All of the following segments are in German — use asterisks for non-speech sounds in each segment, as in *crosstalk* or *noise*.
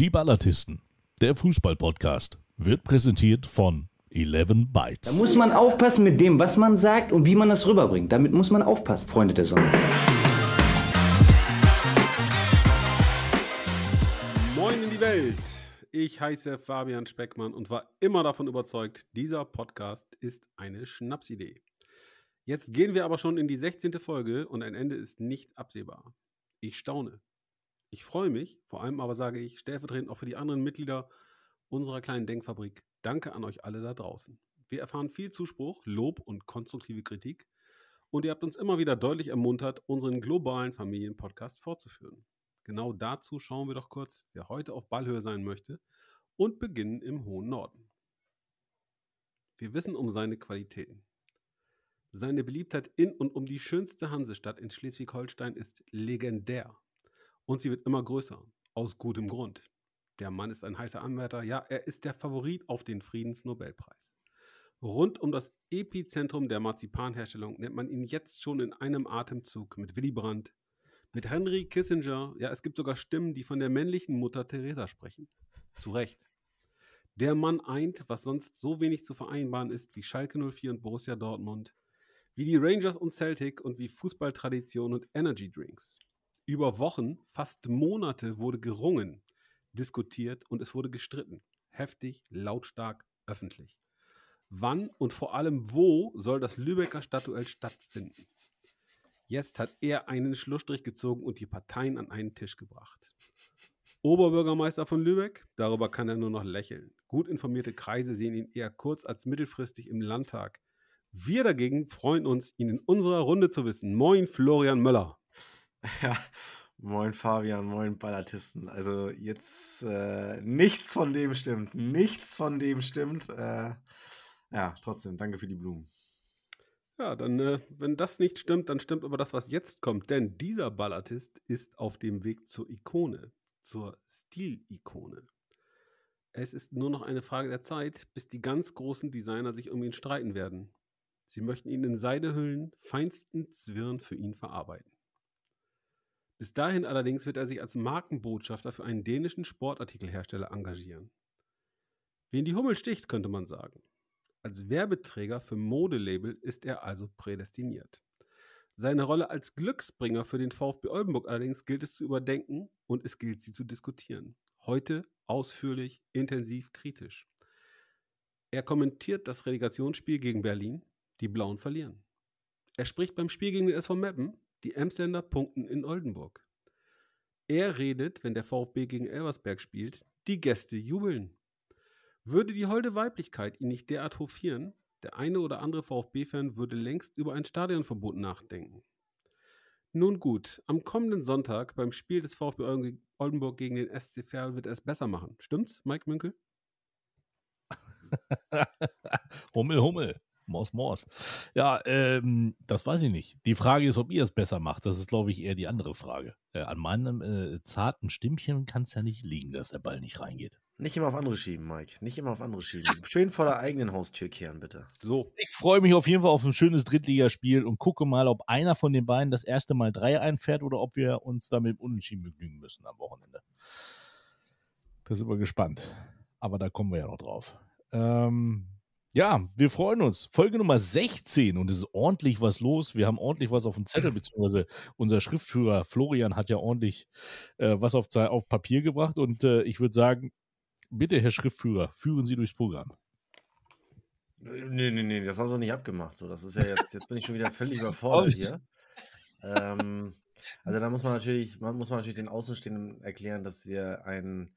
Die Ballatisten, der Fußball-Podcast, wird präsentiert von 11 Bytes. Da muss man aufpassen mit dem, was man sagt und wie man das rüberbringt. Damit muss man aufpassen, Freunde der Sonne. Moin in die Welt! Ich heiße Fabian Speckmann und war immer davon überzeugt, dieser Podcast ist eine Schnapsidee. Jetzt gehen wir aber schon in die 16. Folge und ein Ende ist nicht absehbar. Ich staune. Ich freue mich, vor allem aber sage ich stellvertretend auch für die anderen Mitglieder unserer kleinen Denkfabrik, danke an euch alle da draußen. Wir erfahren viel Zuspruch, Lob und konstruktive Kritik und ihr habt uns immer wieder deutlich ermuntert, unseren globalen Familienpodcast fortzuführen. Genau dazu schauen wir doch kurz, wer heute auf Ballhöhe sein möchte und beginnen im hohen Norden. Wir wissen um seine Qualitäten. Seine Beliebtheit in und um die schönste Hansestadt in Schleswig-Holstein ist legendär. Und sie wird immer größer. Aus gutem Grund. Der Mann ist ein heißer Anwärter. Ja, er ist der Favorit auf den Friedensnobelpreis. Rund um das Epizentrum der Marzipanherstellung nennt man ihn jetzt schon in einem Atemzug mit Willy Brandt, mit Henry Kissinger. Ja, es gibt sogar Stimmen, die von der männlichen Mutter Teresa sprechen. Zu Recht. Der Mann eint, was sonst so wenig zu vereinbaren ist wie Schalke 04 und Borussia Dortmund, wie die Rangers und Celtic und wie Fußballtradition und Energy Drinks. Über Wochen, fast Monate wurde gerungen, diskutiert und es wurde gestritten. Heftig, lautstark, öffentlich. Wann und vor allem wo soll das Lübecker Stadtduell stattfinden? Jetzt hat er einen Schlussstrich gezogen und die Parteien an einen Tisch gebracht. Oberbürgermeister von Lübeck, darüber kann er nur noch lächeln. Gut informierte Kreise sehen ihn eher kurz als mittelfristig im Landtag. Wir dagegen freuen uns, ihn in unserer Runde zu wissen. Moin, Florian Möller. *laughs* Ja, moin Fabian, moin Ballatisten. Also jetzt äh, nichts von dem stimmt. Nichts von dem stimmt. Äh, ja, trotzdem, danke für die Blumen. Ja, dann, äh, wenn das nicht stimmt, dann stimmt aber das, was jetzt kommt. Denn dieser Ballatist ist auf dem Weg zur Ikone, zur Stilikone. Es ist nur noch eine Frage der Zeit, bis die ganz großen Designer sich um ihn streiten werden. Sie möchten ihn in Seide hüllen, feinsten Zwirn für ihn verarbeiten. Bis dahin allerdings wird er sich als Markenbotschafter für einen dänischen Sportartikelhersteller engagieren. Wen die Hummel sticht, könnte man sagen. Als Werbeträger für Modelabel ist er also prädestiniert. Seine Rolle als Glücksbringer für den VfB Oldenburg allerdings gilt es zu überdenken und es gilt sie zu diskutieren. Heute ausführlich, intensiv, kritisch. Er kommentiert das Relegationsspiel gegen Berlin, die Blauen verlieren. Er spricht beim Spiel gegen den SV Meppen, die Emsländer punkten in Oldenburg. Er redet, wenn der VfB gegen Elversberg spielt, die Gäste jubeln. Würde die holde Weiblichkeit ihn nicht derart hofieren, der eine oder andere VfB-Fan würde längst über ein Stadionverbot nachdenken. Nun gut, am kommenden Sonntag beim Spiel des VfB Oldenburg gegen den SC Verl wird er es besser machen. Stimmt's, Mike Münkel? *laughs* Hummel, Hummel. Maus, Maus. Ja, ähm, das weiß ich nicht. Die Frage ist, ob ihr es besser macht. Das ist, glaube ich, eher die andere Frage. Äh, an meinem äh, zarten Stimmchen kann es ja nicht liegen, dass der Ball nicht reingeht. Nicht immer auf andere schieben, Mike. Nicht immer auf andere schieben. *laughs* Schön vor der eigenen Haustür kehren, bitte. So. Ich freue mich auf jeden Fall auf ein schönes Drittligaspiel und gucke mal, ob einer von den beiden das erste Mal drei einfährt oder ob wir uns damit unentschieden begnügen müssen am Wochenende. Da sind wir gespannt. Aber da kommen wir ja noch drauf. Ähm, ja, wir freuen uns. Folge Nummer 16 und es ist ordentlich was los. Wir haben ordentlich was auf dem Zettel, beziehungsweise unser Schriftführer Florian hat ja ordentlich äh, was auf, auf, Papier gebracht. Und äh, ich würde sagen, bitte, Herr Schriftführer, führen Sie durchs Programm. Nee, nee, nee, das haben sie nicht abgemacht. So, das ist ja jetzt, jetzt bin ich schon wieder völlig *laughs* überfordert hier. Ähm, also da muss man natürlich, man muss man natürlich den Außenstehenden erklären, dass wir ein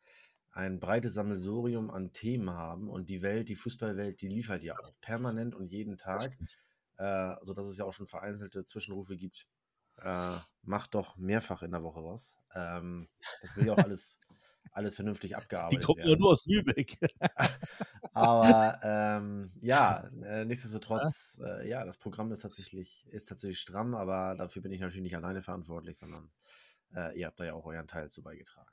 ein breites Sammelsurium an Themen haben und die Welt, die Fußballwelt, die liefert ja auch permanent und jeden Tag, äh, sodass es ja auch schon vereinzelte Zwischenrufe gibt. Äh, macht doch mehrfach in der Woche was. Ähm, das will ja auch alles, alles vernünftig abgearbeitet Die kommt ja nur aus Lübeck. *laughs* Aber ähm, ja, äh, nichtsdestotrotz, äh, ja, das Programm ist tatsächlich, ist tatsächlich stramm, aber dafür bin ich natürlich nicht alleine verantwortlich, sondern äh, ihr habt da ja auch euren Teil zu beigetragen.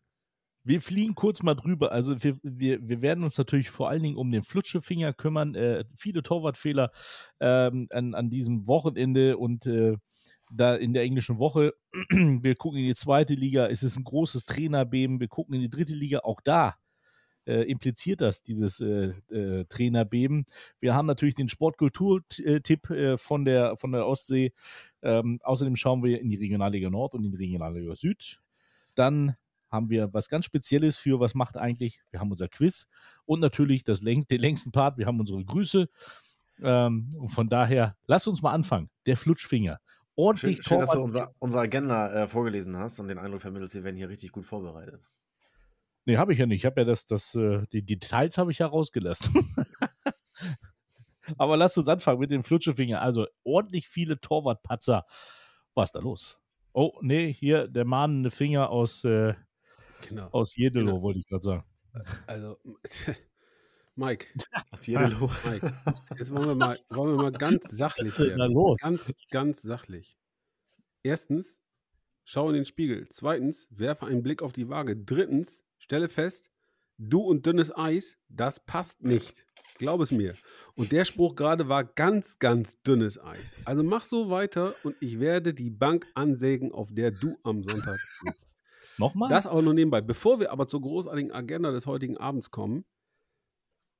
Wir fliegen kurz mal drüber. Also wir, wir, wir werden uns natürlich vor allen Dingen um den Flutschefinger kümmern. Äh, viele Torwartfehler ähm, an, an diesem Wochenende und äh, da in der englischen Woche. *clears throat* Wir gucken in die zweite Liga. Es ist ein großes Trainerbeben. Wir gucken in die dritte Liga. Auch da äh, impliziert das, dieses äh, äh, Trainerbeben. Wir haben natürlich den Sportkultur-Tipp äh, von, der, von der Ostsee. Ähm, außerdem schauen wir in die Regionalliga Nord und in die Regionalliga Süd. Dann haben wir was ganz Spezielles für was macht eigentlich. Wir haben unser Quiz und natürlich das läng den längsten Part. Wir haben unsere Grüße. Ähm, und von daher, lass uns mal anfangen. Der Flutschfinger. Ordentlich schön, schön dass du unser, unsere Agenda äh, vorgelesen hast und den Eindruck vermittelst, wir werden hier richtig gut vorbereitet. Nee, habe ich ja nicht. Ich habe ja das, das, äh, die Details habe ich ja rausgelassen. *laughs* Aber lass uns anfangen mit dem Flutschefinger. Also ordentlich viele Torwartpatzer. Was ist da los? Oh, nee, hier der mahnende Finger aus, äh, genau. aus Jedelow, genau. wollte ich gerade sagen. Also, *laughs* Mike. Aus Jedelow. *laughs* Mike, jetzt wollen wir mal, wollen wir mal ganz sachlich *laughs* Was ist denn da los? Ganz, ganz sachlich. Erstens, schau in den Spiegel. Zweitens, werfe einen Blick auf die Waage. Drittens, stelle fest, du und dünnes Eis, das passt nicht. Glaub es mir. Und der Spruch gerade war ganz, ganz dünnes Eis. Also mach so weiter und ich werde die Bank ansägen, auf der du am Sonntag sitzt. Nochmal? Das aber nur nebenbei. Bevor wir aber zur großartigen Agenda des heutigen Abends kommen,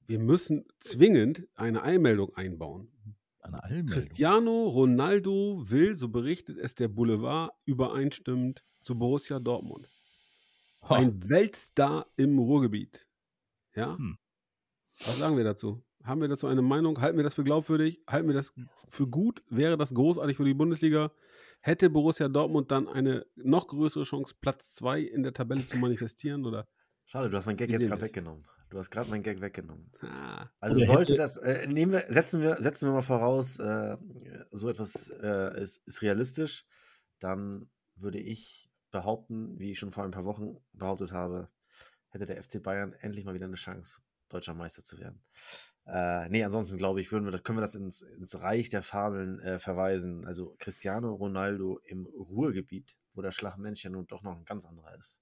wir müssen zwingend eine Einmeldung einbauen. Eine Einmeldung? Cristiano Ronaldo will, so berichtet es der Boulevard, übereinstimmend zu Borussia Dortmund. Ha. Ein Weltstar im Ruhrgebiet. Ja? Hm. Was sagen wir dazu? Haben wir dazu eine Meinung? Halten wir das für glaubwürdig? Halten wir das für gut? Wäre das großartig für die Bundesliga? Hätte Borussia Dortmund dann eine noch größere Chance, Platz 2 in der Tabelle zu manifestieren? Oder? Schade, du hast meinen Gag jetzt gerade weggenommen. Du hast gerade meinen Gag weggenommen. Ah, also sollte das, äh, nehmen wir, setzen wir, setzen wir mal voraus, äh, so etwas äh, ist, ist realistisch, dann würde ich behaupten, wie ich schon vor ein paar Wochen behauptet habe, hätte der FC Bayern endlich mal wieder eine Chance, deutscher Meister zu werden. Äh, nee, ansonsten glaube ich, würden wir, können wir das ins, ins Reich der Fabeln äh, verweisen. Also Cristiano Ronaldo im Ruhrgebiet, wo der Schlagmensch ja nun doch noch ein ganz anderer ist.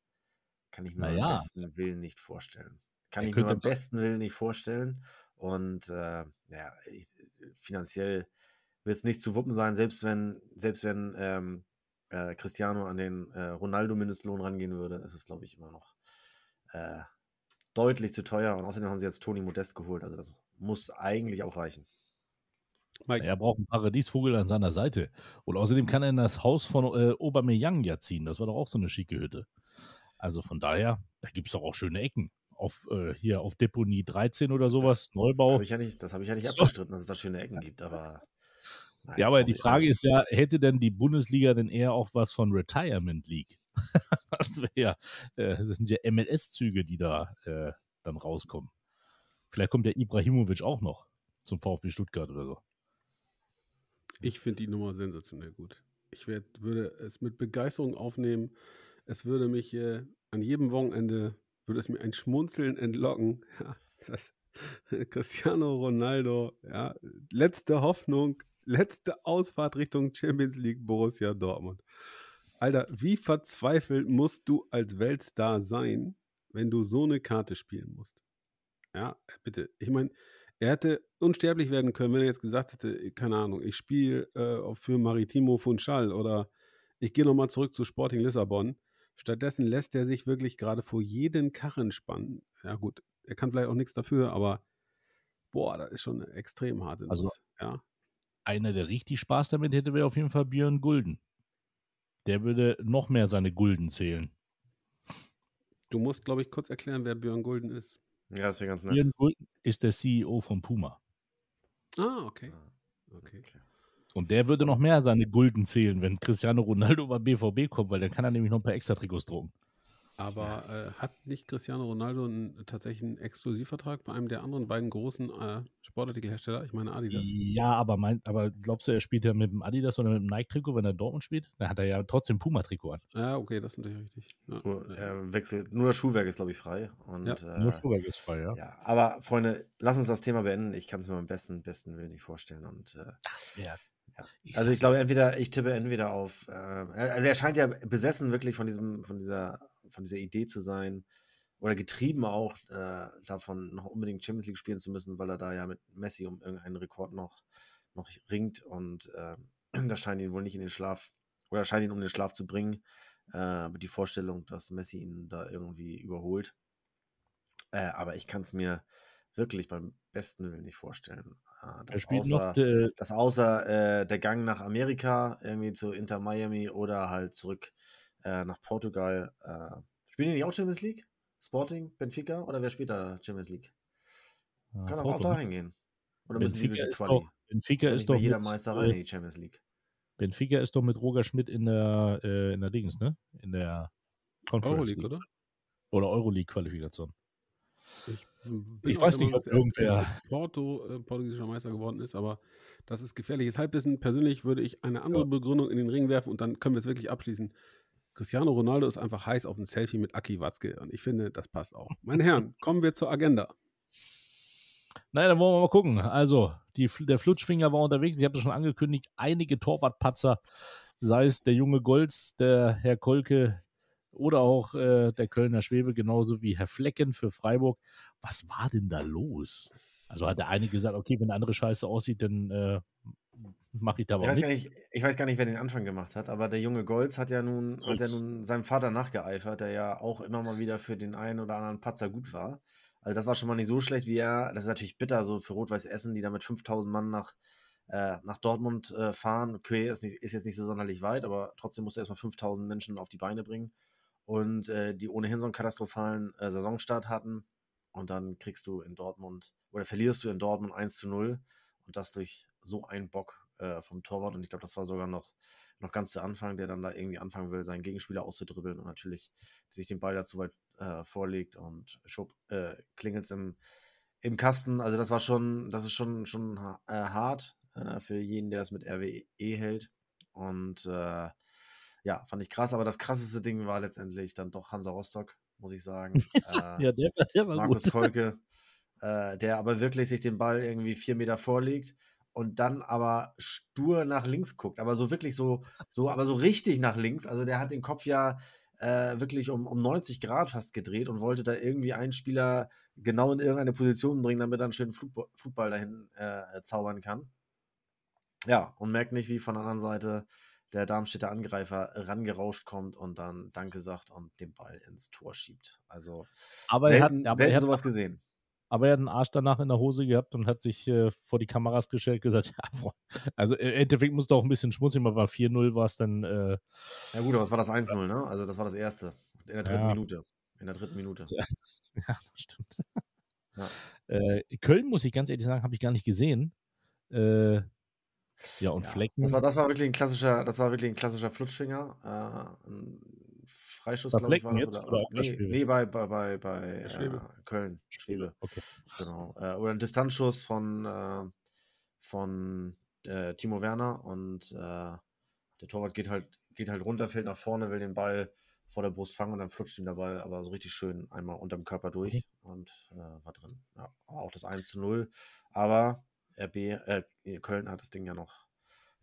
Kann ich mir am besten Willen nicht vorstellen. Kann er ich mir am besten Willen nicht vorstellen. Und äh, ja, finanziell wird es nicht zu wuppen sein, selbst wenn, selbst wenn ähm, äh, Cristiano an den äh, Ronaldo-Mindestlohn rangehen würde, ist es, glaube ich, immer noch äh, deutlich zu teuer. Und außerdem haben sie jetzt Toni Modest geholt. Also das muss eigentlich auch reichen. Mike. Er braucht einen Paradiesvogel an seiner Seite. Und außerdem kann er in das Haus von äh, Aubameyang ja ziehen. Das war doch auch so eine schicke Hütte. Also von daher, da gibt es doch auch schöne Ecken. Auf, äh, hier auf Deponie 13 oder sowas, das Neubau. Hab ja nicht, das habe ich ja nicht abgestritten, dass es da schöne Ecken gibt, aber Nein, ja, aber die Frage ist ja, hätte denn die Bundesliga denn eher auch was von Retirement League? *laughs* das ja, äh, das sind ja MLS-Züge, die da äh, dann rauskommen. Vielleicht kommt der Ibrahimovic auch noch zum VfB Stuttgart oder so. Ich finde die Nummer sensationell gut. Ich werd, würde es mit Begeisterung aufnehmen. Es würde mich äh, an jedem Wochenende, würde es mir ein Schmunzeln entlocken. *laughs* Ja, das *laughs* Cristiano Ronaldo, ja, letzte Hoffnung letzte Ausfahrt Richtung Champions League Borussia Dortmund. Alter, wie verzweifelt musst du als Weltstar sein, wenn du so eine Karte spielen musst? Ja, bitte. Ich meine, er hätte unsterblich werden können, wenn er jetzt gesagt hätte, keine Ahnung, ich spiele äh, für Maritimo Funchal oder ich gehe nochmal zurück zu Sporting Lissabon. Stattdessen lässt er sich wirklich gerade vor jeden Karren spannen. Ja gut, er kann vielleicht auch nichts dafür, aber boah, das ist schon eine extrem harte Nuss. Also, ja einer, der richtig Spaß damit hätte, wäre auf jeden Fall Björn Gulden. Der würde noch mehr seine Gulden zählen. Du musst, glaube ich, kurz erklären, wer Björn Gulden ist. Ja, das wäre ganz nett. Björn Gulden ist der CEO von Puma. Ah, okay. Ah, okay. okay. Und der würde noch mehr seine Gulden zählen, wenn Cristiano Ronaldo bei BVB kommt, weil dann kann er nämlich noch ein paar Extra-Trikots drucken. Aber äh, hat nicht Cristiano Ronaldo einen, tatsächlich einen Exklusivvertrag bei einem der anderen beiden großen äh, Sportartikelhersteller? Ich meine Adidas. Ja, aber, mein, aber glaubst du, er spielt ja mit dem Adidas oder mit dem Nike-Trikot, wenn er Dortmund spielt? Dann hat er ja trotzdem Puma-Trikot an. Ja, okay, das ist natürlich richtig. Ja. Nur, er wechselt, nur das Schuhwerk ist, glaube ich, frei. Und, ja. äh, nur das Schuhwerk ist frei, ja. ja. Aber Freunde, lass uns das Thema beenden. Ich kann es mir beim besten, besten Willen nicht vorstellen. Und, äh, das wär's. Ja. Ich also ich glaube, entweder, ich tippe entweder auf, äh, also er scheint ja besessen wirklich von diesem, von dieser von dieser Idee zu sein oder getrieben auch äh, davon, noch unbedingt Champions League spielen zu müssen, weil er da ja mit Messi um irgendeinen Rekord noch, noch ringt und äh, *clears throat* das scheint ihn wohl nicht in den Schlaf oder scheint ihn um den Schlaf zu bringen. Äh, die Vorstellung, dass Messi ihn da irgendwie überholt. Äh, aber ich kann es mir wirklich beim besten Willen nicht vorstellen. Äh, dass, außer, noch, äh, dass außer äh, der Gang nach Amerika, irgendwie zu Inter Miami oder halt zurück äh, nach Portugal. Äh, spielen die nicht auch Champions League? Sporting, Benfica oder wer spielt da Champions League? Kann ja, auch da hingehen. Oder Benfica ist doch, Benfica ist doch jeder Meister rein in die Champions League. Benfica ist doch mit Roger Schmidt in der, äh, in der Dings, ne? In der Conference Euroleague, oder? Oder Euroleague-Qualifikation. Ich, ich weiß nicht, ob irgendwer Porto äh, portugiesischer Meister geworden ist, aber das ist gefährliches Halbwissen. Persönlich würde ich eine andere ja. Begründung in den Ring werfen und dann können wir es wirklich abschließen. Cristiano Ronaldo ist einfach heiß auf ein Selfie mit Aki Watzke und ich finde, das passt auch. Meine Herren, kommen wir zur Agenda. Naja, dann wollen wir mal gucken. Also, die, der Flutschfinger war unterwegs. Ich habe es schon angekündigt. Einige Torwartpatzer, sei es der junge Golz, der Herr Kolke oder auch äh, der Kölner Schwebe, genauso wie Herr Flecken für Freiburg. Was war denn da los? Also hat der eine gesagt, okay, wenn der andere scheiße aussieht, dann äh, mache ich da aber ich mit. ich weiß gar nicht, wer den Anfang gemacht hat, aber der junge Golz hat ja nun, hat ja nun seinem Vater nachgeeifert, der ja auch immer mal wieder für den einen oder anderen Patzer gut war. Also das war schon mal nicht so schlecht wie er. Das ist natürlich bitter so für Rot-Weiß Essen, die da mit 5000 Mann nach, äh, nach Dortmund äh, fahren. Okay, ist, nicht, ist, jetzt nicht so sonderlich weit, aber trotzdem musste er erstmal 5000 Menschen auf die Beine bringen. Und äh, die ohnehin so einen katastrophalen äh, Saisonstart hatten. Und dann kriegst du in Dortmund oder verlierst du in Dortmund 1 zu 0 und das durch so einen Bock äh, vom Torwart. Und ich glaube, das war sogar noch, noch ganz zu Anfang, der dann da irgendwie anfangen will, seinen Gegenspieler auszudribbeln und natürlich sich den Ball dazu weit äh, vorlegt und schub, äh, klingelt im, im Kasten. Also das war schon, das ist schon, schon äh, hart äh, für jeden, der es mit RWE hält. Und äh, ja, fand ich krass. Aber das krasseste Ding war letztendlich dann doch Hansa Rostock, muss ich sagen. *laughs* Ja, der, der war Markus gut. Holke, der aber wirklich sich den Ball irgendwie vier Meter vorlegt und dann aber stur nach links guckt, aber so wirklich so, so, aber so richtig nach links. Also der hat den Kopf ja äh, wirklich um, um 90 Grad fast gedreht und wollte da irgendwie einen Spieler genau in irgendeine Position bringen, damit er einen schönen Flug, Flugball dahin äh, zaubern kann. Ja, und merkt nicht, wie von der anderen Seite der Darmstädter Angreifer rangerauscht kommt und dann Danke sagt und den Ball ins Tor schiebt. Also aber selten, er hat, aber selten er hat, sowas gesehen. Aber er hat einen Arsch danach in der Hose gehabt und hat sich äh, vor die Kameras gestellt und gesagt, *laughs* ja, also im Endeffekt musste auch ein bisschen schmutzig, aber bei 4-0 war es dann. Äh, ja gut, aber es war das 1-0, ne? Also das war das erste. In der dritten ja. Minute. In der dritten Minute. Ja, *laughs* ja das stimmt. Ja. Äh, Köln, muss ich ganz ehrlich sagen, habe ich gar nicht gesehen. Äh, ja, und Flecken. Das war, das war wirklich ein klassischer, das war wirklich ein klassischer Flutschfinger. Äh, Freischuss, glaube ich, war das. Oder, oder nee, nee, bei, bei, bei, bei äh, Köln, Schwebe. Okay. Genau. Äh, oder ein Distanzschuss von, äh, von äh, Timo Werner und äh, der Torwart geht halt, geht halt runter, fällt nach vorne, will den Ball vor der Brust fangen und dann flutscht ihm der Ball aber so richtig schön einmal unterm Körper durch mhm. und äh, war drin. Ja, auch das 1 zu 0. Aber RB, Köln hat das Ding ja noch,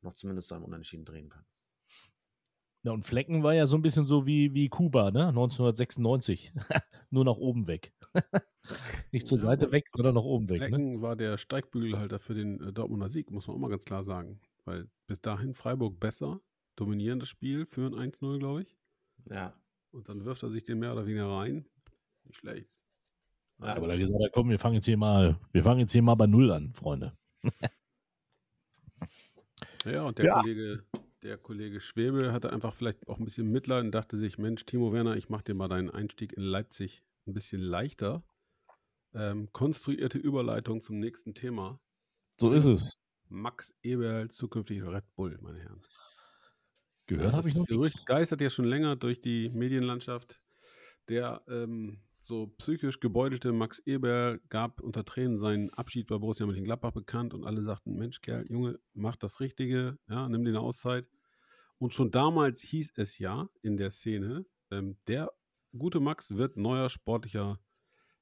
noch zumindest zu einem Unentschieden drehen können. Ja, und Flecken war ja so ein bisschen so wie, wie Kuba, ne? 1996. *laughs* Nur nach oben weg. *laughs* Nicht zur ja, Seite weg, sondern nach oben Flecken weg. Flecken ne? war der Steigbügelhalter für den äh, Dortmunder Sieg, muss man auch mal ganz klar sagen. Weil bis dahin Freiburg besser, dominieren das Spiel, führen 1-0, glaube ich. Ja. Und dann wirft er sich den mehr oder weniger rein. Nicht schlecht. Ja, aber da gesagt, komm, wir fangen jetzt hier mal, wir fangen jetzt hier mal bei Null an, Freunde. ja, und der ja. Kollege der Kollege Schwebe hatte einfach vielleicht auch ein bisschen Mitleid und dachte sich, Mensch, Timo Werner, ich mache dir mal deinen Einstieg in Leipzig ein bisschen leichter. Ähm, konstruierte Überleitung zum nächsten Thema. So ist es. Max Eberl, zukünftig Red Bull, meine Herren. Gehört habe ich noch Gerücht geistert ja schon länger durch die Medienlandschaft. Der ähm, so psychisch gebeutelte Max Eberl gab unter Tränen seinen Abschied bei Borussia Mönchengladbach bekannt und alle sagten, Mensch, Kerl, Junge, mach das Richtige, ja, nimm dir eine Auszeit. Und schon damals hieß es ja in der Szene, ähm, der gute Max wird neuer sportlicher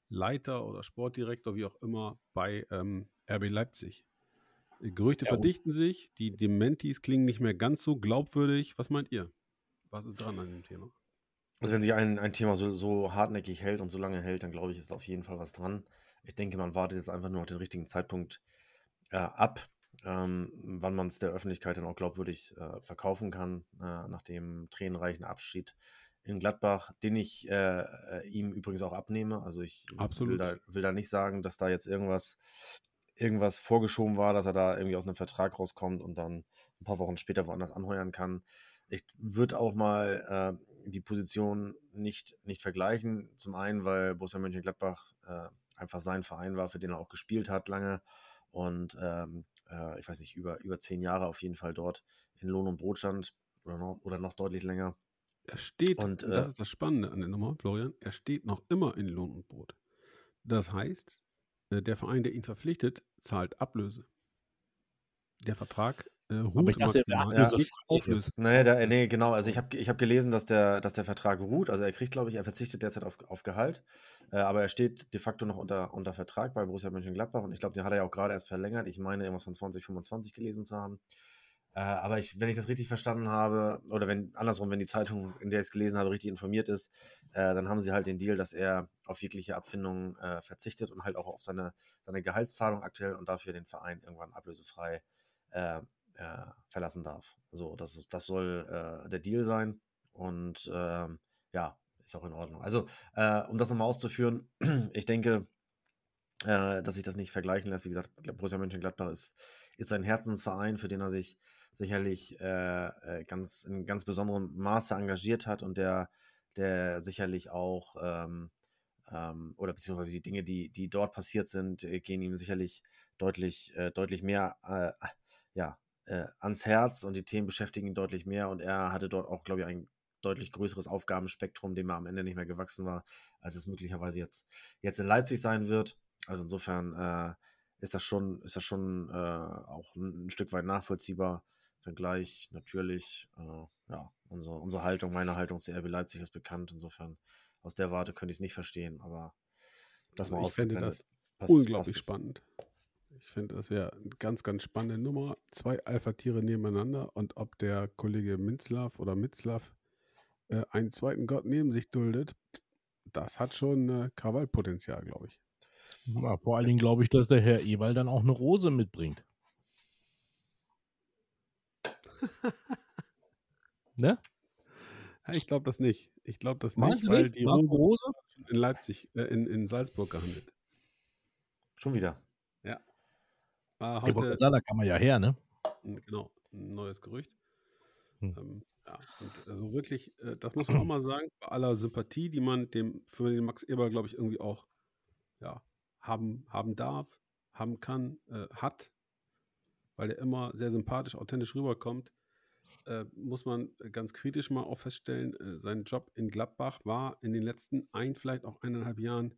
Leiter oder Sportdirektor, wie auch immer, bei ähm, RB Leipzig. Gerüchte ja, verdichten sich, die Dementis klingen nicht mehr ganz so glaubwürdig. Was meint ihr? Was ist dran an dem Thema? Also wenn sich ein, ein Thema so, so hartnäckig hält und so lange hält, dann glaube ich, ist auf jeden Fall was dran. Ich denke, man wartet jetzt einfach nur noch den richtigen Zeitpunkt äh, ab. ähm, wann man es der Öffentlichkeit dann auch glaubwürdig äh, verkaufen kann, äh, nach dem tränenreichen Abschied in Gladbach, den ich äh, äh ihm übrigens auch abnehme. Also ich will da, will da, nicht sagen, dass da jetzt irgendwas, irgendwas vorgeschoben war, dass er da irgendwie aus einem Vertrag rauskommt und dann ein paar Wochen später woanders anheuern kann. Ich würde auch mal äh, die Position nicht, nicht vergleichen. Zum einen, weil Borussia Mönchengladbach äh, einfach sein Verein war, für den er auch gespielt hat lange und ähm, äh, ich weiß nicht, über, über zehn Jahre auf jeden Fall dort in Lohn und Brot stand oder noch, oder noch deutlich länger. Er steht, und, äh, das ist das Spannende an der Nummer, Florian, er steht noch immer in Lohn und Brot. Das heißt, äh, der Verein, der ihn verpflichtet, zahlt Ablöse. Der Vertrag äh, ruht Aber ich dachte, maximal, ja, nicht auflöst. Nee, da, nee, genau. Also ich habe ich hab gelesen, dass der, dass der Vertrag ruht. Also er kriegt, glaube ich, er verzichtet derzeit auf, auf Gehalt. Äh, aber er steht de facto noch unter, unter Vertrag bei Borussia Mönchengladbach. Und ich glaube, den hat er ja auch gerade erst verlängert. Ich meine, irgendwas von 2025 gelesen zu haben. Äh, aber ich, wenn ich das richtig verstanden habe, oder wenn andersrum, wenn die Zeitung, in der ich es gelesen habe, richtig informiert ist, äh, dann haben sie halt den Deal, dass er auf jegliche Abfindungen äh, verzichtet und halt auch auf seine, seine Gehaltszahlung aktuell und dafür den Verein irgendwann ablösefrei äh, äh, verlassen darf. So, das, ist, das soll äh, der Deal sein. Und ähm, ja, ist auch in Ordnung. Also, um das nochmal auszuführen, *clears throat* ich denke, dass sich das nicht vergleichen lässt. Wie gesagt, Borussia Mönchengladbach ist, ist ein Herzensverein, für den er sich sicherlich äh, äh, ganz in ganz besonderem Maße engagiert hat und der, der sicherlich auch ähm, ähm, oder beziehungsweise die Dinge, die, die dort passiert sind, äh, gehen ihm sicherlich deutlich, äh, deutlich mehr äh, ja, äh, ans Herz und die Themen beschäftigen ihn deutlich mehr und er hatte dort auch, glaube ich, ein deutlich größeres Aufgabenspektrum, dem er am Ende nicht mehr gewachsen war, als es möglicherweise jetzt, jetzt in Leipzig sein wird. Also insofern ist das schon, ist das schon auch ein, Stück weit nachvollziehbar Vergleich natürlich, äh, ja, unsere, unsere Haltung, meine Haltung zu RB Leipzig ist bekannt. Insofern, aus der Warte könnte ich es nicht verstehen, aber das mal Ich finde das passt, unglaublich passt spannend. Ich finde, das wäre eine ganz, ganz spannende Nummer. Zwei Alpha-Tiere nebeneinander und ob der Kollege Minzlaff oder Mitzlaff äh, einen zweiten Gott neben sich duldet, das hat schon äh, Krawallpotenzial, glaube ich. Ja, vor allen Dingen glaube ich, dass der Herr Ewald dann auch eine Rose mitbringt. *laughs* ne? Ja, ich glaube das nicht. Ich glaube das Meinst nicht, weil nicht? die Rose in Leipzig, äh, in, in Salzburg gehandelt. Schon wieder. Ja. War heute, da kann man ja her, ne? Genau, ein neues Gerücht. Hm. Ähm, ja, also wirklich, äh, das muss man auch mal sagen, bei aller Sympathie, die man dem für den Max Eber, glaube ich, irgendwie auch ja, haben, haben darf, haben kann, äh, hat, weil er immer sehr sympathisch, authentisch rüberkommt, äh, muss man ganz kritisch mal auch feststellen, äh, sein Job in Gladbach war in den letzten ein, vielleicht auch eineinhalb Jahren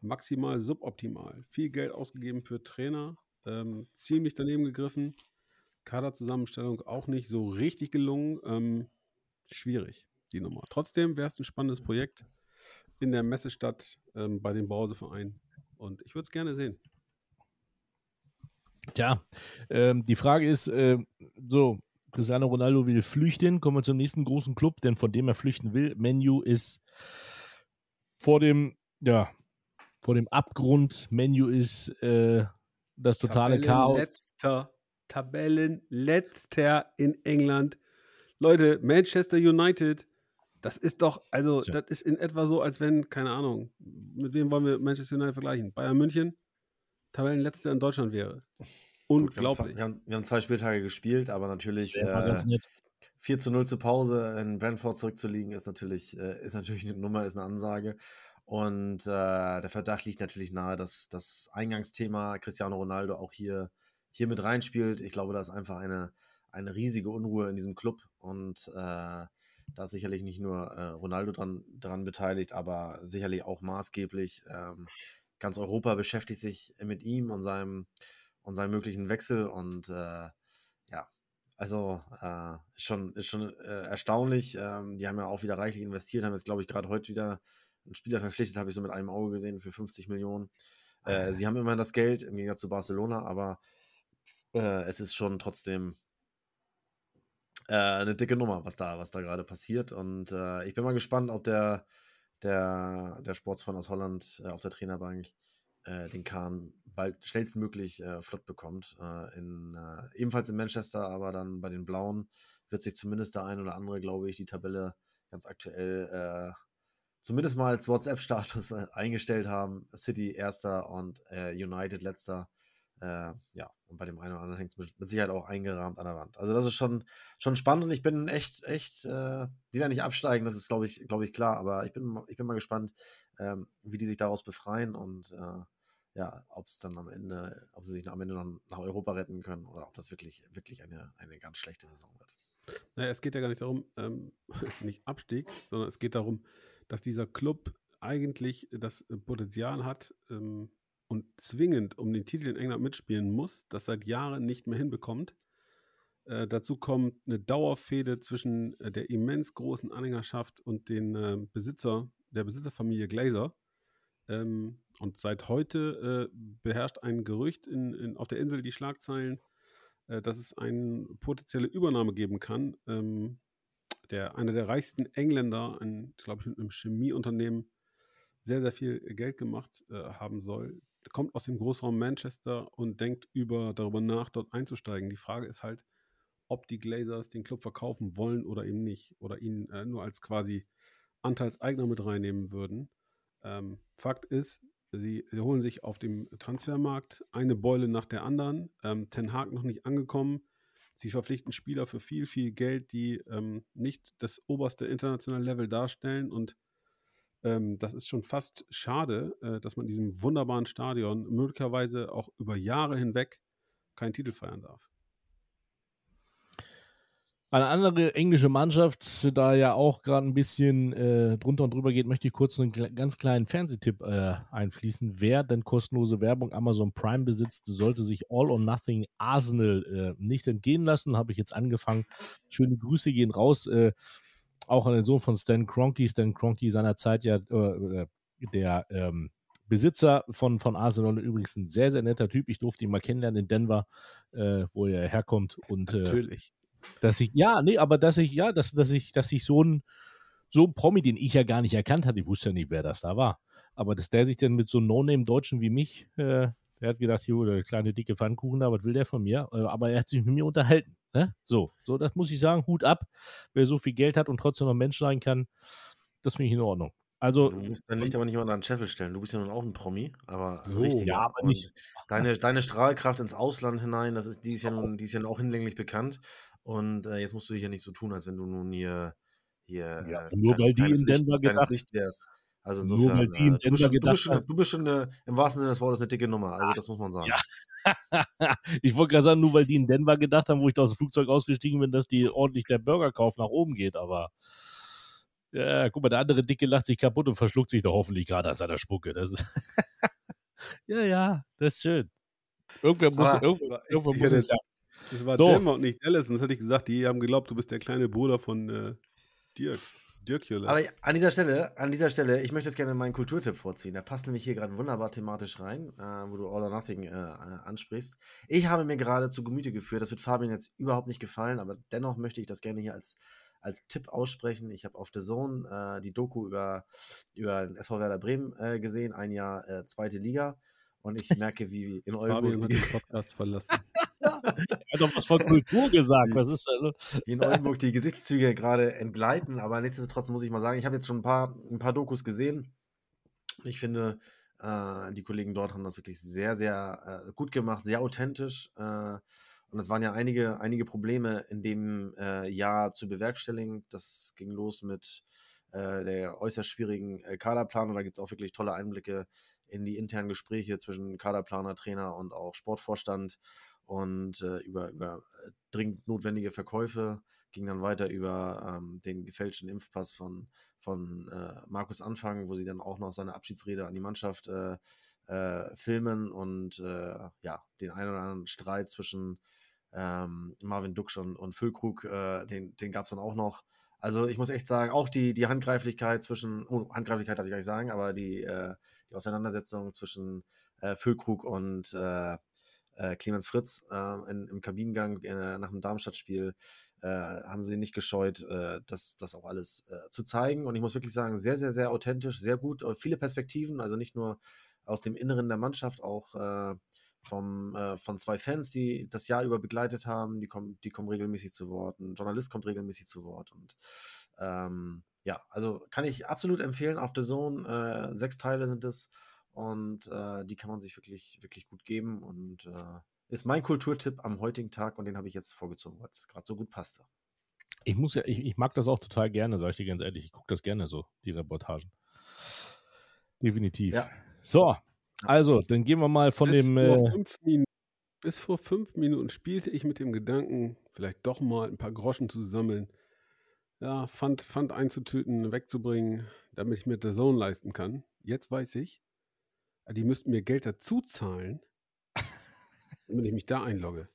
maximal suboptimal. Viel Geld ausgegeben für Trainer, ähm, ziemlich daneben gegriffen. Kaderzusammenstellung auch nicht so richtig gelungen. Ähm, schwierig, die Nummer. Trotzdem wäre es ein spannendes Projekt in der Messestadt ähm, bei dem Brauseverein. Und ich würde es gerne sehen. Tja, ähm, die Frage ist, äh, so, Cristiano Ronaldo will flüchten, kommen wir zum nächsten großen Club, denn von dem er flüchten will. Menu ist vor dem, ja, vor dem Abgrund. Menu ist äh, das totale Chaos. Tabellenletzter in England. Leute, Manchester United, das ist doch, also, ja. das ist in etwa so, als wenn, keine Ahnung, mit wem wollen wir Manchester United vergleichen? Bayern München? Tabellenletzter in Deutschland wäre. Unglaublich. wir, haben zwei, wir, haben zwei, Spieltage gespielt, aber natürlich äh, 4 zu 0 zu Pause in Brentford zurückzuliegen, ist natürlich, äh, ist natürlich eine Nummer, ist eine Ansage. Und äh, der Verdacht liegt natürlich nahe, dass das Eingangsthema Cristiano Ronaldo auch hier, hier mit reinspielt. Ich glaube, da ist einfach eine, eine riesige Unruhe in diesem Club und äh, da ist sicherlich nicht nur äh, Ronaldo dran, dran beteiligt, aber sicherlich auch maßgeblich. Ähm, ganz Europa beschäftigt sich mit ihm und seinem, und seinem möglichen Wechsel und äh, ja, also äh, schon, ist schon äh, erstaunlich. Ähm, die haben ja auch wieder reichlich investiert, haben jetzt, glaube ich, gerade heute wieder einen Spieler verpflichtet, habe ich so mit einem Auge gesehen, für 50 Millionen. Äh, sie haben immerhin das Geld im Gegensatz zu Barcelona, aber äh, es ist schon trotzdem äh, eine dicke Nummer, was da, was da gerade passiert. Und ich bin mal gespannt, ob der, der, der Sportsfreund aus Holland auf der Trainerbank äh, den Kahn bald schnellstmöglich äh, flott bekommt. Äh, in, äh, ebenfalls in Manchester, aber dann bei den Blauen wird sich zumindest der ein oder andere, glaube ich, die Tabelle ganz aktuell äh, zumindest mal als WhatsApp-Status äh, eingestellt haben. City erster und United letzter. ja, und bei dem einen oder anderen hängt es mit Sicherheit auch eingerahmt an der Wand. Also das ist schon, schon spannend und ich bin echt, echt, die werden nicht absteigen, das ist, glaube ich, glaube ich, klar, aber ich bin, ich bin mal gespannt, ähm, wie die sich daraus befreien und äh, ja, ob es dann am Ende, ob sie sich am Ende noch nach Europa retten können oder ob das wirklich, wirklich eine, eine ganz schlechte Saison wird. Naja, es geht ja gar nicht darum, ähm, *laughs* nicht Abstieg, sondern es geht darum, dass dieser Club eigentlich das Potenzial hat ähm, und zwingend um den Titel in England mitspielen muss, das seit Jahren nicht mehr hinbekommt. Äh, dazu kommt eine Dauerfehde zwischen äh, der immens großen Anhängerschaft und den äh, Besitzer, der Besitzerfamilie Glazer. Ähm, und seit heute äh, beherrscht ein Gerücht in, in, auf der Insel die Schlagzeilen, äh, dass es eine potenzielle Übernahme geben kann. Ähm, der, einer der reichsten Engländer, ein, glaube ich, mit einem Chemieunternehmen, sehr, sehr viel Geld gemacht äh, haben soll, kommt aus dem Großraum Manchester und denkt über, darüber nach, dort einzusteigen. Die Frage ist halt, ob die Glazers den Club verkaufen wollen oder eben nicht. Oder ihn äh, nur als quasi Anteilseigner mit reinnehmen würden. Ähm, Fakt ist, sie, sie, holen sich auf dem Transfermarkt eine Beule nach der anderen. Ähm, Ten Hag noch nicht angekommen. Sie verpflichten Spieler für viel, viel Geld, die ähm, nicht das oberste internationale Level darstellen. Und ähm, das ist schon fast schade, äh, dass man in diesem wunderbaren Stadion möglicherweise auch über Jahre hinweg keinen Titel feiern darf. Eine andere englische Mannschaft, da ja auch gerade ein bisschen äh, drunter und drüber geht, möchte ich kurz einen ganz kleinen Fernsehtipp äh, einfließen. Wer denn kostenlose Werbung Amazon Prime besitzt, sollte sich All or Nothing Arsenal äh, nicht entgehen lassen. Habe ich jetzt angefangen. Schöne Grüße gehen raus. Äh, auch an den Sohn von Stan Kroenke. Stan Kroenke seinerzeit ja äh, der ähm, Besitzer von, von Arsenal übrigens ein sehr, sehr netter Typ. Ich durfte ihn mal kennenlernen in Denver, äh, wo er herkommt. Und, äh, Natürlich. Dass ich, ja, nee, aber dass ich, ja, dass, dass ich, dass ich so ein, so ein Promi, den ich ja gar nicht erkannt hatte, ich wusste ja nicht, wer das da war. Aber dass der sich dann mit so einem No-Name-Deutschen wie mich, äh, der hat gedacht, jo, der kleine dicke Pfannkuchen da, was will der von mir? Äh, aber er hat sich mit mir unterhalten. Ne? So, so, das muss ich sagen, Hut ab. Wer so viel Geld hat und trotzdem noch Mensch sein kann, das finde ich in Ordnung. Also, du musst dein Licht aber nicht immer an den Scheffel stellen. Du bist ja nun auch ein Promi, aber so, richtig. Ja, aber nicht. Deine, deine Strahlkraft ins Ausland hinein, das ist, die ist ja nun, die ist ja auch hinlänglich bekannt. Und äh, jetzt musst du dich ja nicht so tun, als wenn du nun hier, hier ja, äh, nur weil die in Denver Licht, gedacht Licht wärst. Also insofern, nur weil die in äh, Denver du, bist, schon, du bist schon eine, im wahrsten Sinne des Wortes eine dicke Nummer. Also das muss man sagen. Ja. *laughs* ich wollte gerade sagen, nur weil die in Denver gedacht haben, wo ich da aus dem Flugzeug ausgestiegen bin, dass die ordentlich der Burgerkauf nach oben geht, aber ja, guck mal, der andere Dicke lacht sich kaputt und verschluckt sich doch hoffentlich gerade an seiner Spucke. Das ist *laughs* ja, ja, das ist schön. Irgendwer muss, irgendwer, irgendwer muss es ja das war so. Und nicht Allison. Das hatte ich gesagt. Die haben geglaubt, du bist der kleine Bruder von äh, Dirk. Dirk Jöle. Aber an dieser Stelle, an dieser Stelle, ich möchte jetzt gerne meinen Kulturtipp vorziehen. Der passt nämlich hier gerade wunderbar thematisch rein, äh, wo du All or Nothing äh, ansprichst. Ich habe mir gerade zu Gemüte geführt, das wird Fabian jetzt überhaupt nicht gefallen, aber dennoch möchte ich das gerne hier als, als Tipp aussprechen. Ich habe auf The Zone äh, die Doku über, über den SV Werder Bremen äh, gesehen, ein Jahr äh, zweite Liga. Und ich *laughs* merke, wie in Oldenburg. hat den Podcast verlassen. *laughs* er hat doch was von Kultur gesagt. Was ist? Wie in Oldenburg die Gesichtszüge gerade entgleiten. Aber nichtsdestotrotz muss ich mal sagen, ich habe jetzt schon ein paar, ein paar Dokus gesehen. Und ich finde, äh, die Kollegen dort haben das wirklich sehr, sehr äh, gut gemacht, sehr authentisch. Äh, und es waren ja einige, einige Probleme in dem äh, Jahr zu bewerkstelligen. Das ging los mit äh, der äußerst schwierigen äh, Kaderplanung. Da gibt es auch wirklich tolle Einblicke in die internen Gespräche zwischen Kaderplaner, Trainer und auch Sportvorstand und äh, über, über äh, dringend notwendige Verkäufe ging dann weiter über ähm, den gefälschten Impfpass von, von äh, Markus Anfang, wo sie dann auch noch seine Abschiedsrede an die Mannschaft äh, äh filmen und äh, ja, den einen oder anderen Streit zwischen ähm, Marvin Duksch und, und Füllkrug, den, den gab es dann auch noch. Also ich muss echt sagen, auch die, die Handgreiflichkeit zwischen, oh, Handgreiflichkeit darf ich gar nicht sagen, aber die, die Auseinandersetzung zwischen Füllkrug und äh, Clemens Fritz äh, in, im Kabinengang äh, nach dem Darmstadt-Spiel äh, haben sie nicht gescheut, äh, das, das auch alles äh, zu zeigen. Und ich muss wirklich sagen, sehr, sehr, sehr authentisch, sehr gut, viele Perspektiven, also nicht nur aus dem Inneren der Mannschaft, auch vom, von zwei Fans, die das Jahr über begleitet haben, die kommen, die kommen regelmäßig zu Wort. Ein Journalist kommt regelmäßig zu Wort. Und ähm, ja, also kann ich absolut empfehlen auf der Zone. Sechs Teile sind es und äh, die kann man sich wirklich, wirklich gut geben und äh, ist mein Kulturtipp am heutigen Tag und den habe ich jetzt vorgezogen, weil es gerade so gut passte. Ich muss ja, ich, ich mag das auch total gerne, sage ich dir ganz ehrlich. Ich gucke das gerne so, die Reportagen. Definitiv. Ja. So, also, dann gehen wir mal von bis dem. Vor Äh, fünf Minuten, bis vor fünf Minuten spielte ich mit dem Gedanken, vielleicht doch mal ein paar Groschen zu sammeln. Ja, Pfand, Pfand einzutöten, wegzubringen, damit ich mir The Zone leisten kann. Jetzt weiß ich, die müssten mir Geld dazu zahlen, damit ich mich da einlogge.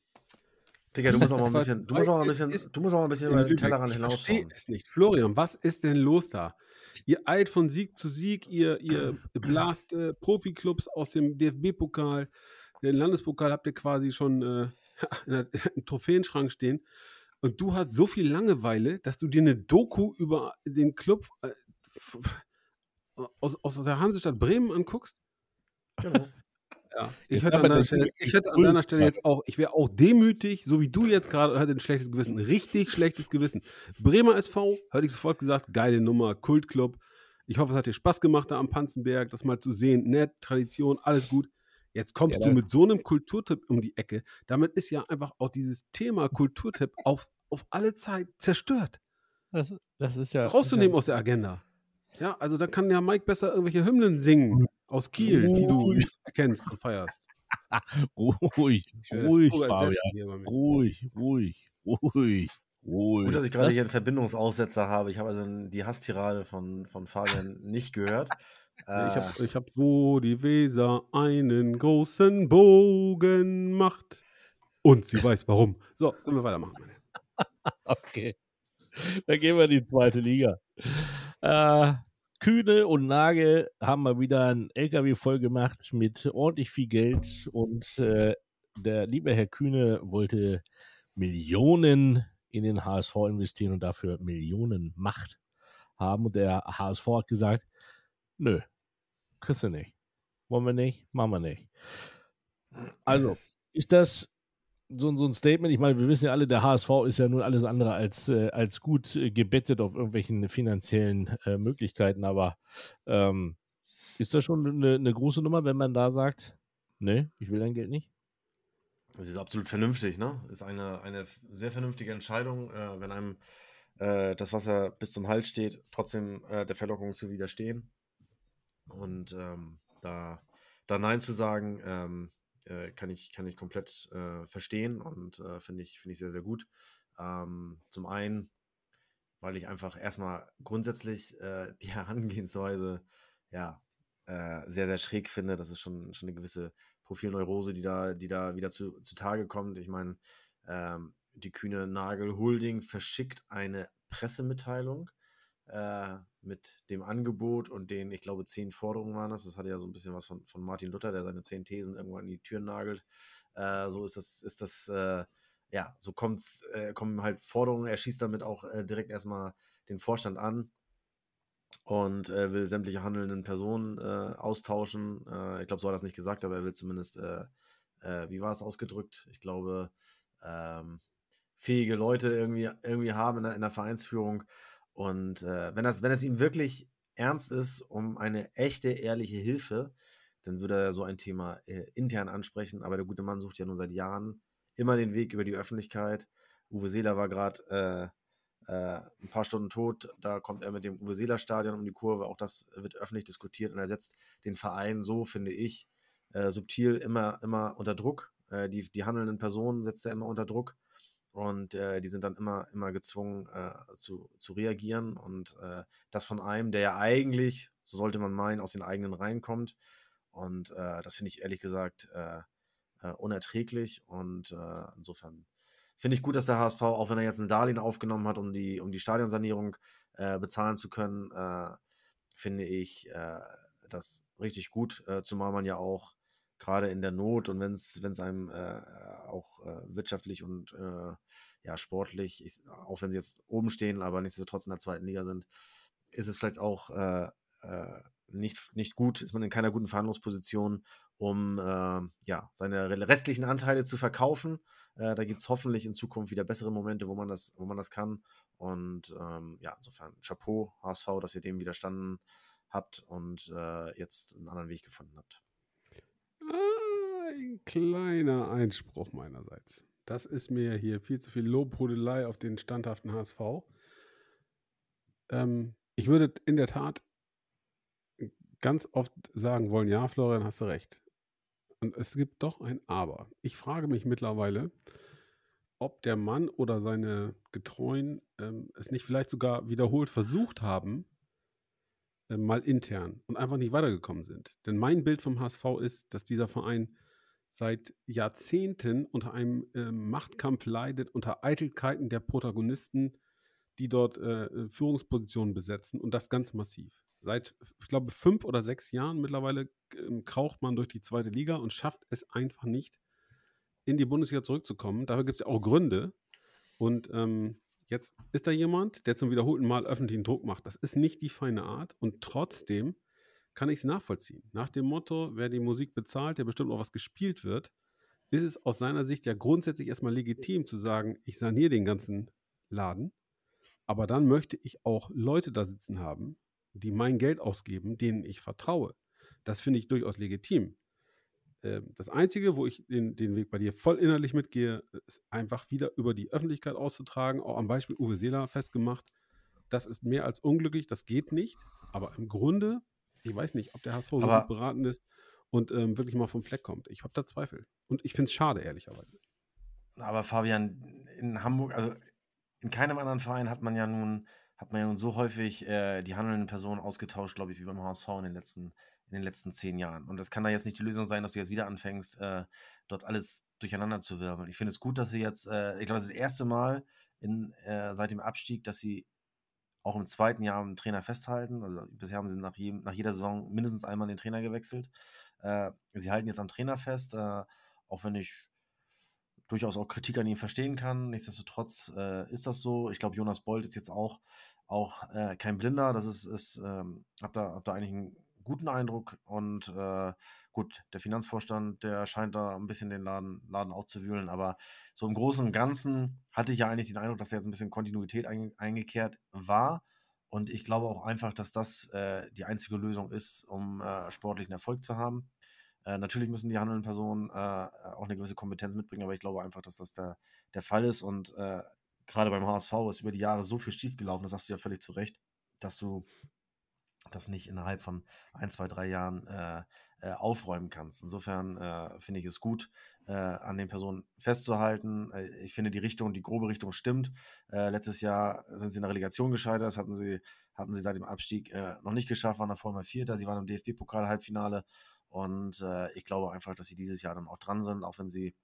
Digga, du musst auch mal ein *laughs* bisschen, du musst auch mal ein bisschen, ist- du musst auch mal ein bisschen über den? Tellerrand Ich verstehe hinausschauen. es nicht. Florian, was ist denn los da? Ihr eilt von Sieg zu Sieg, ihr, ihr blast äh, Profiklubs aus dem DFB-Pokal. Den Landespokal habt ihr quasi schon äh, *laughs* der, *laughs* im Trophäenschrank stehen. Und du hast so viel Langeweile, dass du dir eine Doku über den Club äh, aus, aus der Hansestadt Bremen anguckst. Genau. Ja, ich hätte, an deiner Stelle, Ding ich ist hätte an cool. deiner Stelle jetzt auch, ich wäre auch demütig, so wie du jetzt gerade, hätte ein schlechtes Gewissen. Richtig schlechtes Gewissen. Bremer SV, hätte ich sofort gesagt, geile Nummer, Kultclub. Ich hoffe, es hat dir Spaß gemacht, da am Panzenberg, das mal zu sehen. Nett, Tradition, alles gut. Jetzt kommst Ja, du mit so einem Kulturtipp um die Ecke. Damit ist ja einfach auch dieses Thema Kulturtipp *laughs* auf, auf alle Zeit zerstört. das, das ist ja. Das rauszunehmen aus der Agenda. Ja, also da kann ja Mike besser irgendwelche Hymnen singen aus Kiel, die du Ruhig. *laughs* nicht kennst und feierst. *laughs* Ruhig, ruhig, Fabian. Ruhig, ruhig, ruhig, ruhig. Gut, dass ich gerade Das- hier einen Verbindungsaussetzer habe. Ich habe also die Hasstirade von, von Fabian nicht gehört. Ich Äh, habe, ich hab, wo die Weser einen großen Bogen macht. Und sie weiß warum. So, können wir weitermachen. *laughs* Okay. Dann gehen wir in die zweite Liga. Äh, Kühne und Nagel haben mal wieder ein LKW voll gemacht mit ordentlich viel Geld und äh, der liebe Herr Kühne wollte Millionen in den HSV investieren und dafür Millionen Macht haben. Und der HSV hat gesagt, nö, kriegst du nicht. Wollen wir nicht, machen wir nicht. Also, ist das so, so ein Statement? Ich meine, wir wissen ja alle, der HSV ist ja nun alles andere als, äh, als gut äh, gebettet auf irgendwelchen finanziellen äh, Möglichkeiten, aber ähm, ist das schon eine, eine große Nummer, wenn man da sagt, nee, ich will dein Geld nicht? Das ist absolut vernünftig, ne? Ist eine, eine sehr vernünftige Entscheidung, äh, wenn einem äh, das Wasser bis zum Hals steht, trotzdem der Verlockung zu widerstehen. Und ähm, da, da Nein zu sagen, ähm, äh, kann, ich, kann ich komplett äh, verstehen und äh, finde ich, finde ich sehr, sehr gut. Ähm, zum einen, weil ich einfach erstmal grundsätzlich äh, die *laughs* Herangehensweise ja, äh, sehr, sehr schräg finde. Das ist schon, schon eine gewisse Profilneurose, die da, die da wieder zu, zutage kommt. Ich meine, ähm, die kühne Nagel Holding verschickt eine Pressemitteilung äh, mit dem Angebot und den, ich glaube, zehn Forderungen waren das. Das hatte ja so ein bisschen was von, von Martin Luther, der seine zehn Thesen irgendwann in die Türen nagelt. Äh, so ist das, ist das, äh, ja, so kommt's, äh, kommen halt Forderungen. Er schießt damit auch äh, direkt erstmal den Vorstand an und will sämtliche handelnden Personen austauschen. Ich glaube, so hat er es nicht gesagt, aber er will zumindest, wie war es ausgedrückt? Ich glaube, ähm, fähige Leute irgendwie, irgendwie haben in der, in der Vereinsführung. Und äh, wenn, das, wenn es ihm wirklich ernst ist, um eine echte, ehrliche Hilfe, dann würde er so ein Thema äh, intern ansprechen. Aber der gute Mann sucht ja nun seit Jahren immer den Weg über die Öffentlichkeit. Uwe Seeler war gerade äh, äh, ein paar Stunden tot. Da kommt er mit dem Uwe Seeler Stadion um die Kurve. Auch das wird öffentlich diskutiert und er setzt den Verein so, finde ich, äh, subtil immer, immer unter Druck. Äh, die, die handelnden Personen setzt er immer unter Druck und äh, die sind dann immer, immer gezwungen äh, zu, zu reagieren und äh, das von einem, der ja eigentlich, so sollte man meinen, aus den eigenen Reihen kommt. Und äh, das finde ich ehrlich gesagt äh, äh, unerträglich und insofern finde ich gut, dass der HSV, auch wenn er jetzt ein Darlehen aufgenommen hat, um die, um die Stadionsanierung bezahlen zu können, finde ich das richtig gut, zumal man ja auch gerade in der Not und wenn es einem äh, auch äh, wirtschaftlich und äh, ja sportlich, ich, auch wenn sie jetzt oben stehen, aber nichtsdestotrotz in der zweiten Liga sind, ist es vielleicht auch äh, äh, nicht, nicht gut, ist man in keiner guten Verhandlungsposition, um äh, ja, seine restlichen Anteile zu verkaufen. Da gibt es hoffentlich in Zukunft wieder bessere Momente, wo man das, wo man das kann. Und ähm, ja, insofern Chapeau, HSV, dass ihr dem widerstanden habt und jetzt einen anderen Weg gefunden habt. Ein kleiner Einspruch meinerseits. Das ist mir hier viel zu viel Lobhudelei auf den standhaften HSV. Ähm, ich würde in der Tat ganz oft sagen wollen, ja, Florian, hast du recht. Und es gibt doch ein Aber. Ich frage mich mittlerweile, ob der Mann oder seine Getreuen ähm, es nicht vielleicht sogar wiederholt versucht haben, äh, mal intern und einfach nicht weitergekommen sind. Denn mein Bild vom HSV ist, dass dieser Verein seit Jahrzehnten unter einem äh, Machtkampf leidet, unter Eitelkeiten der Protagonisten, die dort äh, Führungspositionen besetzen und das ganz massiv. Seit, ich glaube, fünf oder sechs Jahren mittlerweile äh, kraucht man durch die zweite Liga und schafft es einfach nicht, in die Bundesliga zurückzukommen. Dafür gibt es ja auch Gründe. Und ähm, jetzt ist da jemand, der zum wiederholten Mal öffentlichen Druck macht. Das ist nicht die feine Art und trotzdem kann ich es nachvollziehen. Nach dem Motto, wer die Musik bezahlt, der bestimmt auch was gespielt wird, ist es aus seiner Sicht ja grundsätzlich erstmal legitim zu sagen, ich saniere den ganzen Laden, aber dann möchte ich auch Leute da sitzen haben, die mein Geld ausgeben, denen ich vertraue. Das finde ich durchaus legitim. Ähm, das Einzige, wo ich den, den Weg bei dir voll innerlich mitgehe, ist einfach wieder über die Öffentlichkeit auszutragen, auch am Beispiel Uwe Seeler festgemacht. Das ist mehr als unglücklich, das geht nicht. Aber im Grunde, ich weiß nicht, ob der HSV so gut beraten ist und ähm, wirklich mal vom Fleck kommt. Ich habe da Zweifel. Und ich finde es schade, ehrlicherweise. Aber Fabian, in Hamburg, also in keinem anderen Verein hat man ja nun, hat man ja nun so häufig äh, die handelnden Personen ausgetauscht, glaube ich, wie beim HSV in den letzten in den letzten zehn Jahren. Und das kann da jetzt nicht die Lösung sein, dass du jetzt wieder anfängst, äh, dort alles durcheinander zu wirbeln. Ich finde es gut, dass sie jetzt, äh, ich glaube, das ist das erste Mal in, äh, seit dem Abstieg, dass sie auch im zweiten Jahr einen Trainer festhalten. Also bisher haben sie nach, jedem, nach jeder Saison mindestens einmal den Trainer gewechselt. Äh, sie halten jetzt am Trainer fest, äh, auch wenn ich durchaus auch Kritik an ihm verstehen kann. Nichtsdestotrotz äh, ist das so. Ich glaube, Jonas Bold ist jetzt auch, auch kein Blinder. Das ist, ist ähm, hab da, hab da eigentlich einen guten Eindruck. Und äh, gut, der Finanzvorstand, der scheint da ein bisschen den Laden, Laden aufzuwühlen. Aber so im Großen und Ganzen hatte ich ja eigentlich den Eindruck, dass da jetzt ein bisschen Kontinuität ein, eingekehrt war. Und ich glaube auch einfach, dass das äh, die einzige Lösung ist, um äh, sportlichen Erfolg zu haben. Äh, natürlich müssen die handelnden Personen äh, auch eine gewisse Kompetenz mitbringen, aber ich glaube einfach, dass das der, der Fall ist. Und äh, gerade beim HSV ist über die Jahre so viel schiefgelaufen, das sagst du ja völlig zu Recht, dass du das nicht innerhalb von ein, zwei, drei Jahren äh, äh, aufräumen kannst. Insofern äh, finde ich es gut, äh, an den Personen festzuhalten. Äh, ich finde, die Richtung, die grobe Richtung stimmt. Äh, letztes Jahr sind sie in der Relegation gescheitert. Das hatten sie, hatten sie seit dem Abstieg noch nicht geschafft, waren davor mal Vierter. Sie waren im DFB-Pokal-Halbfinale. Und ich glaube einfach, dass sie dieses Jahr dann auch dran sind, auch wenn sie,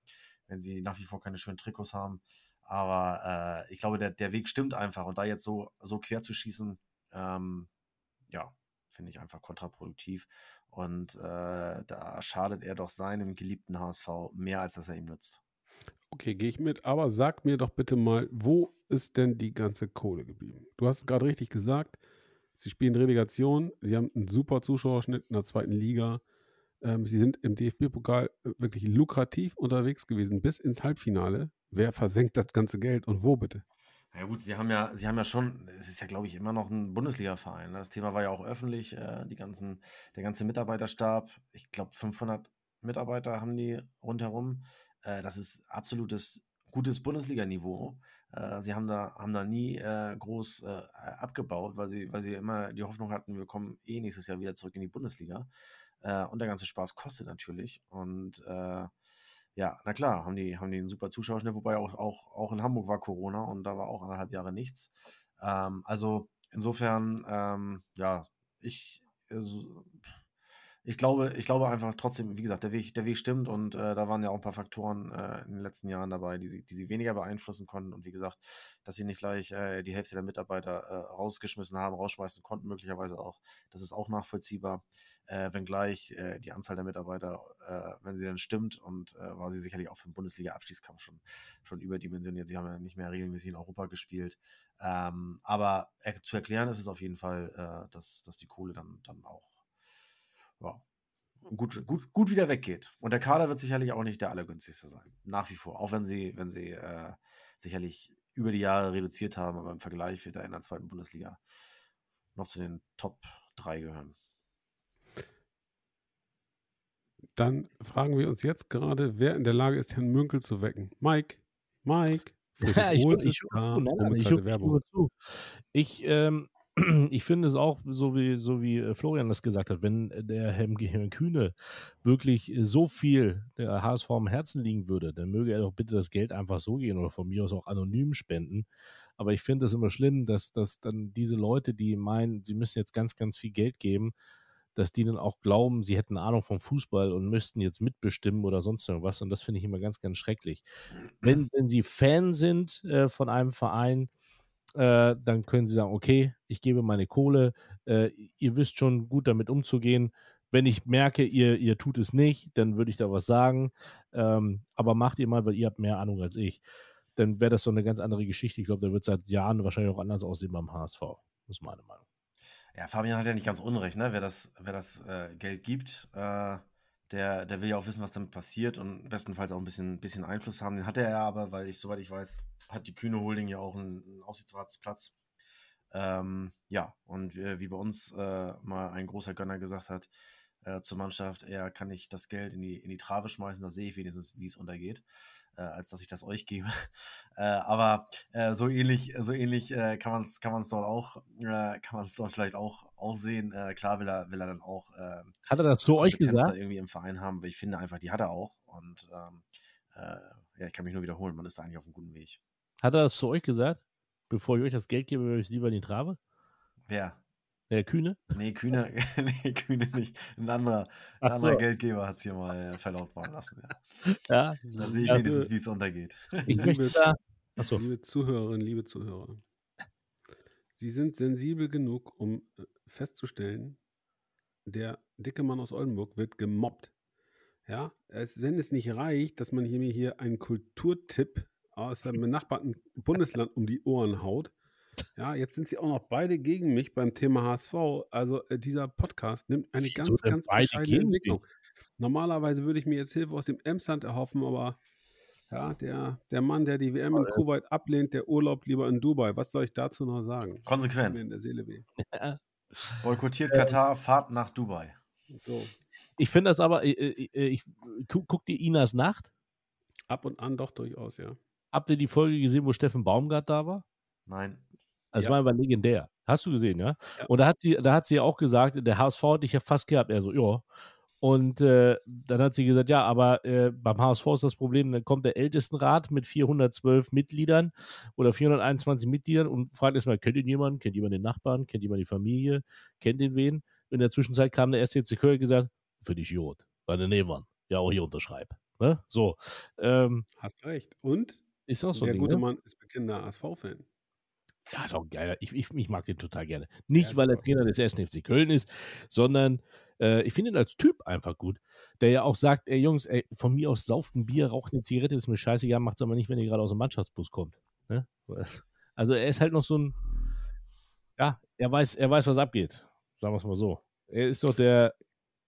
wenn sie nach wie vor keine schönen Trikots haben. Aber ich glaube, der, der Weg stimmt einfach. Und da jetzt so, so quer zu schießen, ähm, ja, finde ich einfach kontraproduktiv. Und äh, da schadet er doch seinem geliebten HSV mehr, als dass er ihm nützt. Okay, gehe ich mit. Aber sag mir doch bitte mal, wo ist denn die ganze Kohle geblieben? Du hast gerade richtig gesagt, sie spielen Relegation, sie haben einen super Zuschauerschnitt in der zweiten Liga. Ähm, sie sind im DFB-Pokal äh, wirklich lukrativ unterwegs gewesen bis ins Halbfinale. Wer versenkt das ganze Geld und wo bitte? Ja gut, sie haben ja, sie haben ja schon, es ist ja, glaube ich, immer noch ein Bundesliga-Verein. Ne? Das Thema war ja auch öffentlich, äh, die ganzen, der ganze Mitarbeiterstab, ich glaube 500 Mitarbeiter haben die rundherum. Äh, das ist absolutes gutes Bundesliga-Niveau. Äh, sie haben da, haben da nie äh, groß äh, abgebaut, weil sie, weil sie immer die Hoffnung hatten, wir kommen eh nächstes Jahr wieder zurück in die Bundesliga. Äh, und der ganze Spaß kostet natürlich. Und ja, na klar, haben die, haben die einen super Zuschauerschnitt, wobei auch, auch, auch in Hamburg war Corona und da war auch anderthalb Jahre nichts. Ähm, also insofern, ähm, ja, ich, also, ich glaube, ich glaube einfach trotzdem, wie gesagt, der Weg, der Weg stimmt und äh, da waren ja auch ein paar Faktoren äh, in den letzten Jahren dabei, die sie, die sie weniger beeinflussen konnten. Und wie gesagt, dass sie nicht gleich äh, die Hälfte der Mitarbeiter äh, rausgeschmissen haben, rausschmeißen konnten, möglicherweise auch. Das ist auch nachvollziehbar äh, wenngleich äh, die Anzahl der Mitarbeiter, äh, wenn sie dann stimmt, und äh, war sie sicherlich auch für den Bundesliga-Abstiegskampf schon, schon überdimensioniert. Sie haben ja nicht mehr regelmäßig in Europa gespielt. Ähm, aber zu erklären ist es auf jeden Fall, äh, dass, dass die Kohle dann, dann auch ja, gut, gut, gut wieder weggeht. Und der Kader wird sicherlich auch nicht der allergünstigste sein. Nach wie vor. Auch wenn sie, wenn sie äh, sicherlich über die Jahre reduziert haben, aber im Vergleich wird er in der zweiten Bundesliga noch zu den Top 3 gehören. Dann fragen wir uns jetzt gerade, wer in der Lage ist, Herrn Münkel zu wecken. Mike, Mike. *laughs* Ja, ich, ich, ich, da, ich, ich, ich, ähm, *clears throat* ich finde es auch, so wie, so wie äh, Florian das gesagt hat, wenn der Herr Kühne wirklich so viel der HSV am Herzen liegen würde, dann möge er doch bitte das Geld einfach so gehen oder von mir aus auch anonym spenden. Aber ich finde es immer schlimm, dass, dass dann diese Leute, die meinen, sie müssen jetzt ganz, ganz viel Geld geben, dass die dann auch glauben, sie hätten Ahnung vom Fußball und müssten jetzt mitbestimmen oder sonst irgendwas. Und das finde ich immer ganz, ganz schrecklich. Wenn, *clears throat* wenn sie Fan sind äh, von einem Verein, äh, dann können sie sagen, okay, ich gebe meine Kohle, äh, ihr wisst schon gut damit umzugehen. Wenn ich merke, ihr, ihr tut es nicht, dann würde ich da was sagen. Ähm, aber macht ihr mal, weil ihr habt mehr Ahnung als ich. Dann wäre das so eine ganz andere Geschichte. Ich glaube, da wird seit Jahren wahrscheinlich auch anders aussehen beim HSV. Das ist meine Meinung. Ja, Fabian hat ja nicht ganz unrecht, ne? Wer das, wer das äh, Geld gibt, äh, der, der will ja auch wissen, was damit passiert und bestenfalls auch ein bisschen, bisschen Einfluss haben. Den hat er ja aber, weil ich, soweit ich weiß, hat die Kühne Holding ja auch einen, einen Aussichtsratsplatz. Ähm, ja, und wie, wie bei uns äh, mal ein großer Gönner gesagt hat äh, zur Mannschaft, er kann nicht das Geld in die, in die Trave schmeißen, da sehe ich wenigstens, wie es untergeht äh, als dass ich das euch gebe. *laughs* äh, aber äh, so ähnlich, so ähnlich äh, kann man es kann man's dort auch, äh, kann man es dort vielleicht auch, auch sehen. Äh, klar will er, will er dann auch. hat er das zu euch gesagt? irgendwie im Verein haben, aber ich finde einfach, die hat er auch. Und ähm, ja, ich kann mich nur wiederholen, man ist da eigentlich auf einem guten Weg. Hat er das zu euch gesagt? Bevor ich euch das Geld gebe, würde ich es lieber in die Trabe? Wer? Der Kühne? *laughs* Nee, Kühne, *laughs* nee, Kühne nicht. Ein anderer, ein anderer so. Geldgeber hat es hier mal äh, verlautbaren lassen. Ja. ja. Da sehe ich ja, wenigstens, wie es untergeht. Ich *laughs* möchte da. Achso. Liebe Zuhörerinnen, liebe Zuhörer. Sie sind sensibel genug, um äh, festzustellen, der dicke Mann aus Oldenburg wird gemobbt. Ja, es, wenn es nicht reicht, dass man hier mir hier einen Kulturtipp aus dem benachbarten Bundesland um die Ohren haut, ja, jetzt sind sie auch noch beide gegen mich beim Thema HSV. Also äh, dieser Podcast nimmt eine Wieso ganz, ganz bescheidene Entwicklung. Dich? Normalerweise würde ich mir jetzt Hilfe aus dem Emsland erhoffen, aber ja, der, der Mann, der die WM in Kuwait ablehnt, der Urlaub lieber in Dubai. Was soll ich dazu noch sagen? Konsequent. Mir in der Seele weh. *laughs* Boykottiert äh, Katar, Fahrt nach Dubai. So. Ich finde das aber, ich, ich, ich guck dir Inas Nacht. Ab und an doch durchaus, ja. Habt ihr die Folge gesehen, wo Steffen Baumgart da war? Nein. Also ja. war legendär. Hast du gesehen, ja? ja? Und da hat sie, da hat sie auch gesagt, der HSV hat dich ja fast gehabt. Er so, ja. Und äh, dann hat sie gesagt, ja, aber äh, beim HSV ist das Problem, dann kommt der Ältestenrat mit 412 Mitgliedern oder 421 Mitgliedern und fragt erstmal, kennt ihn jemand? Kennt jemand den Nachbarn? Kennt jemand die Familie? Kennt ihn wen? In der Zwischenzeit kam der erste jetzt und gesagt, für dich Jod, meine Nebenmann. Ja, auch hier unterschreib. Ne? So. Ähm, Hast recht. Und? Ist auch so. Der Ding, gute ne? Mann ist bekennender HSV-Fan. Ja, ist auch geil. Ich, ich, ich, mag den total gerne. Nicht, ja, weil er Trainer des 1. FC Köln ist, sondern äh, ich finde ihn als Typ einfach gut. Der ja auch sagt, ey Jungs, ey, von mir aus sauft ein Bier, raucht eine Zigarette, ist mir scheißegal, macht es aber nicht, wenn ihr gerade aus dem Mannschaftsbus kommt. Ne? *laughs* Also er ist halt noch so ein, ja, er weiß, er weiß, was abgeht. Sagen wir es mal so. Er ist doch der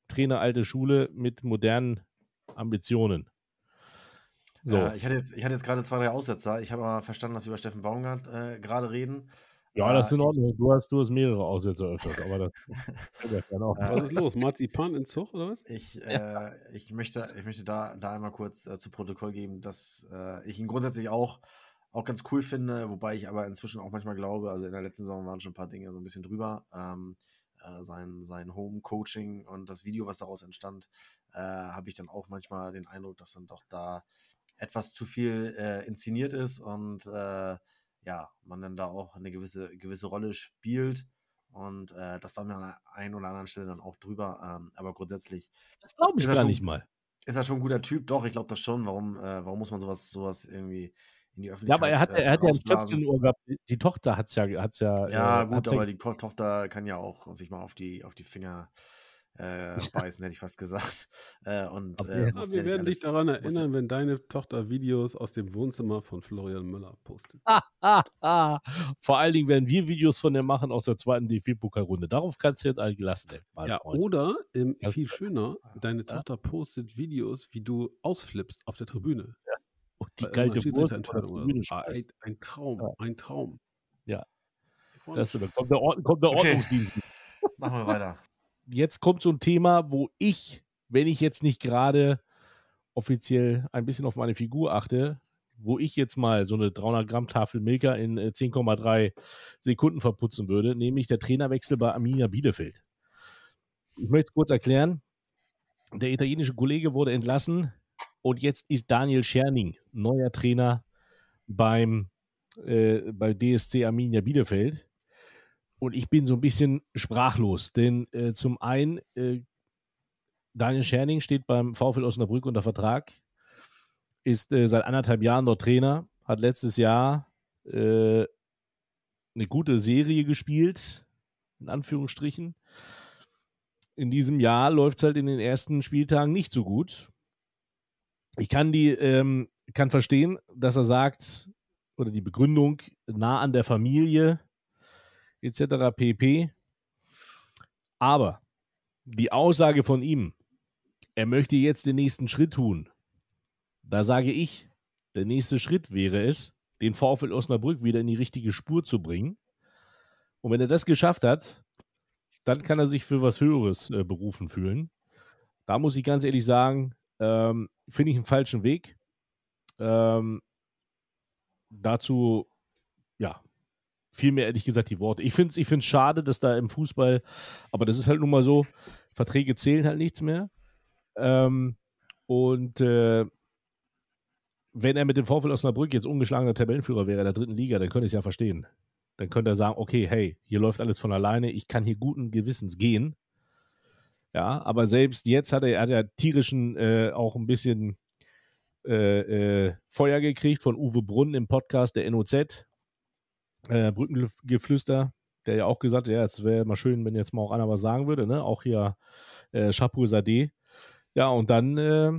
Trainer alte Schule mit modernen Ambitionen. So. Äh, ich hatte jetzt, jetzt gerade zwei, drei Aussetzer. Ich habe aber verstanden, dass wir über Steffen Baumgart äh, gerade reden. Ja, das ist in Ordnung. Du hast, du hast mehrere Aussetzer öfters, aber das *laughs* Was ist los? Marzipan in Zug oder was? Ich, äh, ich, möchte, ich möchte da, da einmal kurz äh, zu Protokoll geben, dass äh, ich ihn grundsätzlich auch, auch ganz cool finde, wobei ich aber inzwischen auch manchmal glaube, also in der letzten Saison waren schon ein paar Dinge so ein bisschen drüber. Ähm, äh, sein, sein Home-Coaching und das Video, was daraus entstand, äh, habe ich dann auch manchmal den Eindruck, dass dann doch da etwas zu viel äh, inszeniert ist und äh, ja, man dann da auch eine gewisse, gewisse Rolle spielt. Und äh, das war mir an der einen oder anderen Stelle dann auch drüber. Ähm, aber grundsätzlich. Das glaube ich gar schon, nicht mal. Ist er schon ein guter Typ? Doch, ich glaube das schon. Warum, äh, warum muss man sowas, sowas irgendwie in die Öffentlichkeit Ja, aber er hat, er hat ja ein Stöpfchen Ohr gehabt. Die Tochter hat es ja, hat's ja. Ja, äh, gut, aber die Tochter kann ja auch sich mal auf die, auf die Finger äh, *laughs* beißen, hätte ich fast gesagt. Äh, und, äh, ja, wir ja werden dich daran ja- erinnern, wenn deine Tochter Videos aus dem Wohnzimmer von Florian Müller postet. *laughs* Vor allen Dingen werden wir Videos von der machen aus der zweiten DFB-Pokalrunde. Darauf kannst du jetzt all gelassen, mein Ja, Freund. oder ähm, viel schöner, deine Ja. Tochter postet Videos, wie du ausflippst auf der Tribüne. Und die kalte Wurst. Ah, schmeißt. ein Traum, Ja. ein Traum. Ja. Das, da kommt der, Ord kommt der Okay. Ordnungsdienst. Machen wir weiter. Jetzt kommt so ein Thema, wo ich, wenn ich jetzt nicht gerade offiziell ein bisschen auf meine Figur achte, wo ich jetzt mal so eine 300 Gramm Tafel Milka in äh, 10,3 Sekunden verputzen würde, nämlich der Trainerwechsel bei Arminia Bielefeld. Ich möchte es kurz erklären. Der italienische Kollege wurde entlassen und jetzt ist Daniel Scherning neuer Trainer beim äh, bei DSC Arminia Bielefeld. Und ich bin so ein bisschen sprachlos, denn äh, zum einen, äh, Daniel Scherning steht beim VfL Osnabrück unter Vertrag, ist äh, seit anderthalb Jahren dort Trainer, hat letztes Jahr äh, eine gute Serie gespielt, in Anführungsstrichen. In diesem Jahr läuft es halt in den ersten Spieltagen nicht so gut. Ich kann die, ähm, kann verstehen, dass er sagt, oder die Begründung nah an der Familie, etc. pp. Aber die Aussage von ihm, er möchte jetzt den nächsten Schritt tun, da sage ich, der nächste Schritt wäre es, den VfL Osnabrück wieder in die richtige Spur zu bringen. Und wenn er das geschafft hat, dann kann er sich für was Höheres äh, berufen fühlen. Da muss ich ganz ehrlich sagen, ähm, finde ich einen falschen Weg. Ähm, dazu, ja, viel mehr ehrlich gesagt die Worte. Ich finde es ich find's schade, dass da im Fußball, aber das ist halt nun mal so, Verträge zählen halt nichts mehr. Ähm, und äh, wenn er mit dem VfL Osnabrück jetzt ungeschlagener Tabellenführer wäre in der dritten Liga, dann könnte ich es ja verstehen. Dann könnte er sagen, okay, hey, hier läuft alles von alleine, ich kann hier guten Gewissens gehen. Ja, aber selbst jetzt hat er, er hat ja tierischen äh, auch ein bisschen äh, äh, Feuer gekriegt von Uwe Brunn im Podcast der NOZ, äh, Brückengeflüster, der ja auch gesagt hat, ja, es wäre mal schön, wenn jetzt mal auch einer was sagen würde, ne? Auch hier äh, Chapeau Sade. Ja, und dann äh,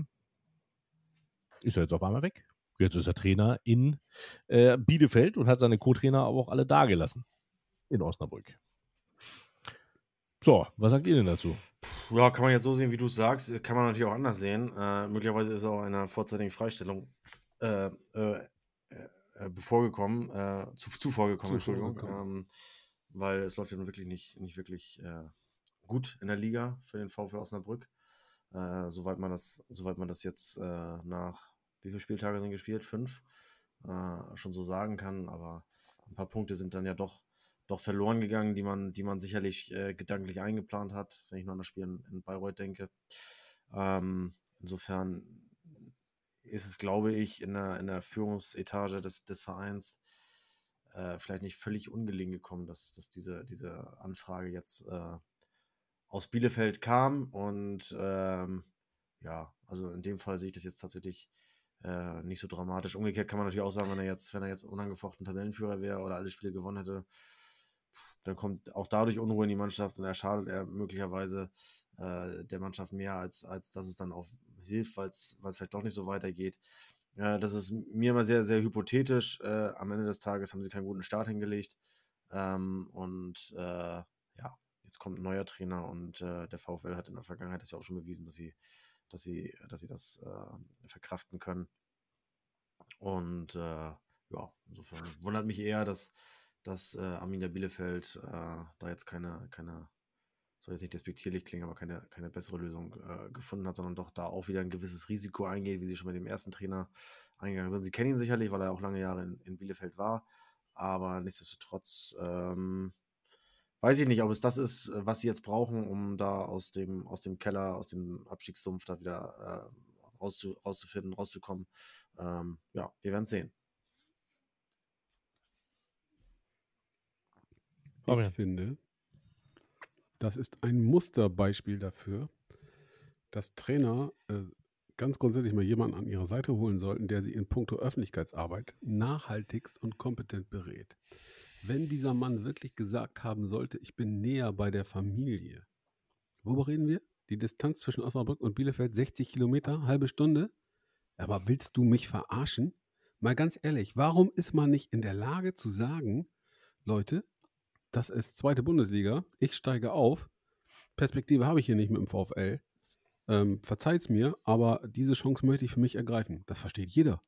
ist er jetzt auf einmal weg. Jetzt ist er Trainer in äh, Bielefeld und hat seine Co-Trainer aber auch alle dagelassen in Osnabrück. So, was sagt ihr denn dazu? Ja, kann man jetzt so sehen, wie du es sagst. Kann man natürlich auch anders sehen. Äh, möglicherweise ist er auch einer vorzeitigen Freistellung äh, äh, äh, bevorgekommen, äh, zu, zuvorgekommen, Entschuldigung. Zuvorgekommen. Ähm, weil es läuft ja nun wirklich nicht, nicht wirklich äh, gut in der Liga für den VfL Osnabrück. Äh, soweit man das, soweit man das jetzt äh, nach wie viele Spieltage sind gespielt? Fünf? Äh, schon so sagen kann, aber ein paar Punkte sind dann ja doch, doch verloren gegangen, die man, die man sicherlich gedanklich eingeplant hat, wenn ich nur an das Spiel in, in Bayreuth denke. Ähm, insofern ist es, glaube ich, in der, in der Führungsetage des, des Vereins äh, vielleicht nicht völlig ungelegen gekommen, dass, dass diese, diese Anfrage jetzt äh, aus Bielefeld kam. Und ähm, ja, also in dem Fall sehe ich das jetzt tatsächlich äh, nicht so dramatisch. Umgekehrt kann man natürlich auch sagen, wenn er jetzt, wenn er jetzt unangefochten Tabellenführer wäre oder alle Spiele gewonnen hätte, dann kommt auch dadurch Unruhe in die Mannschaft und er schadet er möglicherweise äh, der Mannschaft mehr, als, als dass es dann auch hilft, weil es vielleicht doch nicht so weitergeht. Äh, das ist mir immer sehr, sehr hypothetisch. Äh, am Ende des Tages haben sie keinen guten Start hingelegt. Ähm, und äh, ja, jetzt kommt ein neuer Trainer und äh, der VfL hat in der Vergangenheit das ja auch schon bewiesen, dass sie, dass sie, dass sie das äh, verkraften können. Und äh, ja, insofern wundert mich eher, dass, dass Arminia Bielefeld da jetzt keine, keine, soll jetzt nicht despektierlich klingen, aber keine, keine bessere Lösung äh, gefunden hat, sondern doch da auch wieder ein gewisses Risiko eingeht, wie sie schon mit dem ersten Trainer eingegangen sind. Sie kennen ihn sicherlich, weil er auch lange Jahre in, in Bielefeld war, aber nichtsdestotrotz ähm, weiß ich nicht, ob es das ist, was sie jetzt brauchen, um da aus dem, aus dem Keller, aus dem Abstiegssumpf da wieder äh, rauszu, rauszufinden, rauszukommen. Ähm, ja, wir werden es sehen. Ich finde, das ist ein Musterbeispiel dafür, dass Trainer äh, ganz grundsätzlich mal jemanden an ihre Seite holen sollten, der sie in puncto Öffentlichkeitsarbeit nachhaltigst und kompetent berät. Wenn dieser Mann wirklich gesagt haben sollte, ich bin näher bei der Familie, Worüber reden wir? Die Distanz zwischen Osnabrück und Bielefeld 60 Kilometer, halbe Stunde. Aber willst du mich verarschen? Mal ganz ehrlich, warum ist man nicht in der Lage zu sagen, Leute, das ist zweite Bundesliga, ich steige auf, Perspektive habe ich hier nicht mit dem VfL. Ähm, verzeiht's mir, aber diese Chance möchte ich für mich ergreifen. Das versteht jeder.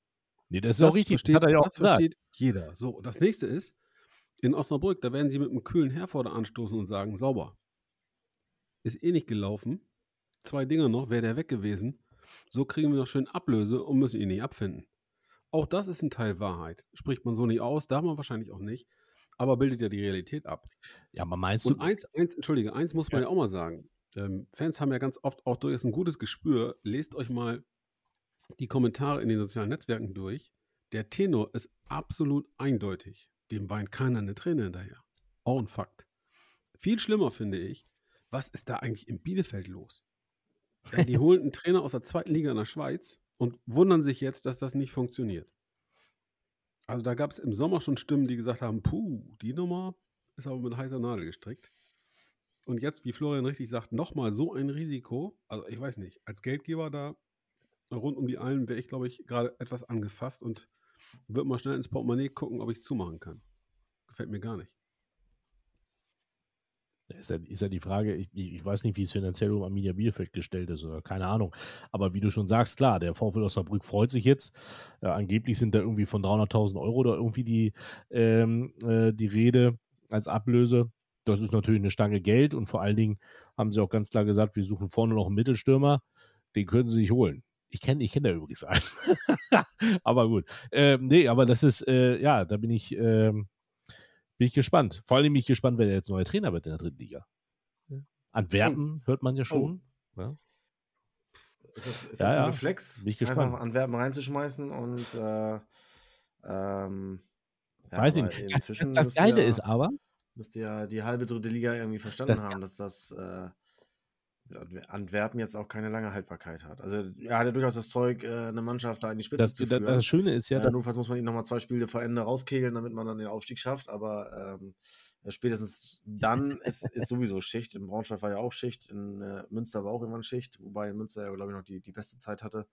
Nee, das ist auch richtig. Versteht, hat er ja auch das gesagt. versteht jeder. So, das nächste ist, in Osnabrück, da werden sie mit einem kühlen Herforder anstoßen und sagen, sauber. Ist eh nicht gelaufen. Zwei Dinger noch, wäre der weg gewesen. So kriegen wir noch schön Ablöse und müssen ihn nicht abfinden. Auch das ist ein Teil Wahrheit. Spricht man so nicht aus, darf man wahrscheinlich auch nicht, aber bildet ja die Realität ab. Ja, aber meinst Und du, eins, eins, entschuldige, eins muss man ja, auch mal sagen. Ähm, Fans haben ja ganz oft auch durchaus ein gutes Gespür. Lest euch mal die Kommentare in den sozialen Netzwerken durch. Der Tenor ist absolut eindeutig. Dem weint keiner eine Träne hinterher. Auch ein Fakt. Viel schlimmer finde ich, was ist da eigentlich in Bielefeld los? Ja, die *laughs* holen einen Trainer aus der zweiten Liga in der Schweiz und wundern sich jetzt, dass das nicht funktioniert. Also da gab es im Sommer schon Stimmen, die gesagt haben, puh, die Nummer ist aber mit heißer Nadel gestrickt. Und jetzt, wie Florian richtig sagt, nochmal so ein Risiko. Also ich weiß nicht, als Geldgeber da rund um die Allen wäre ich, glaube ich, gerade etwas angefasst und würde mal schnell ins Portemonnaie gucken, ob ich es zumachen kann. Gefällt mir gar nicht. Ist ja, ist ja die Frage, ich, ich weiß nicht, wie es finanziell um Arminia Bielefeld gestellt ist oder keine Ahnung. Aber wie du schon sagst, klar, der VfL Osnabrück freut sich jetzt. Äh, angeblich sind da irgendwie von 300.000 Euro oder irgendwie die, ähm, äh, die Rede als Ablöse. Das ist natürlich eine Stange Geld und vor allen Dingen haben sie auch ganz klar gesagt, wir suchen vorne noch einen Mittelstürmer. Den können sie sich holen. Ich kenne ich kenn da übrigens einen. *laughs* aber gut. Ähm, nee, aber das ist, äh, ja, da bin ich, ähm, bin ich gespannt. Vor allem bin ich gespannt, wer jetzt neuer Trainer wird in der dritten Liga. Antwerpen hört man ja schon. Ja. Ist das, ist Ja, das ja. ein Reflex? Bin ich gespannt. Einfach Antwerpen reinzuschmeißen und äh, ähm, ja, Weiß aber nicht. Inzwischen Das müsste Geile ja, ist aber, müsste ja die halbe dritte Liga irgendwie verstanden Das- haben, dass das äh, Antwerpen jetzt auch keine lange Haltbarkeit hat. Also er hat ja durchaus das Zeug, äh, eine Mannschaft da in die Spitze das, zu führen. das Schöne ist ja, dass, notfalls muss man ihn nochmal zwei Spiele vor Ende rauskegeln, damit man dann den Aufstieg schafft. Aber ähm, ja, spätestens dann *laughs* ist, ist sowieso Schicht. In Braunschweig war ja auch Schicht, in äh, Münster war auch irgendwann Schicht, wobei in Münster ja, glaube ich, noch die, die beste Zeit hatte.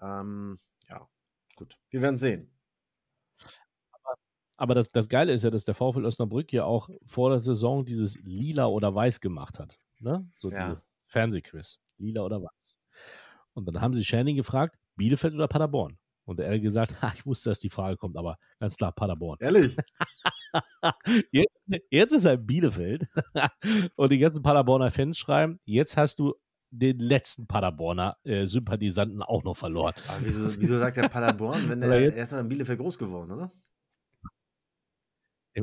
Ähm, ja, gut. Wir werden sehen. aber das, das Geile ist ja, dass der VfL Osnabrück ja auch vor der Saison dieses Lila oder Weiß gemacht hat. Ne? So Ja. dieses Fernsehquiz. Lila oder Weiß. Und dann haben sie Shanning gefragt, Bielefeld oder Paderborn? Und er hat gesagt, ha, ich wusste, dass die Frage kommt, aber ganz klar Paderborn. Ehrlich? *laughs* Jetzt, jetzt ist er in Bielefeld *laughs* und die ganzen Paderborner Fans schreiben, jetzt hast du den letzten Paderborner äh, Sympathisanten auch noch verloren. Wieso, wieso sagt der Paderborn, wenn *laughs* er er ja in Bielefeld groß geworden, oder?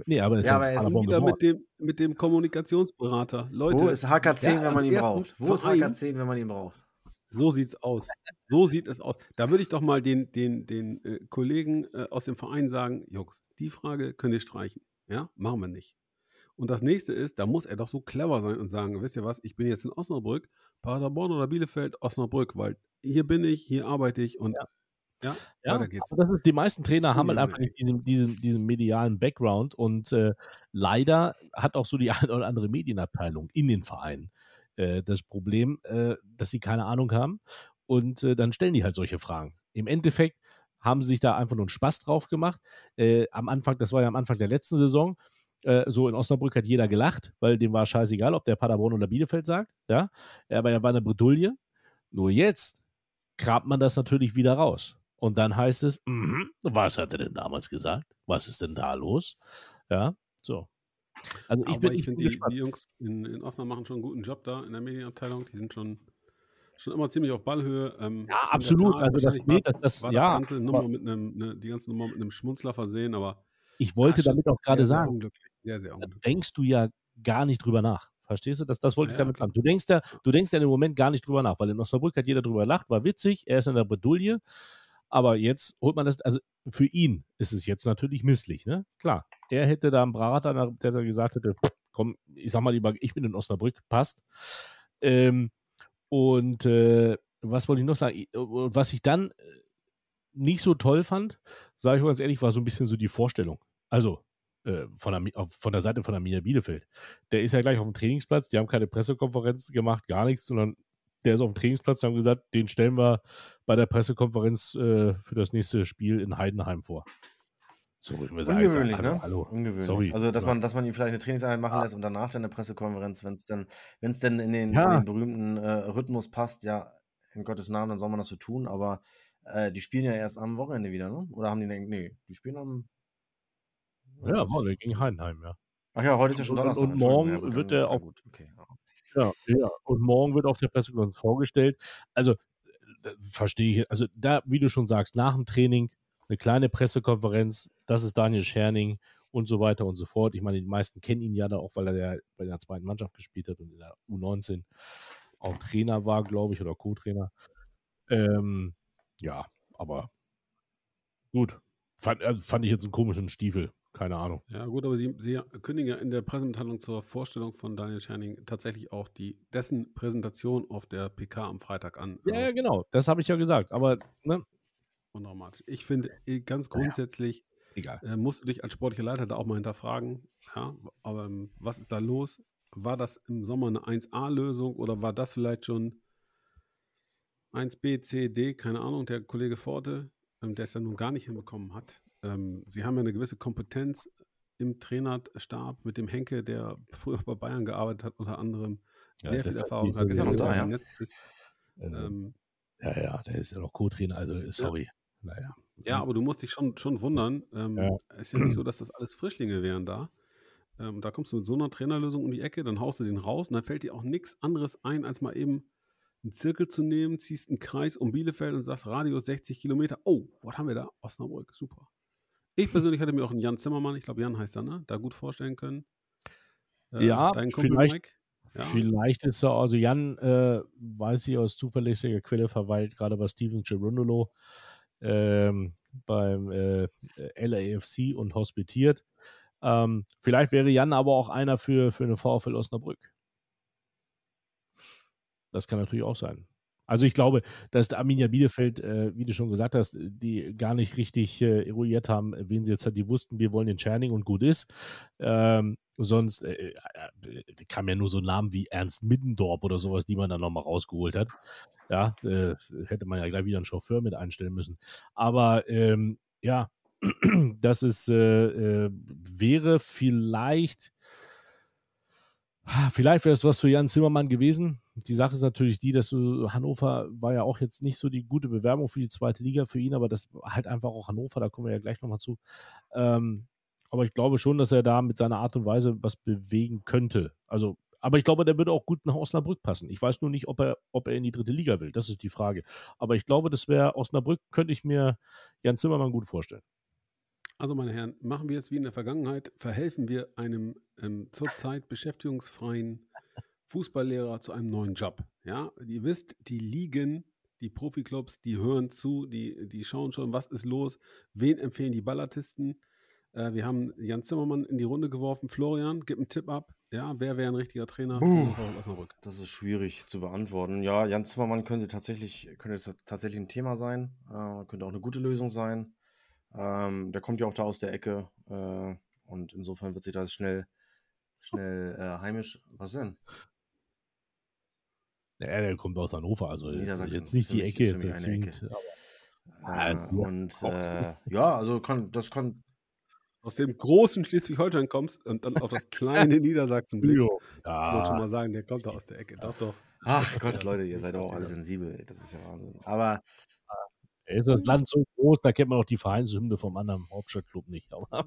Nee, aber, Ja, aber er ist Wieder mit dem, mit dem Kommunikationsberater. Leute, Wo ist HK10, ja, wenn man als ihn braucht? Wo ist Verein- HK10, wenn man ihn braucht? So sieht's aus. So sieht es aus. Da würde ich doch mal den, den, den äh, Kollegen äh, aus dem Verein sagen, Jungs, die Frage könnt ihr streichen. Ja, machen wir nicht. Und das nächste ist, da muss er doch so clever sein und sagen, wisst ihr was, ich bin jetzt in Osnabrück, Paderborn oder Bielefeld, Osnabrück, weil hier bin ich, hier arbeite ich und ja, Ja, geht's. aber das ist, die meisten Trainer haben halt einfach nicht diesen, diesen, diesen medialen Background und äh, leider hat auch so die *laughs* eine oder andere Medienabteilung in den Vereinen äh, das Problem, äh, dass sie keine Ahnung haben und äh, dann stellen die halt solche Fragen. Im Endeffekt haben sie sich da einfach nur einen Spaß drauf gemacht. Äh, am Anfang, das war ja am Anfang der letzten Saison, äh, so in Osnabrück hat jeder gelacht, weil dem war scheißegal, ob der Paderborn oder Bielefeld sagt, ja, aber er war eine Bredouille. Nur jetzt kramt man das natürlich wieder raus. Und dann heißt es, mhm, was hat er denn damals gesagt? Was ist denn da los? Ja, so. Also ich Aber bin, ich ich finde, die, die Jungs in, in Osnabrück machen schon einen guten Job da in der Medienabteilung. Die sind schon, schon immer ziemlich auf Ballhöhe. Ähm, der absolut. Also das- nee, das- das- war ja, das ganze Nummer mit einem, ne, die ganze Nummer mit einem Schmunzler versehen, aber Ich wollte ja, damit auch gerade sagen. Sehr, sehr da denkst du ja gar nicht drüber nach. Verstehst du? Das, das wollte ich Ja, damit klar. sagen. Du denkst ja, du denkst ja im Moment gar nicht drüber nach, weil in Osnabrück hat jeder drüber gelacht, war witzig, er ist in der Bredouille. Aber jetzt holt man das, also für ihn ist es jetzt natürlich misslich, ne? Klar. Er hätte da einen Berater, der da gesagt hätte, komm, ich sag mal lieber, ich bin in Osnabrück, passt. Ähm, und äh, was wollte ich noch sagen? Und Was ich dann äh, nicht so toll fand, sage ich mal ganz ehrlich, war so ein bisschen so die Vorstellung. Also, äh, von, der, von der Seite von der Arminia Bielefeld. Der ist ja gleich auf dem Trainingsplatz, die haben keine Pressekonferenz gemacht, gar nichts, sondern der ist auf dem Trainingsplatz und haben gesagt, den stellen wir bei der Pressekonferenz äh, für das nächste Spiel in Heidenheim vor. So, ich mir sagen, ich sag, Ungewöhnlich, ne? Hallo. Ungewöhnlich. Sorry. Also, dass man, dass man ihn vielleicht eine Trainingseinheit machen Ja. lässt und danach dann eine Pressekonferenz, wenn es denn, denn in den, Ja. in den berühmten äh, Rhythmus passt, ja, in Gottes Namen, dann soll man das so tun, aber äh, die spielen ja erst am Wochenende wieder, ne? Oder haben die denn, nee, die spielen am. Ja, morgen gegen Heidenheim, ja. Ach ja, heute ist ja schon Donnerstag. und morgen ja, gut, wird er ja, auch- Gut, okay. Ja. Ja, ja. Und morgen wird auf der Pressekonferenz vorgestellt. Also, äh, verstehe ich. Also, da, wie du schon sagst, nach dem Training eine kleine Pressekonferenz, das ist Daniel Scherning und so weiter und so fort. Ich meine, die meisten kennen ihn ja da auch, weil er der, bei der zweiten Mannschaft gespielt hat und in der U19 auch Trainer war, glaube ich, oder Co-Trainer. Ähm, ja, aber gut. Fand, also fand ich jetzt einen komischen Stiefel. Keine Ahnung. Ja, gut, aber Sie, Sie kündigen ja in der Pressemitteilung zur Vorstellung von Daniel Scherning tatsächlich auch die, dessen Präsentation auf der PK am Freitag an. Ja, ja, Also genau. Das habe ich ja gesagt. Aber, ne, undramatisch. Ich finde eh, ganz grundsätzlich egal. äh, musst du dich als sportlicher Leiter da auch mal hinterfragen. Ja, aber ähm, was ist da los? War das im Sommer eine 1A-Lösung oder war das vielleicht schon 1B, C, D, keine Ahnung, der Kollege Forte, ähm, der es ja nun gar nicht hinbekommen hat. Ähm, sie haben ja eine gewisse Kompetenz im Trainerstab mit dem Henke, der früher bei Bayern gearbeitet hat, unter anderem Ja, sehr viel Erfahrung hat, Ist noch gut da, ja? ist. Ähm, Ähm, Ja, ja, der ist ja noch Co-Trainer, also äh, sorry. Naja. Ja, aber du musst dich schon, schon wundern. Ähm. Ja. Es ist ja nicht so, *clears throat* dass das alles Frischlinge wären da. Ähm, da kommst du mit so einer Trainerlösung um die Ecke, dann haust du den raus und dann fällt dir auch nichts anderes ein, als mal eben einen Zirkel zu nehmen, ziehst einen Kreis um Bielefeld und sagst Radius 60 Kilometer. Oh, was haben wir da? Osnabrück, super. Ich persönlich hätte mir auch einen Jan Zimmermann, ich glaube Jan heißt er, ne? Da gut vorstellen können. Äh, Ja, dein Kumpel vielleicht- Mike. Ja. Vielleicht ist er, also Jan, äh, weiß ich aus zuverlässiger Quelle, verweilt gerade bei Steven Gerundolo ähm, beim äh, LAFC und hospitiert. Ähm, vielleicht wäre Jan aber auch einer für, für eine VfL Osnabrück. Das kann natürlich auch sein. Also ich glaube, dass der Arminia Bielefeld, äh, wie du schon gesagt hast, die gar nicht richtig äh, eruiert haben, wen sie jetzt hat. Die wussten, wir wollen den Czerning und gut ist. Ähm, sonst äh, äh, kam ja nur so Namen wie Ernst Middendorp oder sowas, die man dann nochmal rausgeholt hat. Ja, äh, hätte man ja gleich wieder einen Chauffeur mit einstellen müssen. Aber ähm, ja, *clears throat* das ist, äh, äh, wäre vielleicht, vielleicht wäre es was für Jan Zimmermann gewesen. Die Sache ist natürlich die, dass Hannover war ja auch jetzt nicht so die gute Bewerbung für die zweite Liga für ihn, aber das halt einfach auch Hannover, da kommen wir ja gleich nochmal zu. Ähm, aber ich glaube schon, dass er da mit seiner Art und Weise was bewegen könnte. Also, aber ich glaube, der würde auch gut nach Osnabrück passen. Ich weiß nur nicht, ob er, ob er in die dritte Liga will. Das ist die Frage. Aber ich glaube, das wäre Osnabrück, könnte ich mir Jan Zimmermann gut vorstellen. Also, meine Herren, machen wir jetzt wie in der Vergangenheit, verhelfen wir einem ähm, zurzeit beschäftigungsfreien Fußballlehrer zu einem neuen Job. Ja, ihr wisst, die Ligen, die Profiklubs, die hören zu, die, die schauen schon, was ist los, wen empfehlen die Ballartisten. Äh, wir haben Jan Zimmermann in die Runde geworfen. Florian, gib einen Tipp ab. Ja, wer wäre ein richtiger Trainer für Uh. Osnabrück? Das ist schwierig zu beantworten. Ja, Jan Zimmermann könnte tatsächlich, könnte ta- tatsächlich ein Thema sein, äh, könnte auch eine gute Lösung sein. Ähm, der kommt ja auch da aus der Ecke äh, und insofern wird sich das schnell, schnell äh, heimisch. Was denn? Ja, der kommt aus Hannover, also jetzt, jetzt nicht die Ecke, jetzt zwingend, Ecke. aber Äh, Also, ja, und äh, ja, also kann, das kann. Aus dem großen Schleswig-Holstein kommst und dann auf das kleine *laughs* Niedersachsen blickst. Jo, Ich wollte schon ja, mal sagen, der kommt da aus der Ecke. Doch, doch. Ach *laughs* Gott, Leute, ihr seid auch alle sensibel. Das ist ja Wahnsinn. Aber ist das Land so groß, da kennt man auch die Vereinshymne vom anderen Hauptstadtclub nicht. Aber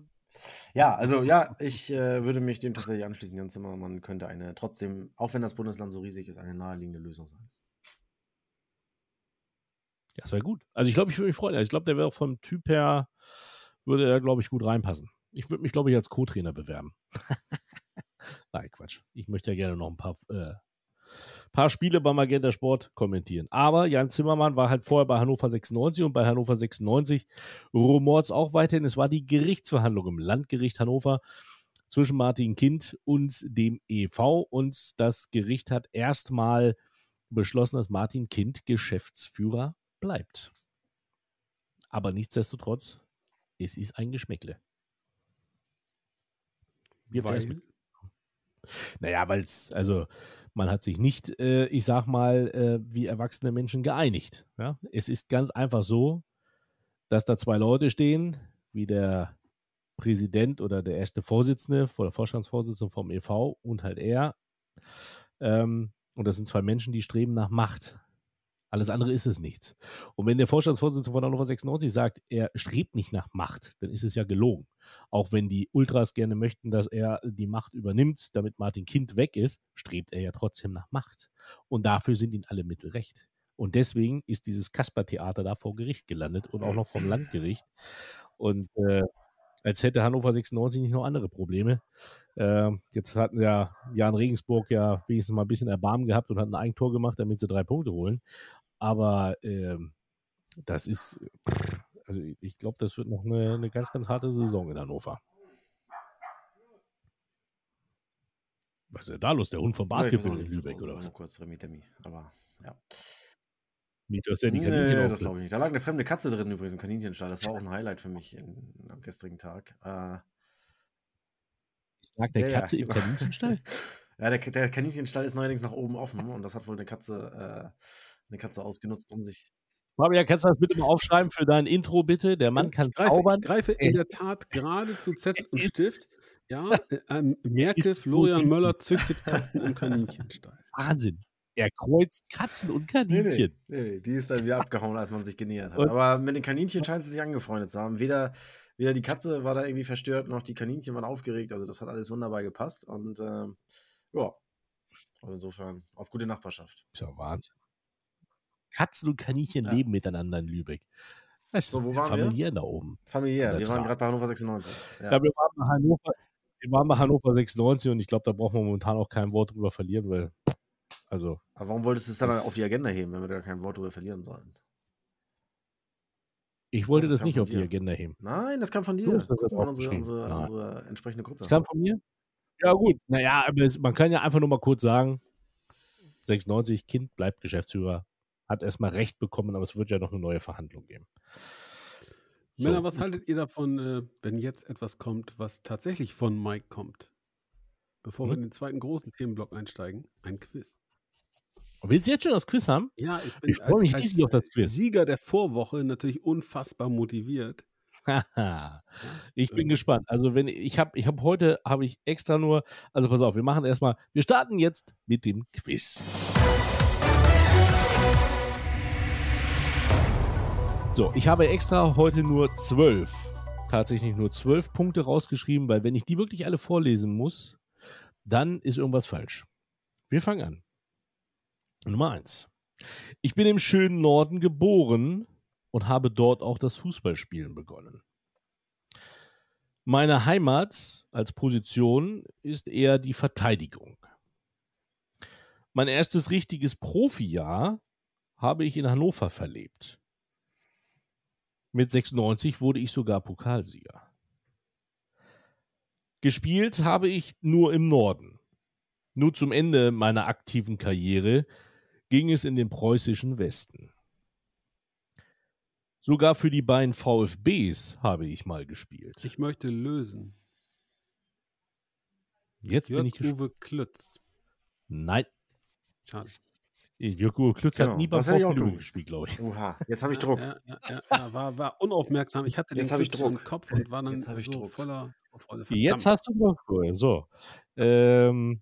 Ja, also ja, ich äh, würde mich dem tatsächlich anschließen. Jan Zimmermann könnte eine, trotzdem, auch wenn das Bundesland so riesig ist, eine naheliegende Lösung sein. das wäre gut. Also ich glaube, ich würde mich freuen. Also ich glaube, der wäre vom Typ her, würde er, glaube ich, gut reinpassen. Ich würde mich, glaube ich, als Co-Trainer bewerben. *laughs* Nein, Quatsch. Ich möchte ja gerne noch ein paar, äh, paar Spiele beim Magenta Sport kommentieren. Aber Jan Zimmermann war halt vorher bei Hannover 96 und bei Hannover 96 rumort es auch weiterhin. Es war die Gerichtsverhandlung im Landgericht Hannover zwischen Martin Kind und dem EV und das Gericht hat erstmal beschlossen, dass Martin Kind Geschäftsführer bleibt. Aber nichtsdestotrotz, es ist ein Geschmäckle. Erst Weil, mit, naja, weil es, also man hat sich nicht, äh, ich sag mal, äh, wie erwachsene Menschen geeinigt. Ja? Es ist ganz einfach so, dass da zwei Leute stehen, wie der Präsident oder der erste Vorsitzende oder Vorstandsvorsitzende vom EV und halt er. Ähm, und das sind zwei Menschen, die streben nach Macht. Alles andere ist es nichts. Und wenn der Vorstandsvorsitzende von Hannover 96 sagt, er strebt nicht nach Macht, dann ist es ja gelogen. Auch wenn die Ultras gerne möchten, dass er die Macht übernimmt, damit Martin Kind weg ist, strebt er ja trotzdem nach Macht. Und dafür sind ihm alle Mittel recht. Und deswegen ist dieses Kasper-Theater da vor Gericht gelandet und auch noch vom Landgericht. Und äh, als hätte Hannover 96 nicht noch andere Probleme. Äh, jetzt hatten ja Jan Regensburg ja wenigstens mal ein bisschen Erbarmen gehabt und hat ein Eigentor gemacht, damit sie drei Punkte holen. Aber ähm, das ist, also ich glaube, das wird noch eine, eine ganz, ganz harte Saison in Hannover. Was ist denn da los? Der Hund vom Ja, Basketball auch in Lübeck oder was? Kurz Remitemi, aber ja. Nicht, dass der die Kaninchen Nee, das glaube ich nicht. Da lag eine fremde Katze drin übrigens im Kaninchenstall. Das war auch ein Highlight für mich in, am gestrigen Tag. Äh, Ich lag der ja, ja, Katze im genau. Kaninchenstall? *laughs* Ja, der, der Kaninchenstall ist neuerdings nach oben offen und das hat wohl eine Katze, äh, eine Katze ausgenutzt, um sich. Fabian, kannst du das bitte mal aufschreiben für dein Intro, bitte? Der Mann kann ich greife, zaubern. ich greife in der Tat gerade zu Zettel und Stift. Ja, *laughs* äh, ähm, merke, Florian. Möller züchtet Katzen im Kaninchenstall. Wahnsinn. Er kreuzt Katzen und Kaninchen. nee, nee, die ist dann wieder abgehauen, als man sich genähert hat. Und- Aber mit den Kaninchen scheint sie sich angefreundet zu haben. Weder, weder die Katze war da irgendwie verstört, noch die Kaninchen waren aufgeregt. Also das hat alles wunderbar gepasst. Und ähm, ja, also insofern auf gute Nachbarschaft. Ist ja Wahnsinn. Katzen und Kaninchen Ja. leben miteinander in Lübeck. Das ist So, wo waren wir? familiär da oben. Familiär, wir waren gerade bei Hannover 96. Ja. wir, waren bei Hannover, wir waren bei Hannover 96 und ich glaube, da brauchen wir momentan auch kein Wort drüber verlieren, weil, also, Aber warum wolltest du es dann auf die Agenda heben, wenn wir da kein Wort drüber verlieren sollen? ich wollte das das nicht auf die dir. Agenda heben. Nein, das kam von dir. Du hast das Guck mal in unsere, unsere, Nein. unsere entsprechende Gruppe. Das kam von mir? Ja, gut. Naja, aber es, man kann ja einfach nur mal kurz sagen, 96, Kind bleibt Geschäftsführer, hat erstmal Recht bekommen, aber es wird ja noch eine neue Verhandlung geben. So. Männer, was haltet ihr davon, äh, wenn jetzt etwas kommt, was tatsächlich von Mike kommt? Bevor wir Hm? in den zweiten großen Themenblock einsteigen, ein Quiz. Willst du jetzt schon das Quiz haben? Ja, ich bin Ich freue mich riesig auf das Quiz. Sieger der Vorwoche natürlich unfassbar motiviert. *laughs* Ich bin ähm, gespannt. Also wenn ich habe, ich habe heute habe ich extra nur, also pass auf, wir machen erstmal, wir starten jetzt mit dem Quiz. So, ich habe extra heute nur zwölf, tatsächlich nur zwölf Punkte rausgeschrieben, weil wenn ich die wirklich alle vorlesen muss, dann ist irgendwas falsch. Wir fangen an. Nummer eins. Ich bin im schönen Norden geboren und habe dort auch das Fußballspielen begonnen. Meine Heimat als Position ist eher die Verteidigung. Mein erstes richtiges Profijahr habe ich in Hannover verlebt. Mit 96 wurde ich sogar Pokalsieger. Gespielt habe ich nur im Norden. Nur zum Ende meiner aktiven Karriere ging es in den preußischen Westen. Sogar für die beiden VfBs habe ich mal gespielt. Ich möchte lösen. Jetzt bin ich. Jörg-Uwe Klütz. Nein, Schade. Jürgen Klütz Genau, hat nie beim gewusst. gespielt, glaube ich. Oha, jetzt habe ich Druck. Ja, ja, ja, ja, war, war unaufmerksam. Ich hatte Jetzt den Klütz Druck. im Kopf und war dann Jetzt hab ich so Druck. voller Vorfreude. Jetzt hast du cool. So. Ähm,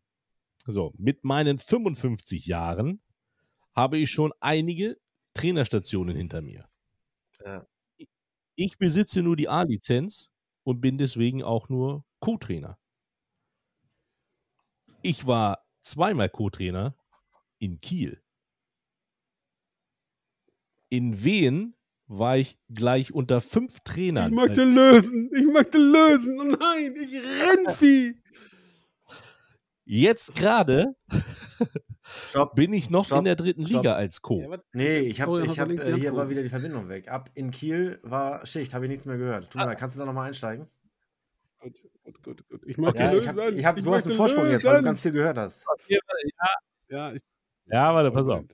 so, mit meinen 55 Jahren habe ich schon einige Trainerstationen hinter mir. Ja. Ich besitze nur die A-Lizenz und bin deswegen auch nur Co-Trainer. Ich war zweimal Co-Trainer in Kiel. In Wien war ich gleich unter fünf Trainern. Ich möchte lösen. Ich möchte lösen. Oh nein, ich Rennvieh. Jetzt gerade *laughs* bin ich noch Stopp. in der dritten Stopp. Liga als Co. Ja, Nee, ich habe, ich hab, äh, hier war wieder die Verbindung weg. Ab in Kiel war Schicht, habe ich nichts mehr gehört. Tut mir leid, kannst du da nochmal einsteigen? Gut, gut, gut, gut. Ich möchte Ja, ich lösen. hab, ich hab, du hast einen Vorsprung jetzt, weil du lösen. ganz viel gehört hast. Ja, ich, Ja, warte, pass auf.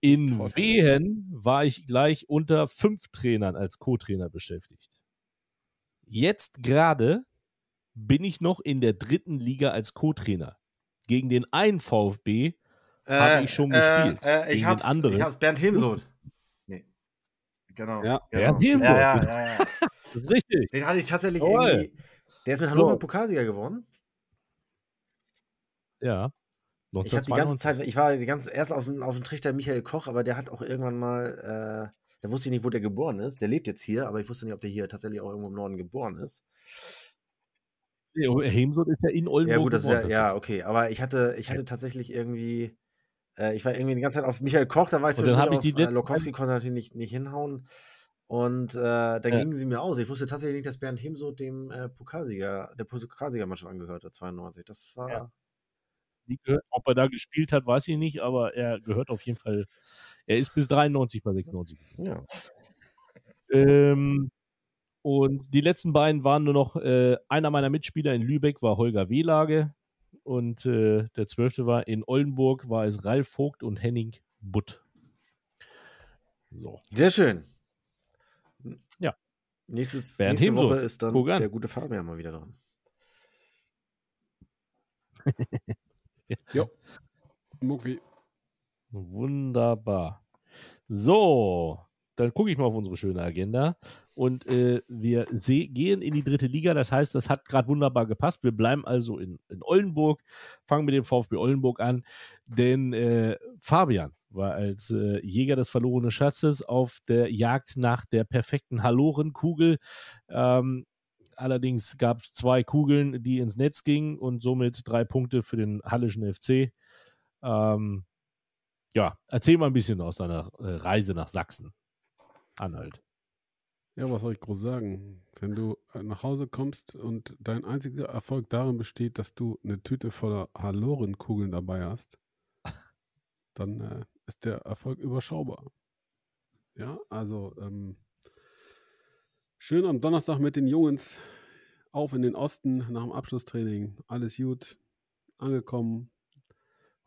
In. Wehen war ich gleich unter fünf Trainern als Co-Trainer beschäftigt. Jetzt gerade bin ich noch in der dritten Liga als Co-Trainer. Gegen den einen VfB habe ich schon gespielt. Äh, ich hab's, den anderen. ich hab's Bernd Hemsoth. Nee. Genau. Ja. genau. Bernd Hemsoth. Ja, ja, ja, ja. Das ist richtig. Den hatte ich tatsächlich Jawohl. irgendwie. Der ist mit So. Hannover Pokalsieger geworden. Ja. Ich habe die ganze 1992. Zeit, ich war die ganze erst auf dem, auf dem Trichter Michael Koch, aber der hat auch irgendwann mal, äh, da wusste ich nicht, wo der geboren ist. Der lebt jetzt hier, aber ich wusste nicht, ob der hier tatsächlich auch irgendwo im Norden geboren ist. Nee, Hemsund ist ja in Oldenburg. Ja, gut, das ist ja, geboren, ja, okay. Aber ich hatte, ich hatte tatsächlich irgendwie, äh, ich war irgendwie die ganze Zeit auf Michael Koch, da war ich Und dann zwischendurch hab ich die äh, Lokowski konnte natürlich nicht, nicht hinhauen. Und äh, dann Ja. gingen sie mir aus. Ich wusste tatsächlich nicht, dass Bernd Hemso dem äh, Pokalsieger, der Pokalsiegermannschaft angehörte, 92. Das war. Ja. Die gehört, ob er da gespielt hat, weiß ich nicht, aber er gehört auf jeden Fall. Er ist bis 93 bei 96. ja. Ähm, und die letzten beiden waren nur noch, äh, einer meiner Mitspieler in Lübeck war Holger Wehlage und äh, der zwölfte war in Oldenburg, war es Ralf Vogt und Henning Butt. So. Sehr schön. Ja. Nächstes, Bernd nächste Hemso. Woche ist dann der gute Fabian mal wieder dran. *laughs* *laughs* Muckwi. Wunderbar. So, dann gucke ich mal auf unsere schöne Agenda. Und äh, wir gehen in die dritte Liga. Das heißt, das hat gerade wunderbar gepasst. Wir bleiben also in, in Oldenburg, fangen mit dem VfB Oldenburg an. Denn äh, Fabian war als äh, Jäger des verlorenen Schatzes auf der Jagd nach der perfekten Halorenkugel. Ähm, allerdings gab es zwei Kugeln, die ins Netz gingen und somit drei Punkte für den Hallischen FC. Ähm, ja, erzähl mal ein bisschen aus deiner äh, Reise nach Sachsen. Anhalt. Ja, was soll ich groß sagen? Wenn du äh, nach Hause kommst und dein einziger Erfolg darin besteht, dass du eine Tüte voller Halorenkugeln dabei hast, dann äh, ist der Erfolg überschaubar. Ja, also ähm, schön am Donnerstag mit den Jungs auf in den Osten nach dem Abschlusstraining. Alles gut, angekommen,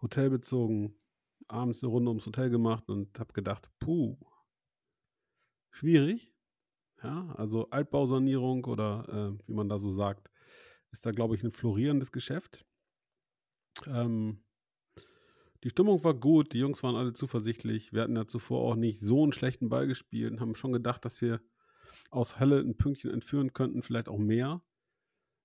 Hotel bezogen, abends eine Runde ums Hotel gemacht und habe gedacht, puh, schwierig. Ja, also Altbausanierung oder äh, wie man da so sagt, ist da, glaube ich, ein florierendes Geschäft. Ähm, die Stimmung war gut, die Jungs waren alle zuversichtlich. Wir hatten ja zuvor auch nicht so einen schlechten Ball gespielt und haben schon gedacht, dass wir aus Hölle ein Pünktchen entführen könnten, vielleicht auch mehr.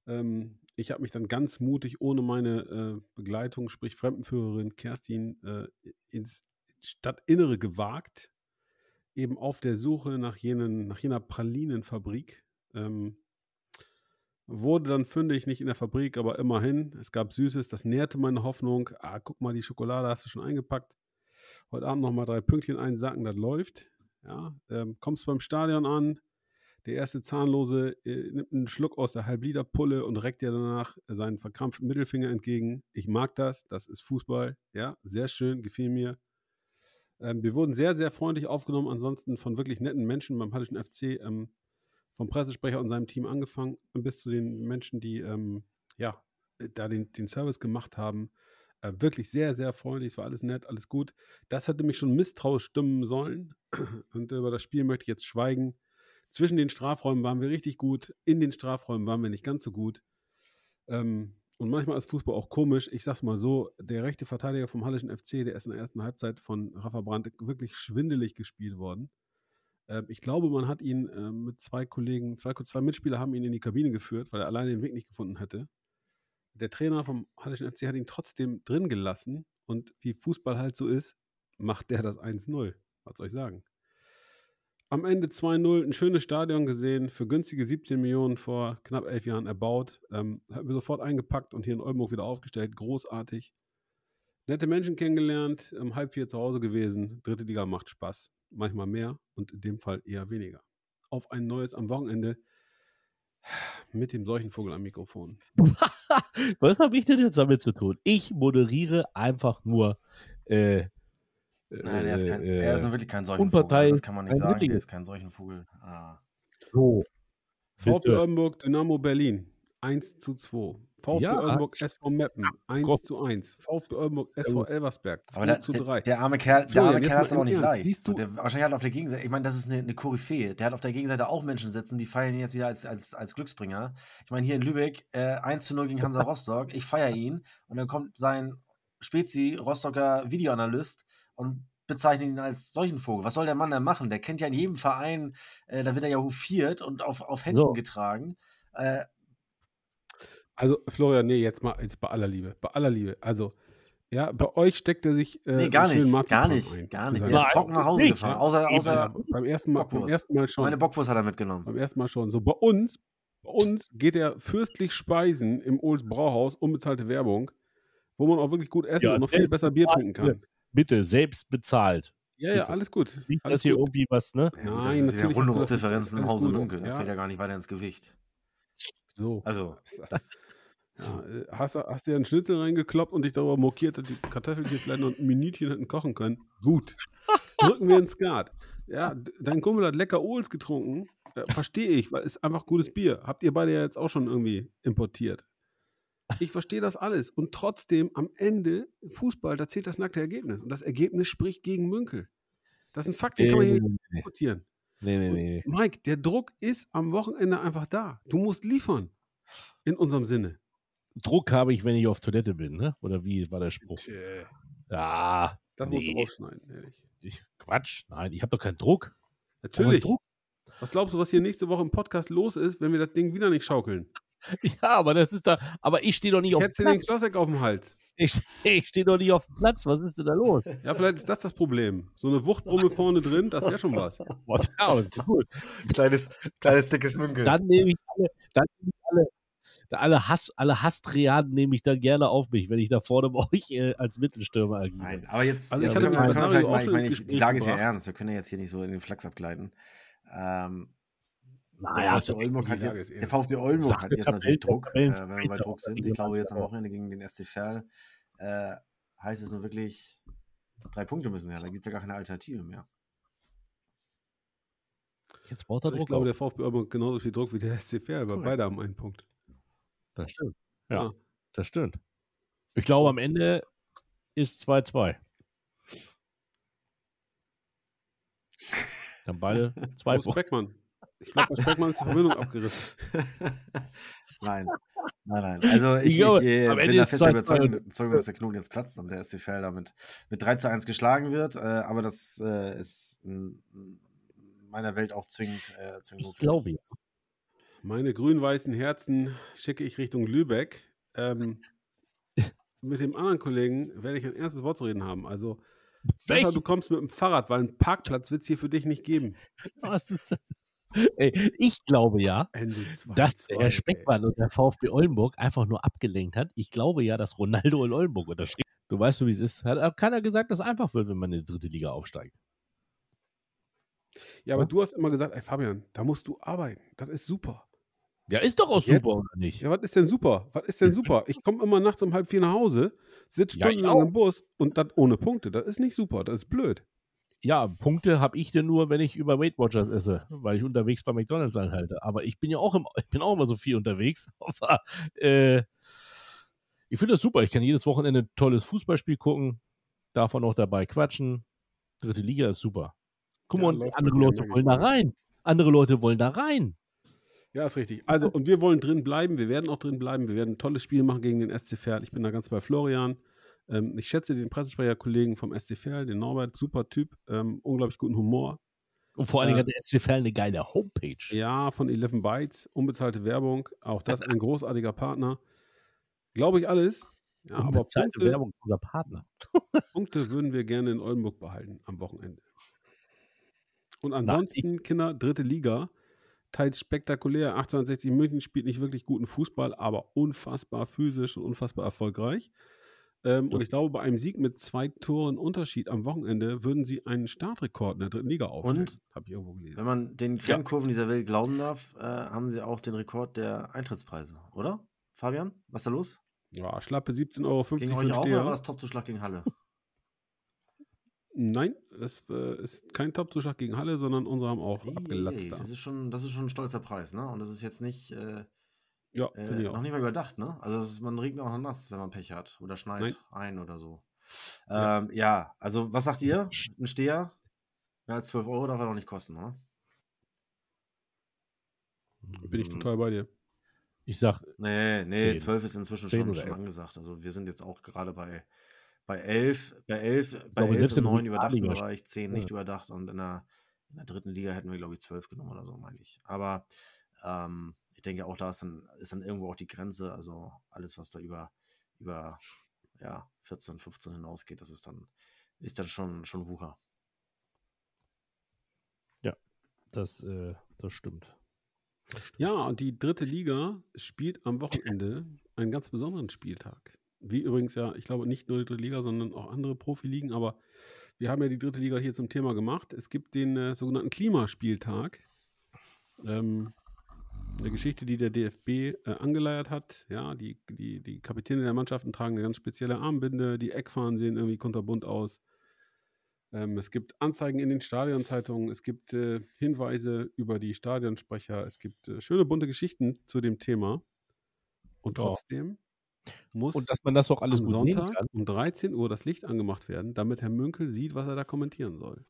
Ähm, ich habe mich dann ganz mutig ohne meine äh, Begleitung, sprich Fremdenführerin Kerstin, äh, ins Stadtinnere gewagt eben auf der Suche nach, jenen, nach jener Pralinenfabrik. Ähm, wurde dann fündig, nicht in der Fabrik, aber immerhin. Es gab Süßes, das nährte meine Hoffnung. Ah, guck mal, die Schokolade hast du schon eingepackt. Heute Abend nochmal drei Pünktchen einsacken, das läuft. Ja, ähm, kommst beim Stadion an. Der erste Zahnlose äh, nimmt einen Schluck aus der Halbliterpulle und reckt dir danach seinen verkrampften Mittelfinger entgegen. Ich mag das, das ist Fußball. Ja, sehr schön, gefiel mir. Ähm, wir wurden sehr, sehr freundlich aufgenommen, ansonsten von wirklich netten Menschen beim Hallischen FC, ähm, vom Pressesprecher und seinem Team angefangen, bis zu den Menschen, die ähm, ja, da den, den Service gemacht haben. Äh, wirklich sehr, sehr freundlich, es war alles nett, alles gut. Das hätte mich schon misstrauisch stimmen sollen. Und über das Spiel möchte ich jetzt schweigen. Zwischen den Strafräumen waren wir richtig gut, in den Strafräumen waren wir nicht ganz so gut. Ähm, und manchmal ist Fußball auch komisch. Ich sag's mal so: Der rechte Verteidiger vom Hallischen FC, der ist in der ersten Halbzeit von Rafa Brandt wirklich schwindelig gespielt worden. Ähm, ich glaube, man hat ihn äh, mit zwei Kollegen, zwei, zwei Mitspieler haben ihn in die Kabine geführt, weil er alleine den Weg nicht gefunden hätte. Der Trainer vom Hallischen FC hat ihn trotzdem drin gelassen. Und wie Fußball halt so ist, macht der das 1-0. Was soll ich sagen? Am Ende 2-0, ein schönes Stadion gesehen, für günstige 17 Millionen vor knapp elf Jahren erbaut. Ähm, haben wir sofort eingepackt und hier in Oldenburg wieder aufgestellt. Großartig. Nette Menschen kennengelernt, um halb vier zu Hause gewesen. Dritte Liga macht Spaß. Manchmal mehr und in dem Fall eher weniger. Auf ein neues am Wochenende mit dem Seuchenvogel am Mikrofon. *laughs* Was habe ich denn jetzt damit zu tun? Ich moderiere einfach nur. Äh, Nein, er ist, kein, äh, er ist nun wirklich kein Seuchenvogel. Unpartei- Das kann man nicht sagen. Drittliga. Er ist kein Seuchenvogel. Ah. so. VfB. Oldenburg, Dynamo Berlin. 1 zu 2. VfB Ja. Oldenburg SV Meppen 1 Gott. zu 1. VfB Oldenburg SV Elversberg 2 Aber der, zu der, 3. der arme Kerl, der arme Kerl hat es auch nicht Ernst, leicht. siehst du- der, wahrscheinlich hat auf der Gegenseite, ich meine, das ist eine, eine Koryphäe. Der hat auf der Gegenseite auch Menschen sitzen, die feiern ihn jetzt wieder als, als, als Glücksbringer. Ich meine, hier in Lübeck äh, 1 zu 0 gegen Hansa *laughs* Rostock. Ich feiere ihn. Und dann kommt sein Spezi, Rostocker Videoanalyst und bezeichnet ihn als solchen Vogel. Was soll der Mann denn machen? Der kennt ja in jedem Verein, äh, da wird er ja hofiert und auf, auf Händen So. getragen. Äh, Also, Florian, nee, jetzt mal jetzt bei aller Liebe. Bei aller Liebe. Also, ja, bei euch steckt er sich äh, nee, gar schönen nicht. Marzipan Gar nicht. ein. Gar nicht. Der ist trocken nach Hause nicht. gefahren. Außer, außer Ja, beim ersten Mal, beim ersten Mal schon. meine Bockwurst hat er mitgenommen. Beim ersten Mal schon. So, bei uns, bei uns geht er fürstlich speisen im Ohls Brauhaus, unbezahlte Werbung, wo man auch wirklich gut essen Ja, und noch viel besser Bier trinken kann. Bitte, selbst bezahlt. Ja, ja, alles gut. Nicht, Alles dass hier gut. irgendwie was, ne? Nein, das natürlich das Rundungsdifferenzen im Hause. Lunke. Das Ja. fällt ja gar nicht weiter ins Gewicht. So. Also, Ja, äh, hast, du- hast dir einen Schnitzel reingekloppt und dich darüber mokiert, dass die Kartoffelchen vielleicht noch ein Minütchen hätten kochen können? Gut. Drücken wir ins Skat. Ja, dein Kumpel hat lecker Ohls getrunken. Äh, Verstehe ich, weil es ist einfach gutes Bier. Habt ihr beide ja jetzt auch schon irgendwie importiert. Ich verstehe das alles. Und trotzdem, am Ende, Fußball, da zählt das nackte Ergebnis. Und das Ergebnis spricht gegen Münkel. Das ist ein Fakt, den kann man hier nicht nee, diskutieren. nee, nee, nee. Mike, der Druck ist am Wochenende einfach da. Du musst liefern. In unserem Sinne. Druck habe ich, wenn ich auf Toilette bin, ne? Oder wie war der Spruch? Tja, Ja, Das musst du nee. rausschneiden, ehrlich. ich, Quatsch. Nein, ich habe doch keinen Druck. Natürlich. Druck? Was glaubst du, was hier nächste Woche im Podcast los ist, wenn wir das Ding wieder nicht schaukeln? *laughs* Ja, aber das ist da. Aber ich stehe doch nicht Ich auf hätte dem dir den Platz. Klossek auf dem Hals. *laughs* Ich, ich stehe doch nicht auf dem Platz. Was ist denn da los? *laughs* Ja, vielleicht ist das das Problem. So eine Wuchtbrumme vorne drin, das wäre schon was. Was? Ja, ist gut. kleines, kleines dickes Münkel. Dann nehme ich alle, dann nehme ich alle, alle Hass, alle Hassdreaden nehme ich dann gerne auf mich, wenn ich da vorne bei euch äh, als Mittelstürmer agiere. Nein, aber jetzt, Also jetzt ich können, wir, können wir auch mal, ich meine, die Lage ist ja ernst, wir können ja jetzt hier nicht so in den Flachs abgleiten. Ähm, Naja, der VfB Oldenburg hat jetzt, der VfB Oldenburg hat jetzt natürlich Druck, äh, wenn wir bei Druck sind. Ich glaube jetzt am Wochenende gegen den SC Verl äh, heißt es nur wirklich, drei Punkte müssen her, da gibt es ja gar keine Alternative mehr. Jetzt braucht er Ich Druck. glaube, der. VfB Oldenburg genauso viel Druck wie der SCV, aber Korrekt. beide haben einen Punkt. das stimmt. Ja, Ja. das stimmt. Ich glaube, am Ende ist 2-2. *laughs* Dann beide zwei Punkte. Beckmann? Ich glaube, bei Beckmann ist die Verbindung abgerissen. *laughs* nein, nein, nein. Also ich, Ich glaube, ich, äh, bin da fest der 2-2 Überzeugung, dass der Knoten jetzt platzt und der SC Verl damit mit 3 zu 1 geschlagen wird. Äh, aber das äh, ist in meiner Welt auch zwingend, äh, zwingend Ich notwendig. glaube ja. Meine grün-weißen Herzen schicke ich Richtung Lübeck. Ähm, *laughs* mit dem anderen Kollegen werde ich ein ernstes Wort zu reden haben. Also, besser, du kommst mit dem Fahrrad, weil einen Parkplatz wird es hier für dich nicht geben. Was ist das? *laughs* Ey, ich glaube ja, Ende 2, dass der Herr Speckmann und der VfB Oldenburg einfach nur abgelenkt hat. Ich glaube ja, dass Ronaldo in Oldenburg unterschrieben Du weißt, wie es ist. Hat keiner gesagt, dass es einfach wird, wenn man in die dritte Liga aufsteigt. Ja, aber du hast immer gesagt, ey Fabian, da musst du arbeiten. Das ist super. Ja, ist doch auch Jetzt- super, oder nicht? Ja, was ist denn super? Was ist denn super? Ich komme immer nachts um halb vier nach Hause, sitze Ja, stundenlang auch. im Bus und das ohne Punkte. Das ist nicht super, das ist blöd. Ja, Punkte habe ich denn nur, wenn ich über Weight Watchers esse, weil ich unterwegs bei McDonalds anhalte. Aber ich bin ja auch, im, *laughs* ich bin auch immer so viel unterwegs. *laughs* Aber äh, ich finde das super. Ich kann jedes Wochenende ein tolles Fußballspiel gucken, davon auch dabei quatschen. Dritte Liga ist super. Guck Ja, mal, läuft andere Leute wollen da rein. Andere Leute wollen da rein. Ja, ist richtig. Also, und wir wollen drin bleiben. Wir werden auch drin bleiben. Wir werden ein tolles Spiel machen gegen den SC Verl. Ich bin da ganz bei Florian. Ähm, ich schätze den Pressesprecher-Kollegen vom SC Verl, den Norbert, super Typ, ähm, unglaublich guten Humor. Und vor allen Dingen Äh, hat der SC Verl eine geile Homepage. Ja, von 11 Bytes, unbezahlte Werbung. Auch das ein großartiger Partner. Glaube ich alles. Ja, aber Punkte, Werbung unser Partner. *laughs* Punkte würden wir gerne in Oldenburg behalten am Wochenende. Und ansonsten, Kinder, dritte Liga, teils spektakulär. 1860 München spielt nicht wirklich guten Fußball, aber unfassbar physisch und unfassbar erfolgreich. Ähm, und ich glaube, bei einem Sieg mit zwei Toren Unterschied am Wochenende würden sie einen Startrekord in der dritten Liga aufstellen. Und? Habe ich irgendwo gelesen. Wenn man den Fankurven dieser Welt glauben darf, äh, haben sie auch den Rekord der Eintrittspreise, oder? Fabian, was ist da los? Ja, schlappe 17,50 Euro Gegen euch auch oder war das Topzuschlag gegen Halle? Nein, das äh, ist kein Top-Zuschlag gegen Halle, sondern unsere haben auch ei, abgelatzt ei, da. das, ist schon, das ist schon ein stolzer Preis, ne? Und das ist jetzt nicht, äh, Ja, äh, finde ich noch nicht mal überdacht, ne? Also ist, man regnet auch noch nass, wenn man Pech hat. Oder schneit Nein. ein oder so. Ja. Ähm, ja, also was sagt ihr? Ein Steher? Mehr als 12 Euro darf er doch nicht kosten, oder? Bin ich Mhm. total bei dir. Ich sag, Nee, nee, Zehn. 12 ist inzwischen schon, schon angesagt. Also wir sind jetzt auch gerade bei, bei 11, bei 11, bei glaube, 11 selbst im neuen überdachten Bereich, 10 Ja. nicht überdacht und in der, in der dritten Liga hätten wir, glaube ich, 12 genommen oder so, meine ich. Aber ähm, ich denke auch, da ist dann, ist dann irgendwo auch die Grenze. Also alles, was da über, über ja, 14, 15 hinausgeht, das ist dann, ist dann schon, schon Wucher. das, äh, das stimmt. Das stimmt. Ja, und die dritte Liga spielt am Wochenende *laughs* einen ganz besonderen Spieltag. Wie übrigens ja, ich glaube, nicht nur die dritte Liga, sondern auch andere Profiligen, aber wir haben ja die dritte Liga hier zum Thema gemacht. Es gibt den äh, sogenannten Klimaspieltag. Ähm, eine Geschichte, die der DFB äh, angeleiert hat. Ja, die, die, die Kapitäne der Mannschaften tragen eine ganz spezielle Armbinde, die Eckfahnen sehen irgendwie kunterbunt aus. Ähm, es gibt Anzeigen in den Stadionzeitungen, es gibt äh, Hinweise über die Stadionsprecher, es gibt äh, schöne bunte Geschichten zu dem Thema. Und trotzdem muss Und dass man das auch alles am Sonntag um 13 Uhr das Licht angemacht werden, damit Herr Münkel sieht, was er da kommentieren soll.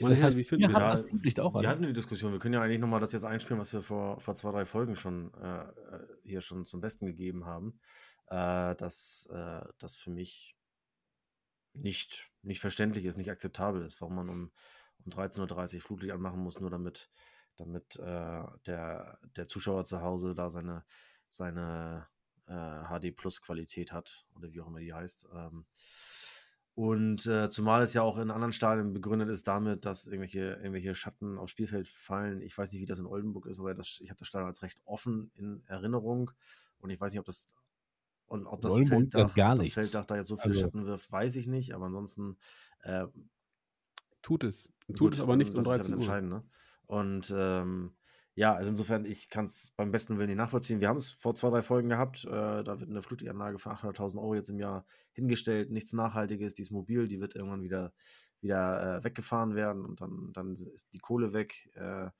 Meine Das heißt, wie wir habt das? Flutlicht auch Wir hatten die Diskussion. Wir können ja eigentlich nochmal das jetzt einspielen, was wir vor, vor zwei, drei Folgen schon äh, äh, hier schon zum Besten gegeben haben. Äh, dass äh, das für mich nicht, nicht verständlich ist, nicht akzeptabel ist, warum man um, um 13.30 Uhr Flutlicht anmachen muss, nur damit, damit äh, der, der Zuschauer zu Hause da seine, seine äh, HD-Plus-Qualität hat oder wie auch immer die heißt. Ähm, und äh, zumal es ja auch in anderen Stadien begründet ist damit, dass irgendwelche, irgendwelche Schatten aufs Spielfeld fallen. Ich weiß nicht, wie das in Oldenburg ist, aber das, ich habe das Stadion als recht offen in Erinnerung. Und ich weiß nicht, ob das und ob das, Oldenburg Zeltdach, gar das. Zeltdach da jetzt so viele Also- Schatten wirft, weiß ich nicht. Aber ansonsten äh, Tut es. Tut Gut, es aber nicht um das ist ja das 13 Uhr. Entscheidende. Und ähm, ja, also insofern, ich kann es beim besten Willen nicht nachvollziehen. Wir haben es vor zwei, drei Folgen gehabt. Äh, da wird eine Flutlichtanlage für 800.000 Euro jetzt im Jahr hingestellt. Nichts Nachhaltiges, die ist mobil, die wird irgendwann wieder, wieder äh, weggefahren werden und dann, dann ist die Kohle weg. Äh,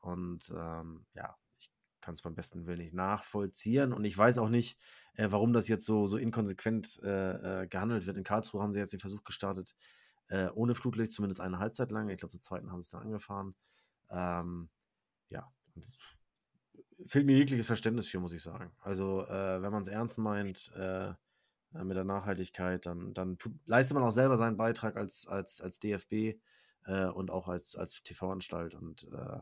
und ähm, ja, ich kann es beim besten Willen nicht nachvollziehen. Und ich weiß auch nicht, äh, warum das jetzt so, so inkonsequent äh, äh, gehandelt wird. In Karlsruhe haben sie jetzt den Versuch gestartet, ohne Flutlicht, zumindest eine Halbzeit lang. Ich glaube, zur zweiten haben sie es dann angefahren. Ähm, ja, fehlt mir jegliches Verständnis für, muss ich sagen. Also, äh, wenn man es ernst meint äh, mit der Nachhaltigkeit, dann, dann tut, leistet man auch selber seinen Beitrag als, als, als DFB äh, und auch als, als TV-Anstalt und äh,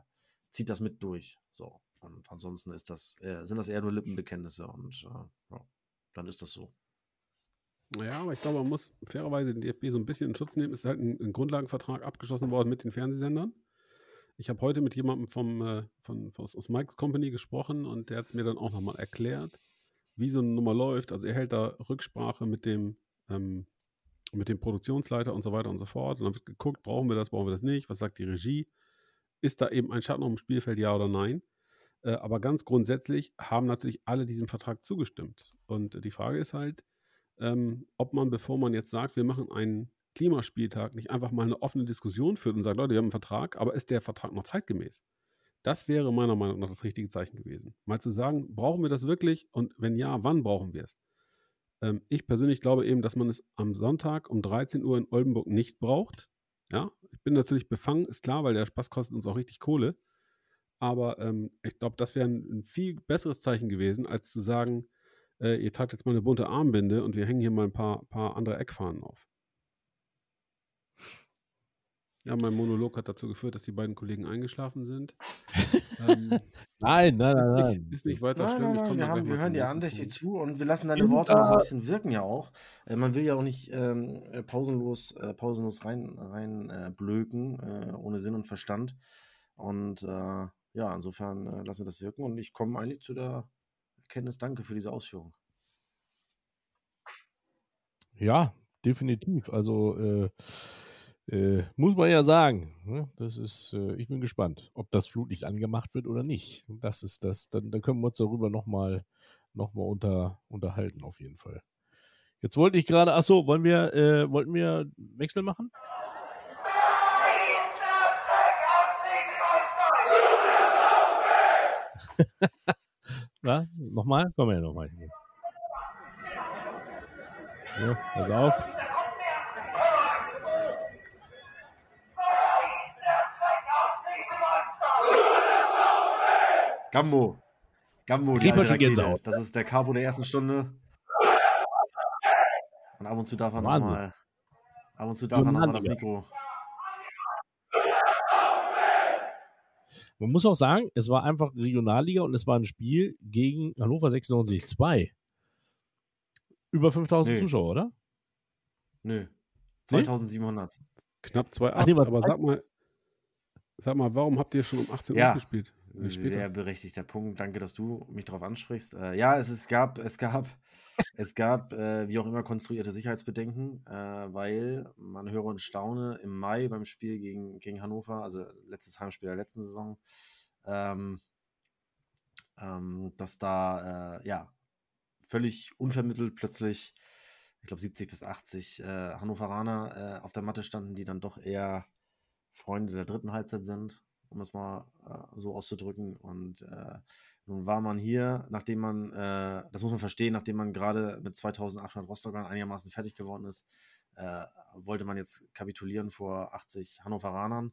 zieht das mit durch. So. Und ansonsten ist das, äh, sind das eher nur Lippenbekenntnisse und äh, ja, dann ist das so. Ja, aber ich glaube, man muss fairerweise den DFB so ein bisschen in Schutz nehmen. Es ist halt ein, ein Grundlagenvertrag abgeschlossen worden mit den Fernsehsendern. Ich habe heute mit jemandem vom, äh, von, von, aus Mike's Company gesprochen und der hat es mir dann auch nochmal erklärt, wie so eine Nummer läuft. Also er hält da Rücksprache mit dem, ähm, mit dem Produktionsleiter und so weiter und so fort. Und dann wird geguckt, brauchen wir das, brauchen wir das nicht? Was sagt die Regie? Ist da eben ein Schatten auf dem Spielfeld, ja oder nein? Äh, aber ganz grundsätzlich haben natürlich alle diesem Vertrag zugestimmt. Und die Frage ist halt, ähm, ob man, bevor man jetzt sagt, wir machen einen Klimaspieltag, nicht einfach mal eine offene Diskussion führt und sagt, Leute, wir haben einen Vertrag, aber ist der Vertrag noch zeitgemäß? Das wäre meiner Meinung nach das richtige Zeichen gewesen. Mal zu sagen, brauchen wir das wirklich und wenn ja, wann brauchen wir es? Ähm, ich persönlich glaube eben, dass man es am Sonntag um 13 Uhr in Oldenburg nicht braucht. Ja, ich bin natürlich befangen, ist klar, weil der Spaß kostet uns auch richtig Kohle. Aber ähm, ich glaube, das wäre ein, ein viel besseres Zeichen gewesen, als zu sagen, äh, ihr tragt jetzt mal eine bunte Armbinde und wir hängen hier mal ein paar, paar andere Eckfahnen auf. Ja, mein Monolog hat dazu geführt, dass die beiden Kollegen eingeschlafen sind. *laughs* ähm, Nein, nein, ist, nein, nicht, nein. ist nicht weiter Nein, schlimm. nein, nein, wir, haben, wir hören dir andächtig zu und wir lassen deine Worte noch so ein bisschen wirken ja auch. Äh, man will ja auch nicht ähm, äh, pausenlos, äh, pausenlos rein, rein äh, blöken, äh, ohne Sinn und Verstand. Und äh, ja, insofern äh, lassen wir das wirken und ich komme eigentlich zu der Erkenntnis, danke für diese Ausführung. Ja, definitiv. Also äh, äh, muss man ja sagen. Ne? Das ist, äh, ich bin gespannt, ob das Flutlicht angemacht wird oder nicht. Das ist das. Dann, dann können wir uns darüber nochmal noch mal unter, unterhalten, auf jeden Fall. Jetzt wollte ich gerade, achso, wollen wir, äh, wollten wir Wechsel machen? *laughs* Ja, nochmal? Komm her, nochmal. Ja, pass auf. Gambo. Gambo, die man schon. Gänsehaut. Das ist der Cabo der ersten Stunde. Und ab und zu darf er nochmal. Ab und zu darf er nochmal das. Mikro. Man muss auch sagen, es war einfach Regionalliga und es war ein Spiel gegen Hannover 96 2. Über 5000 Nee. Zuschauer, oder? Nö. Nee? 2700. Knapp 2,8. Ach, aber sag mal, sag mal, warum habt ihr schon um 18 Ja. Uhr gespielt? Sehr berechtigter Punkt. Danke, dass du mich darauf ansprichst. Äh, ja, es, es gab, es gab, *laughs* es gab, äh, wie auch immer, konstruierte Sicherheitsbedenken, äh, weil man höre und staune im Mai beim Spiel gegen, gegen Hannover, also letztes Heimspiel der letzten Saison, ähm, ähm, dass da äh, ja völlig unvermittelt plötzlich, ich glaube 70 bis 80 äh, Hannoveraner äh, auf der Matte standen, die dann doch eher Freunde der dritten Halbzeit sind, um es mal äh, so auszudrücken. Und äh, nun war man hier, nachdem man, äh, das muss man verstehen, nachdem man gerade mit 2800 Rostockern einigermaßen fertig geworden ist, äh, wollte man jetzt kapitulieren vor 80 Hannoveranern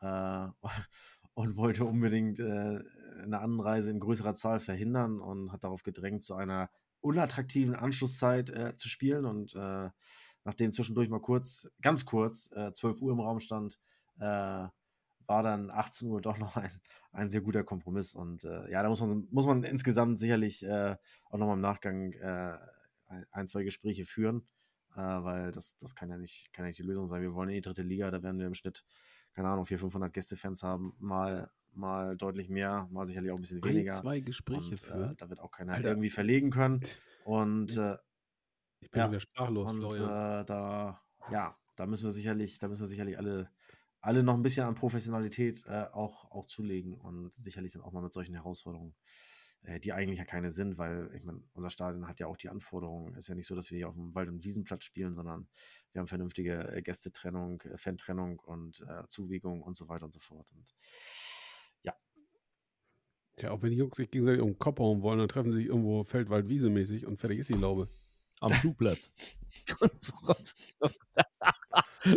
*laughs* und wollte unbedingt eine Anreise in größerer Zahl verhindern und hat darauf gedrängt, zu einer unattraktiven Anschlusszeit äh, zu spielen. Und äh, nachdem zwischendurch mal kurz, ganz kurz, äh, 12 Uhr im Raum stand, äh, war dann 18 Uhr doch *laughs* noch ein, ein sehr guter Kompromiss. Und äh, ja, da muss man, muss man insgesamt sicherlich äh, auch nochmal im Nachgang äh, ein, zwei Gespräche führen, weil das, das kann, ja nicht, kann ja nicht die Lösung sein. Wir wollen in die dritte Liga, da werden wir im Schnitt, keine Ahnung, 400, 500 Gästefans haben, mal, mal deutlich mehr, mal sicherlich auch ein bisschen Ein, weniger. zwei Gespräche und, äh, führen. da wird auch keiner Alter. irgendwie verlegen können. Und äh, Ich bin ja, wieder sprachlos, und Florian. äh, da, ja, da müssen wir sicherlich, da müssen wir sicherlich alle, alle noch ein bisschen an Professionalität äh, auch, auch zulegen und sicherlich dann auch mal mit solchen Herausforderungen, äh, die eigentlich ja keine sind, weil ich meine, unser Stadion hat ja auch die Anforderungen. Ist ja nicht so, dass wir hier auf dem Wald- und Wiesenplatz spielen, sondern wir haben vernünftige äh, Gästetrennung, äh, Fantrennung und äh, Zuwiegung und so weiter und so fort. Und Ja, auch wenn die Jungs sich gegenseitig um den Kopf hauen wollen, dann treffen sie sich irgendwo Feldwald-Wiese-mäßig und fertig ist die Laube. Am Flugplatz. *laughs*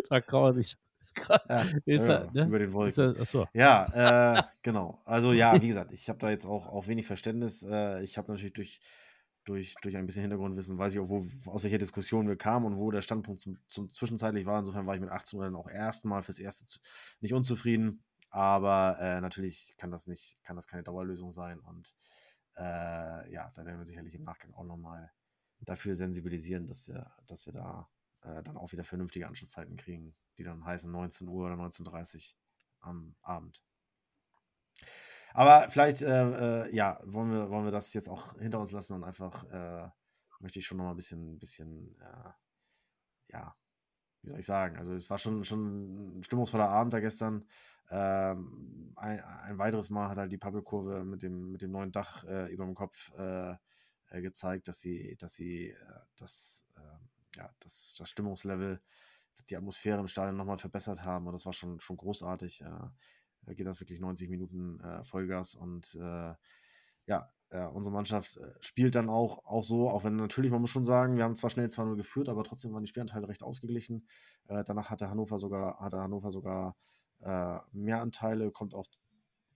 da kann man nicht. ja, Ist ja, er, ne? über den Ist Wolken. er, achso. Ja, äh, genau. Also ja, wie gesagt, ich habe da jetzt auch, auch wenig Verständnis. Äh, ich habe natürlich durch, durch, durch ein bisschen Hintergrundwissen, weiß ich auch, wo, aus welcher Diskussion wir kamen und wo der Standpunkt zum, zum zwischenzeitlich war. Insofern war ich mit 18 Uhr dann auch erstmal fürs Erste zu, nicht unzufrieden. Aber äh, natürlich kann das nicht, kann das keine Dauerlösung sein. Und äh, ja, da werden wir sicherlich im Nachgang auch nochmal dafür sensibilisieren, dass wir, dass wir da äh, dann auch wieder vernünftige Anschlusszeiten kriegen, die dann heißen 19 Uhr oder 19.30 Uhr am Abend. Aber vielleicht, äh, äh, ja, wollen wir, wollen wir das jetzt auch hinter uns lassen und einfach äh, möchte ich schon noch mal ein bisschen, bisschen, ja, wie soll ich sagen? Also es war schon, schon ein stimmungsvoller Abend da gestern. Ähm, ein, ein weiteres Mal hat halt die Pappelkurve mit dem, mit dem neuen Dach äh, über dem Kopf äh, äh, gezeigt, dass sie, dass sie äh, das, äh, ja, das, das Stimmungslevel, die Atmosphäre im Stadion nochmal verbessert haben und das war schon, schon großartig. Äh, da geht das wirklich 90 Minuten äh, Vollgas und äh, ja, äh, unsere Mannschaft äh, spielt dann auch, auch so, auch wenn natürlich, man muss schon sagen, wir haben zwar schnell 2-0 geführt, aber trotzdem waren die Spielanteile recht ausgeglichen. Äh, danach hatte Hannover sogar, hatte Hannover sogar äh, mehr Anteile, kommt auch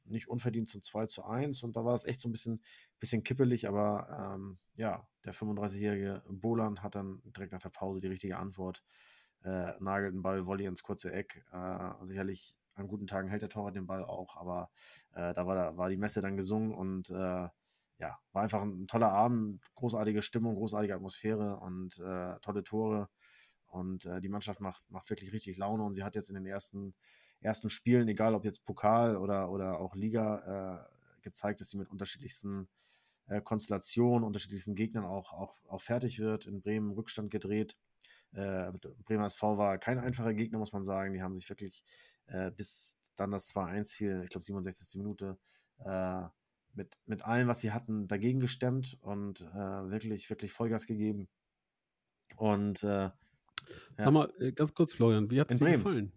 nicht unverdient zum 2 zu 1 und da war es echt so ein bisschen, bisschen kippelig, aber ähm, ja, der 35-jährige Boland hat dann direkt nach der Pause die richtige Antwort, äh, nagelt den Ball Volley ins kurze Eck, äh, sicherlich an guten Tagen hält der Torwart den Ball auch, aber da war, da war die Messe dann gesungen und ja, war einfach ein toller Abend, großartige Stimmung, großartige Atmosphäre und äh, tolle Tore. Und äh, die Mannschaft macht, macht wirklich richtig Laune und sie hat jetzt in den ersten, ersten Spielen, egal ob jetzt Pokal oder, oder auch Liga, äh, gezeigt, dass sie mit unterschiedlichsten äh, Konstellationen, unterschiedlichsten Gegnern auch, auch, auch fertig wird. In Bremen Rückstand gedreht. Äh, Bremer SV war kein einfacher Gegner, muss man sagen. Die haben sich wirklich äh, bis dann das 2-1 fiel, ich glaube 67. Minute, mit, mit allem, was sie hatten, dagegen gestemmt und äh, wirklich, wirklich Vollgas gegeben. Und äh, Sag mal, äh, ganz kurz, Florian, wie hat es dir gefallen?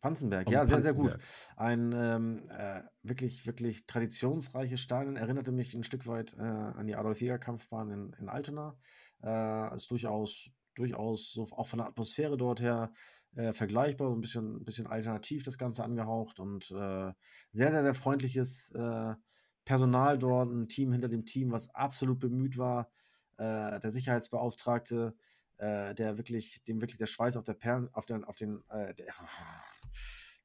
Panzenberg, ja, sehr, sehr gut. Ein ähm, äh, wirklich, wirklich traditionsreiches Stadion. Erinnerte mich ein Stück weit äh, an die Adolf-Jäger-Kampfbahn in, in Altona. Äh, ist durchaus, durchaus so auch von der Atmosphäre dort her äh, vergleichbar, so ein bisschen, ein bisschen alternativ das Ganze angehaucht und äh, sehr, sehr, sehr freundliches Personal dort, ein Team hinter dem Team, was absolut bemüht war. Äh, der Sicherheitsbeauftragte, äh, der wirklich, dem wirklich der Schweiß auf der Perlen, auf den, auf den, äh, der,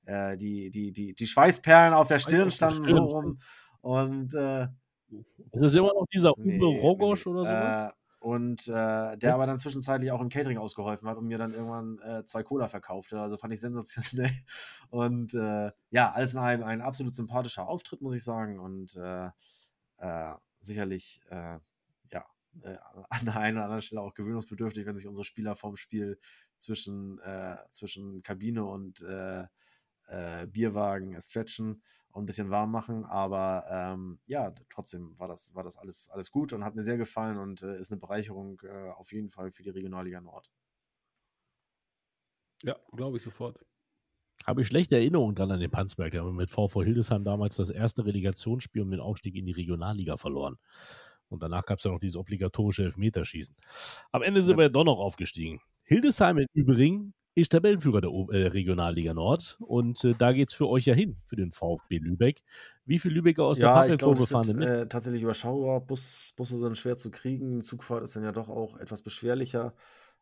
*laughs* äh, die, die, die, die Schweißperlen auf der Stirn standen so rum. Und äh, Ist es immer noch dieser Uwe Nee, Rogosch oder sowas? Und äh, der aber dann zwischenzeitlich auch im Catering ausgeholfen hat und mir dann irgendwann äh, zwei Cola verkaufte. Also fand ich sensationell. *laughs* Und äh, ja, alles in allem ein absolut sympathischer Auftritt, muss ich sagen. Und äh, äh, sicherlich, äh, ja, an der einen oder anderen Stelle auch gewöhnungsbedürftig, wenn sich unsere Spieler vorm Spiel zwischen, zwischen Kabine und Bierwagen stretchen und ein bisschen warm machen. Aber ähm, ja, trotzdem war das, war das alles, alles gut und hat mir sehr gefallen und äh, ist eine Bereicherung äh, auf jeden Fall für die Regionalliga Nord. Ja, glaube ich sofort. Habe ich schlechte Erinnerungen dran an den Panzberg. Da haben wir mit VV Hildesheim damals das erste Relegationsspiel um den Aufstieg in die Regionalliga verloren. Und danach gab es ja noch dieses obligatorische Elfmeterschießen. Am Ende sind Ja. wir ja doch noch aufgestiegen. Hildesheim im Übrigen ist Tabellenführer der O- äh, Regionalliga Nord. Und äh, da geht es für euch ja hin, für den VfB Lübeck. Wie viele Lübecker aus der Ja, Papelkurve das fahren denn mit? äh, tatsächlich überschaubar. Bus, Busse sind schwer zu kriegen. Zugfahrt ist dann ja doch auch etwas beschwerlicher.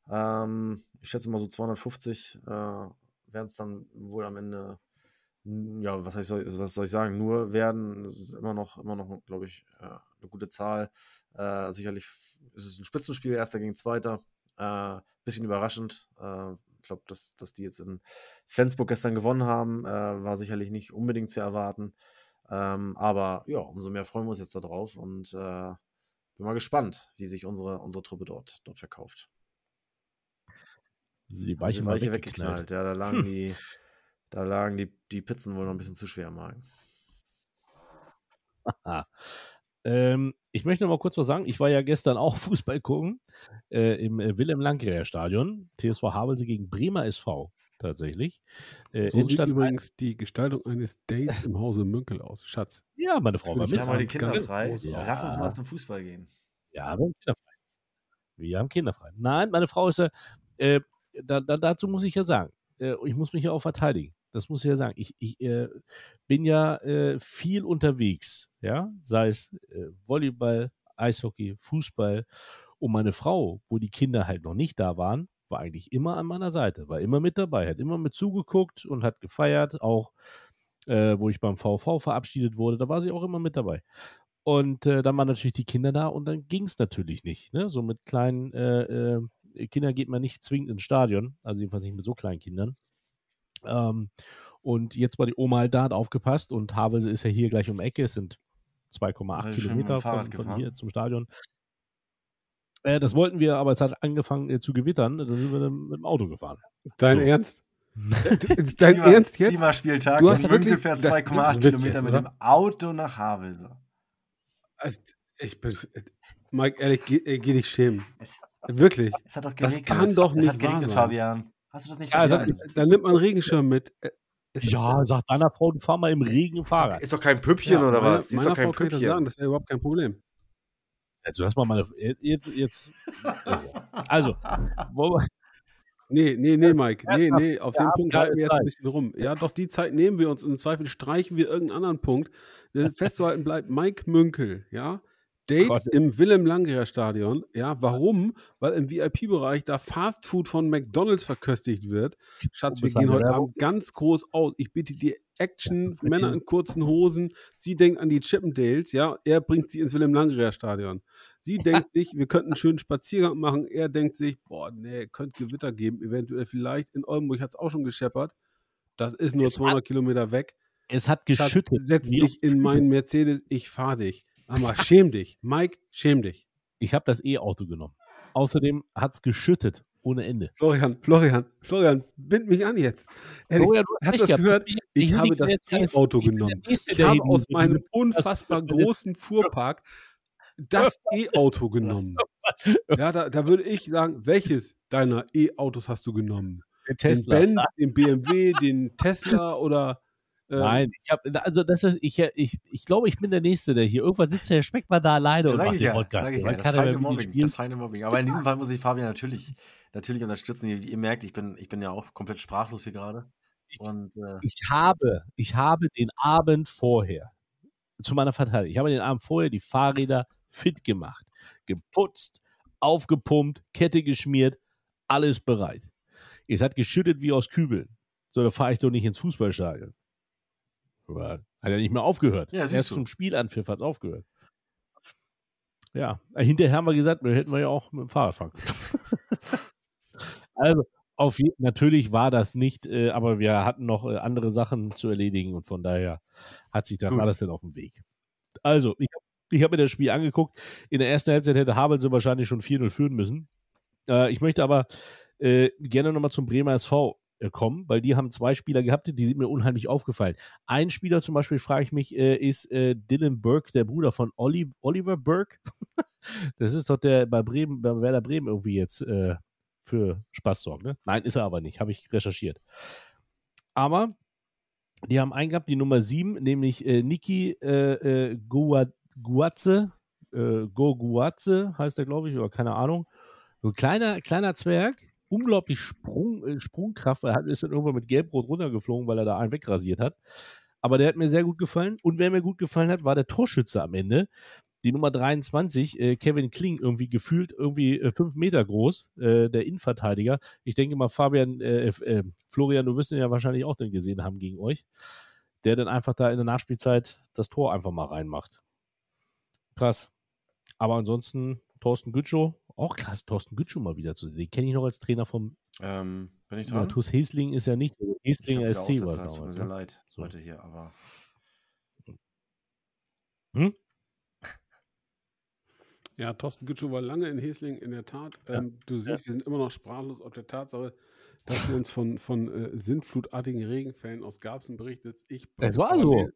Ähm, ich schätze mal so 250 äh, werden es dann wohl am Ende, ja, was, heißt, was soll ich sagen, nur werden. Das ist immer noch, immer noch, glaube ich, äh, eine gute Zahl. Äh, sicherlich ist es ein Spitzenspiel, erster gegen zweiter. Äh, bisschen überraschend. Ich glaube, dass, dass die jetzt in Flensburg gestern gewonnen haben, äh, war sicherlich nicht unbedingt zu erwarten. Ähm, aber ja, umso mehr freuen wir uns jetzt darauf und äh, bin mal gespannt, wie sich unsere, unsere Truppe dort, dort verkauft. Also die Die Weiche mal Weiche weggeknallt. weggeknallt. Ja, da lagen, die, da lagen die, die Pizzen wohl noch ein bisschen zu schwer im Magen. Ähm, ich möchte noch mal kurz was sagen. Ich war ja gestern auch *laughs* Fußball gucken äh, im äh, Wilhelm Landgräer Stadion. TSV Havelse gegen Bremer SV tatsächlich. Äh, So sieht übrigens die Gestaltung eines Dates im Hause Münkel aus. Schatz. ja, meine Frau war mit. Wir haben mal die Kinder frei. aus. Lass uns Ja. mal zum Fußball gehen. Ja, wir haben kinderfrei. Wir haben kinderfrei. Nein, meine Frau ist ja, äh, da, da, dazu muss ich ja sagen, äh, ich muss mich ja auch verteidigen. Das muss ich ja sagen. Ich, ich äh, bin ja äh, viel unterwegs, ja, sei es äh, Volleyball, Eishockey, Fußball. Und meine Frau, wo die Kinder halt noch nicht da waren, war eigentlich immer an meiner Seite, war immer mit dabei, hat immer mit zugeguckt und hat gefeiert, auch äh, wo ich beim VV verabschiedet wurde, da war sie auch immer mit dabei. Und äh, dann waren natürlich die Kinder da und dann ging es natürlich nicht. Ne? So mit kleinen äh, Kindern geht man nicht zwingend ins Stadion, also jedenfalls nicht mit so kleinen Kindern. Ähm, und jetzt war die Oma halt da, hat aufgepasst und Havelse ist ja hier gleich um die Ecke, es sind 2,8 Seid ihr schön mit dem Kilometer von, von hier zum Stadion. Äh, das wollten wir, aber es hat angefangen äh, zu gewittern, dann sind wir dann mit dem Auto gefahren. Dein So. Ernst? *laughs* Ist dein Klima- Ernst jetzt? Klimaspieltag. Du und hast Münkel wirklich- das- 2,8 das ist ein Witz Kilometer jetzt, mit dem Auto nach Havelse. Also, Ich bin. Mike, ehrlich, geh, ey, geh dich schämen. Es, Wirklich. es hat doch Das geregnet. kann doch es nicht hat geregnet, wahr sein. Fabian. Hast du das nicht Ja, es hat- verstanden? Da nimmt man einen Regenschirm mit. Ist- Ja, sag deiner Frau, du fahr mal im Regen Fahrrad. Ist doch kein Püppchen ja, oder meiner- was? Sie ist Meiner doch kein Frau kann ich das Püppchen. sagen, das wäre überhaupt kein Problem. Also, lass mal meine. Jetzt, jetzt. Also, wir, *laughs* Nee, nee, nee, Mike. Nee, nee, auf Wir den Punkt halten wir jetzt Zeit. ein bisschen rum. Ja, doch, die Zeit nehmen wir uns. Im Zweifel streichen wir irgendeinen anderen Punkt. Denn *laughs* Festzuhalten bleibt Mike Münkel, ja. Date Gott. im Willem Langrer Stadion. Ja, warum? Weil im VIP-Bereich da Fastfood von McDonalds verköstigt wird. Schatz, wir gehen heute. Abend ganz groß aus. Ich biete dir Action, Männer in kurzen Hosen. Sie denkt an die Chippendales, ja. Er bringt sie ins Willem Langrer Stadion. Sie denkt sich, wir könnten einen schönen Spaziergang machen. Er denkt sich, boah, nee, könnte Gewitter geben, eventuell vielleicht. In Oldenburg hat es auch schon gescheppert. Das ist nur Es hat 200 Kilometer weg. es hat Schatz, geschüttet. setz Wie- dich in meinen Mercedes, ich fahr dich. Aber *laughs* schäm dich. Mike, schäm dich. Ich habe das E-Auto genommen. Außerdem hat es geschüttet ohne Ende. Florian, Florian, Florian, bind mich an jetzt. Florian, hast du das gehört? ich habe das E-Auto genommen. Ich habe aus meinem unfassbar großen Fuhrpark das *laughs* E-Auto genommen. *laughs* Ja, da, da würde ich sagen, welches deiner E-Autos hast du genommen? den Tesla. Benz, den BMW, den Tesla oder Nein, ich habe, also das ist, ich, ich, ich glaube, ich bin der Nächste, der hier. Irgendwann sitzt der Speckmann da alleine und macht den ja, Podcast. ja, das feine Mobbing, das feine Mobbing. Aber in diesem Fall muss ich Fabian natürlich, natürlich unterstützen. Ihr, ihr merkt, ich bin, ich bin ja auch komplett sprachlos hier gerade. Ich, Und äh, ich habe, ich habe den Abend vorher, zu meiner Verteidigung, ich habe den Abend vorher die Fahrräder fit gemacht, geputzt, aufgepumpt, Kette geschmiert, alles bereit. Es hat geschüttet wie aus Kübeln. So, da fahre ich doch nicht ins Fußballstadion. Aber hat ja nicht mehr aufgehört. Ja, Erst du. zum Spielanpfiff hat es aufgehört. Ja, hinterher haben wir gesagt, wir hätten wir ja auch mit dem Fahrrad fahren können. *laughs* also, auf je, natürlich war das nicht, äh, aber wir hatten noch äh, andere Sachen zu erledigen und von daher hat sich dann Gut. alles dann auf dem Weg. Also, ich, ich habe mir das Spiel angeguckt. In der ersten Halbzeit hätte Havelse wahrscheinlich schon 4-0 führen müssen. Äh, ich möchte aber äh, gerne nochmal zum Bremer SV kommen, weil die haben zwei Spieler gehabt, die sind mir unheimlich aufgefallen. Ein Spieler zum Beispiel, frage ich mich, äh, ist äh, Dylan Burke, der Bruder von Oli Oliver Burke. *laughs* das ist doch der bei Bremen, bei Werder Bremen irgendwie jetzt äh, für Spaß sorgt. Ne? Nein, ist er aber nicht, habe ich recherchiert. Aber die haben einen gehabt, die Nummer 7, nämlich äh, Niki äh, äh, Gua- Guatze, äh, Go Guatze heißt er, glaube ich, oder keine Ahnung. So ein kleiner, kleiner Zwerg, unglaublich Sprung, äh, Sprungkraft. Er ist dann irgendwann mit Gelbrot runtergeflogen, weil er da einen wegrasiert hat. Aber der hat mir sehr gut gefallen. Und wer mir gut gefallen hat, war der Torschütze am Ende. Die Nummer 23, äh, Kevin Kling, irgendwie gefühlt irgendwie äh, fünf Meter groß, äh, der Innenverteidiger. Ich denke mal, Fabian, äh, Florian, du wirst ihn ja wahrscheinlich auch dann gesehen haben gegen euch. Der dann einfach da in der Nachspielzeit das Tor einfach mal reinmacht. Krass. Aber ansonsten Thorsten Gütschow, auch krass, Thorsten Gütschow mal wieder zu sehen. Den kenne ich noch als Trainer vom ähm, bin ich dran? Matus Hesling ist ja nicht. Heslinger wieder SC war es es tut damals. mir Ne? leid So. heute hier, aber *laughs* Ja, Thorsten Gütschow war lange in Hesling, in der Tat. Ähm, du siehst, wir sind immer noch sprachlos auf der Tatsache, dass du uns von, von äh, sintflutartigen Regenfällen aus Garbsen berichtest. Ich Es war so.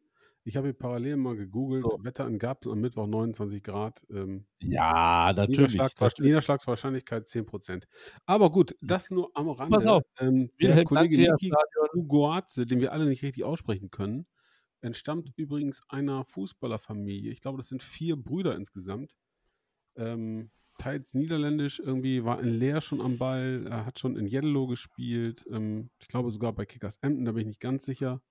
Ich habe hier parallel mal gegoogelt, So. Wetter in Garbsen am Mittwoch 29 Grad. Ähm, Ja, natürlich. Niederschlagswahrsch- Niederschlagswahrscheinlichkeit 10%. Aber gut, das nur am Rande. Pass auf. Ähm, der Kollege Niki Guguatze, den wir alle nicht richtig aussprechen können, entstammt übrigens einer Fußballerfamilie. Ich glaube, das sind vier Brüder insgesamt. Ähm, teils niederländisch, irgendwie war in Leer schon am Ball, er hat schon in Yellow gespielt, ähm, ich glaube sogar bei Kickers Emden, da bin ich nicht ganz sicher.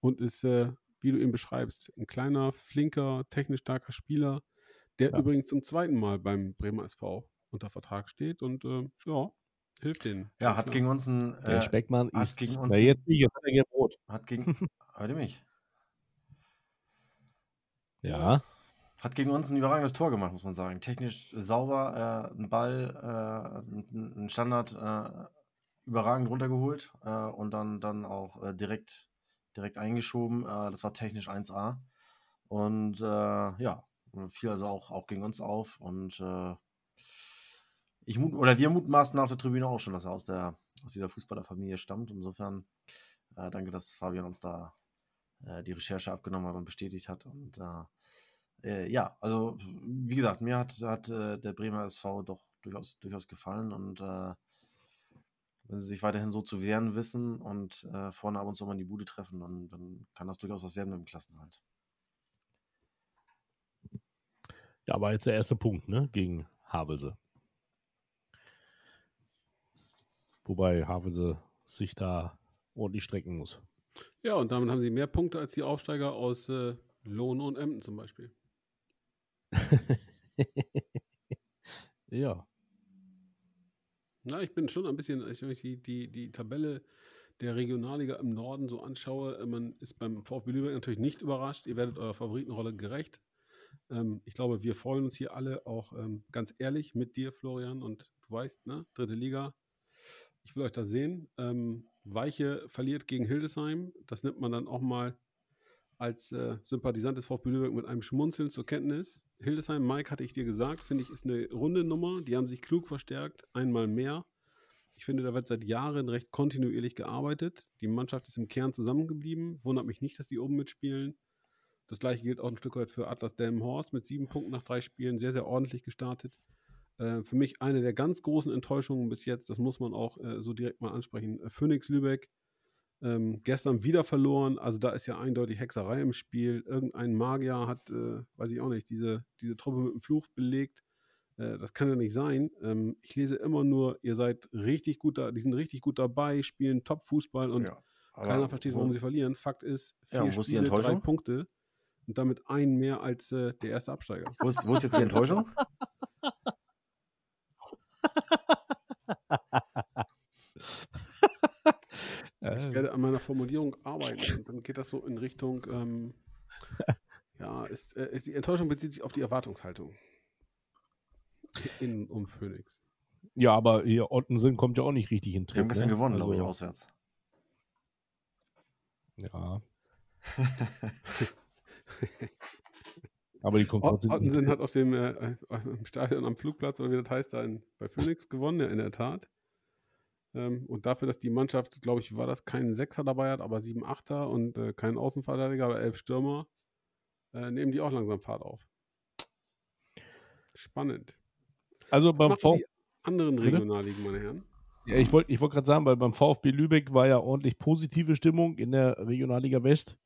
Und ist, äh, wie du ihn beschreibst, ein kleiner, flinker, technisch starker Spieler, der Ja. übrigens zum zweiten Mal beim Bremer SV unter Vertrag steht und äh, ja, hilft denen. ja, hat gegen uns ein, Der äh, Speckmann hat ist. gegen uns Na, jetzt nicht, jetzt hat er gelb rot. hat gegen, *laughs* hört ihr mich? Ja. Hat gegen uns ein überragendes Tor gemacht, muss man sagen. Technisch sauber, äh, ein Ball, äh, ein ein Standard äh, überragend runtergeholt äh, und dann, dann auch äh, direkt, direkt eingeschoben. Äh, das war technisch 1A. Und äh, ja, fiel also auch, auch gegen uns auf. Und äh, ich mut, oder wir mutmaßen auf der Tribüne auch schon, dass er aus, der, aus dieser Fußballerfamilie stammt. Insofern äh, danke, dass Fabian uns da äh, die Recherche abgenommen hat und bestätigt hat. Und äh, ja, also wie gesagt, mir hat, hat der Bremer SV doch durchaus, durchaus gefallen und äh, wenn sie sich weiterhin so zu wehren wissen und äh, vorne ab und zu mal in die Bude treffen, dann, dann kann das durchaus was werden im Klassenhalt. Ja, aber jetzt der erste Punkt, ne? Gegen Havelse. Wobei Havelse sich da ordentlich strecken muss. Ja, und damit haben sie mehr Punkte als die Aufsteiger aus äh, Lohn und Emden zum Beispiel. *laughs* ja. Na, ich bin schon ein bisschen, als ich die, die, die Tabelle der Regionalliga im Norden so anschaue, äh, man ist beim VfB Lübeck natürlich nicht überrascht. Ihr werdet eurer Favoritenrolle gerecht. Ähm, ich glaube, wir freuen uns hier alle auch ähm, ganz ehrlich mit dir, Florian. Und du weißt, ne, dritte Liga. Ich will euch da sehen. Ähm, Weiche verliert gegen Hildesheim. Das nimmt man dann auch mal als äh, Sympathisant des VfB Lübeck mit einem Schmunzeln zur Kenntnis. Hildesheim, Mike, hatte ich dir gesagt, finde ich, ist eine runde Nummer. Die haben sich klug verstärkt, einmal mehr. Ich finde, da wird seit Jahren recht kontinuierlich gearbeitet. Die Mannschaft ist im Kern zusammengeblieben. Wundert mich nicht, dass die oben mitspielen. Das gleiche gilt auch ein Stück weit für Atlas Delmenhorst mit sieben Punkten nach drei Spielen. Sehr, sehr ordentlich gestartet. Äh, für mich eine der ganz großen Enttäuschungen bis jetzt, das muss man auch äh, so direkt mal ansprechen. Äh, Phoenix Lübeck, ähm, gestern wieder verloren, also da ist ja eindeutig Hexerei im Spiel. Irgendein Magier hat, äh, weiß ich auch nicht, diese, diese Truppe mit dem Fluch belegt. Äh, das kann ja nicht sein. Ähm, ich lese immer nur, ihr seid richtig gut da, die sind richtig gut dabei, spielen Top-Fußball und Ja, keiner versteht, wo- warum sie verlieren. Fakt ist, Ja, vier wo die Spiele, drei? Punkte und damit ein mehr als äh, der erste Absteiger. Wo ist, wo ist jetzt die Enttäuschung? *laughs* Ich werde an meiner Formulierung arbeiten und dann geht das so in Richtung, ähm, *laughs* ja, ist, äh, ist, die Enttäuschung bezieht sich auf die Erwartungshaltung in um Phoenix. Ja, aber hier Ottensen kommt ja auch nicht richtig in Wir Tritt. haben gestern ne? gewonnen, glaube ich, Also, auswärts. Ja. *laughs* aber die Konkurrenz sind Ottensen hat auf dem äh, äh, im Stadion am Flugplatz oder wie das heißt, da in, bei Phoenix gewonnen, ja, in der Tat. Ähm, und dafür, dass die Mannschaft, glaube ich, war das kein Sechser dabei hat, aber sieben Achter und äh, kein Außenverteidiger, aber elf Stürmer, äh, nehmen die auch langsam Fahrt auf. Spannend. Also Was beim machen v die anderen? Regionalligen, meine Herren? ja, ich wollte ich wollt gerade sagen, weil beim VfB Lübeck war ja ordentlich positive Stimmung. In der Regionalliga West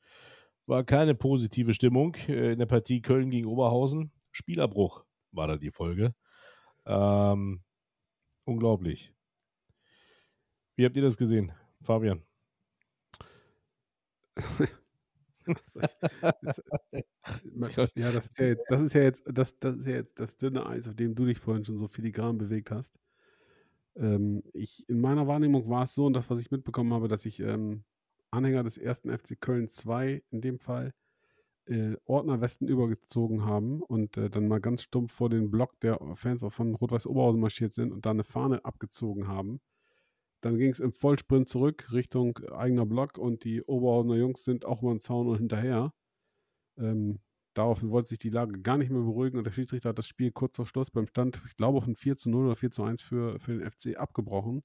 war keine positive Stimmung. Äh, In der Partie Köln gegen Oberhausen. Spielerbruch war da die Folge. Ähm, unglaublich. Wie habt ihr das gesehen, Fabian? *laughs* Ja, das ist ja jetzt, das ist ja jetzt, das, das ist ja jetzt das dünne Eis, auf dem du dich vorhin schon so filigran bewegt hast. Ähm, ich, in meiner Wahrnehmung war es so, und das, was ich mitbekommen habe, dass ich ähm, Anhänger des ersten FC Köln 2 in dem Fall äh, Ordner Westen übergezogen haben und äh, dann mal ganz stumpf vor den Block der Fans auch von Rot-Weiß Oberhausen marschiert sind und da eine Fahne abgezogen haben. Dann ging es im Vollsprint zurück Richtung eigener Block und die Oberhausener Jungs sind auch über den Zaun und hinterher. Ähm, daraufhin wollte sich die Lage gar nicht mehr beruhigen und der Schiedsrichter hat das Spiel kurz vor Schluss beim Stand, ich glaube, von 4 zu 0 oder 4 zu 1 für, für den FC abgebrochen.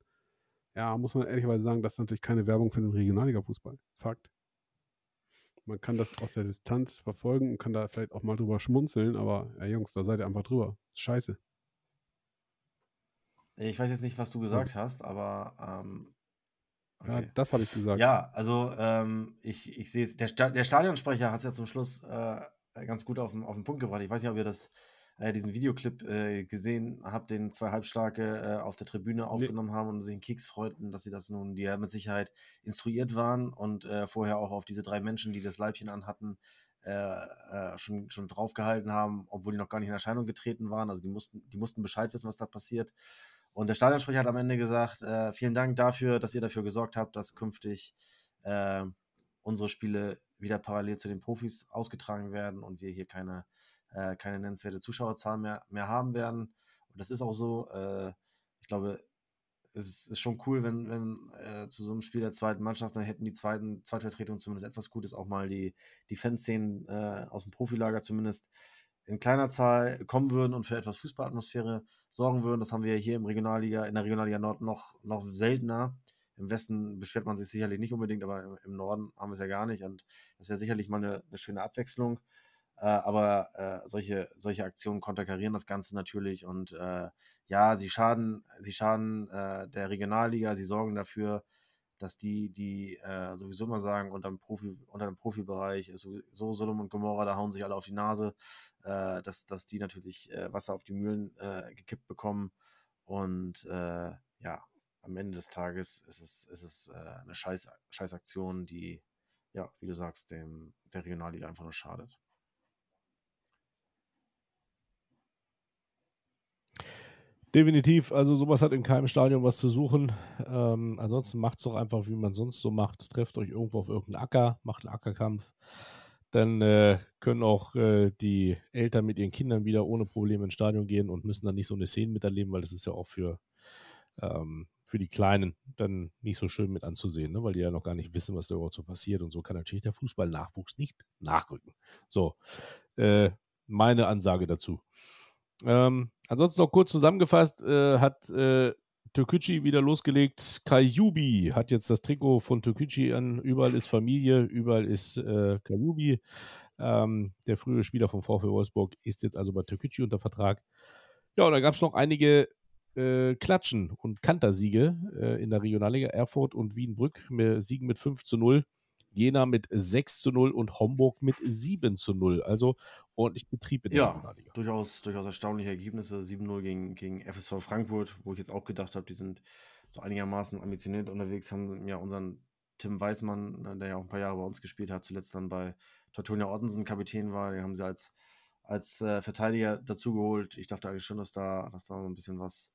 Ja, muss man ehrlicherweise sagen, das ist natürlich keine Werbung für den Regionalliga-Fußball. Fakt. Man kann das aus der Distanz verfolgen und kann da vielleicht auch mal drüber schmunzeln, aber ja, Jungs, da seid ihr einfach drüber. Scheiße. Ich weiß jetzt nicht, was du gesagt hast, aber ähm, Ja, okay. das habe ich gesagt. Ja, also ähm, ich, ich sehe es, der, Sta der Stadionsprecher hat es ja zum Schluss äh, ganz gut auf den, auf den Punkt gebracht. Ich weiß nicht, ob ihr das, äh, diesen Videoclip äh, gesehen habt, den zwei Halbstarke äh, auf der Tribüne aufgenommen haben und sich einen Keks freuten, dass sie das nun, die ja mit Sicherheit instruiert waren und äh, vorher auch auf diese drei Menschen, die das Leibchen anhatten, äh, äh, schon, schon draufgehalten haben, obwohl die noch gar nicht in Erscheinung getreten waren. Also die mussten, die mussten Bescheid wissen, was da passiert. Und der Stadionsprecher hat am Ende gesagt, äh, vielen Dank dafür, dass ihr dafür gesorgt habt, dass künftig äh, unsere Spiele wieder parallel zu den Profis ausgetragen werden und wir hier keine, äh, keine nennenswerte Zuschauerzahl mehr, mehr haben werden. Und das ist auch so. Äh, ich glaube, es ist schon cool, wenn, wenn äh, zu so einem Spiel der zweiten Mannschaft, dann hätten die zweiten, Zweitvertretungen zumindest etwas Gutes, auch mal die, die Fanszenen äh, aus dem Profilager zumindest in kleiner Zahl kommen würden und für etwas Fußballatmosphäre sorgen würden. Das haben wir hier im Regionalliga, in der Regionalliga Nord noch, noch seltener. Im Westen beschwert man sich sicherlich nicht unbedingt, aber im, Norden haben wir es ja gar nicht. Und das wäre sicherlich mal eine, eine schöne Abwechslung. Äh, aber äh, solche, solche Aktionen konterkarieren das Ganze natürlich. Und äh, ja, sie schaden, sie schaden äh, der Regionalliga, sie sorgen dafür, dass die, die äh, sowieso immer sagen, unter dem, Profi, unter dem Profibereich ist sowieso Sodom und Gomorra, da hauen sich alle auf die Nase, äh, dass, dass die natürlich äh, Wasser auf die Mühlen äh, gekippt bekommen. Und äh, ja, am Ende des Tages ist es, ist es äh, eine Scheiß, Scheißaktion, die, ja, wie du sagst, dem, der Regionalliga einfach nur schadet. Definitiv, also sowas hat in keinem Stadion was zu suchen. Ähm, ansonsten macht es doch einfach, wie man sonst so macht. Trefft euch irgendwo auf irgendeinen Acker, macht einen Ackerkampf. Dann äh, können auch äh, die Eltern mit ihren Kindern wieder ohne Probleme ins Stadion gehen und müssen dann nicht so eine Szene miterleben, weil das ist ja auch für, ähm, für die Kleinen dann nicht so schön mit anzusehen, ne? weil die ja noch gar nicht wissen, was da überhaupt so passiert. Und so kann natürlich der Fußballnachwuchs nicht nachrücken. So, äh, meine Ansage dazu. Ähm, ansonsten noch kurz zusammengefasst, äh, hat äh, Türkücü wieder losgelegt. Kajubi hat jetzt das Trikot von Türkücü an. Überall ist Familie, überall ist äh, Kajubi. Ähm, der frühere Spieler vom VfL Wolfsburg ist jetzt also bei Türkücü unter Vertrag. Ja, und da gab es noch einige äh, Klatschen und Kantersiege äh, in der Regionalliga. Erfurt und Wienbrück siegen mit 5 zu 0. Jena mit 6 zu 0 und Homburg mit 7 zu 0. Also ordentlich Betrieb in der Ja, durchaus, durchaus erstaunliche Ergebnisse. 7-0 gegen, gegen FSV Frankfurt, wo ich jetzt auch gedacht habe, die sind so einigermaßen ambitioniert unterwegs, haben ja unseren Tim Weismann, äh, der ja auch ein paar Jahre bei uns gespielt hat, zuletzt dann bei Tortonia Ottensen Kapitän war, den haben sie als, als äh, Verteidiger dazugeholt. Ich dachte eigentlich schon, dass da, dass da ein bisschen was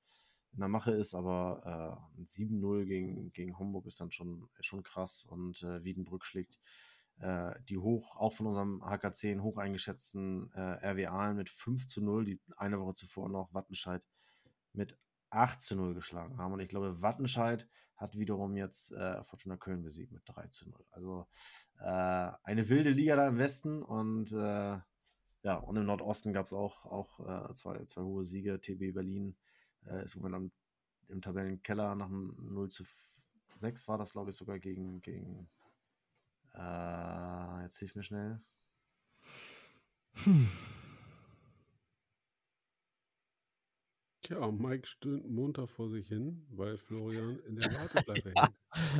in der Mache ist, aber äh, ein 7-0 gegen, gegen Homburg ist dann schon, schon krass und äh, Wiedenbrück schlägt äh, die hoch, auch von unserem HK10 hoch eingeschätzten äh, RW Aalen mit 5 zu 0, die eine Woche zuvor noch Wattenscheid mit 8 zu 0 geschlagen haben. Und ich glaube, Wattenscheid hat wiederum jetzt äh, Fortuna Köln besiegt mit 3 zu 0. Also äh, eine wilde Liga da im Westen und äh, ja, und im Nordosten gab es auch, auch äh, zwei, zwei hohe Siege. TB Berlin äh, ist am, im Tabellenkeller nach einem 0 zu 6 war das, glaube ich, sogar gegen, gegen äh, jetzt hilf mir schnell. Tja, Mike stöhnt munter vor sich hin, weil Florian in der *laughs* Warteschleife hängt.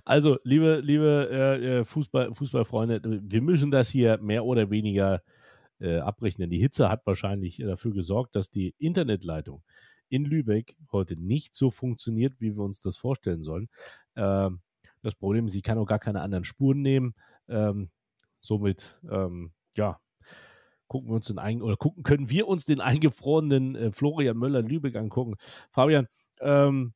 Also, liebe, liebe äh, äh, Fußball, Fußballfreunde, wir müssen das hier mehr oder weniger äh, abrechnen. Die Hitze hat wahrscheinlich dafür gesorgt, dass die Internetleitung in Lübeck heute nicht so funktioniert, wie wir uns das vorstellen sollen. Ähm, das Problem ist, sie kann auch gar keine anderen Spuren nehmen. Ähm, somit, ähm, ja, gucken wir uns den ein oder gucken, können wir uns den eingefrorenen äh, Florian Möller in Lübeck angucken. Fabian, ähm,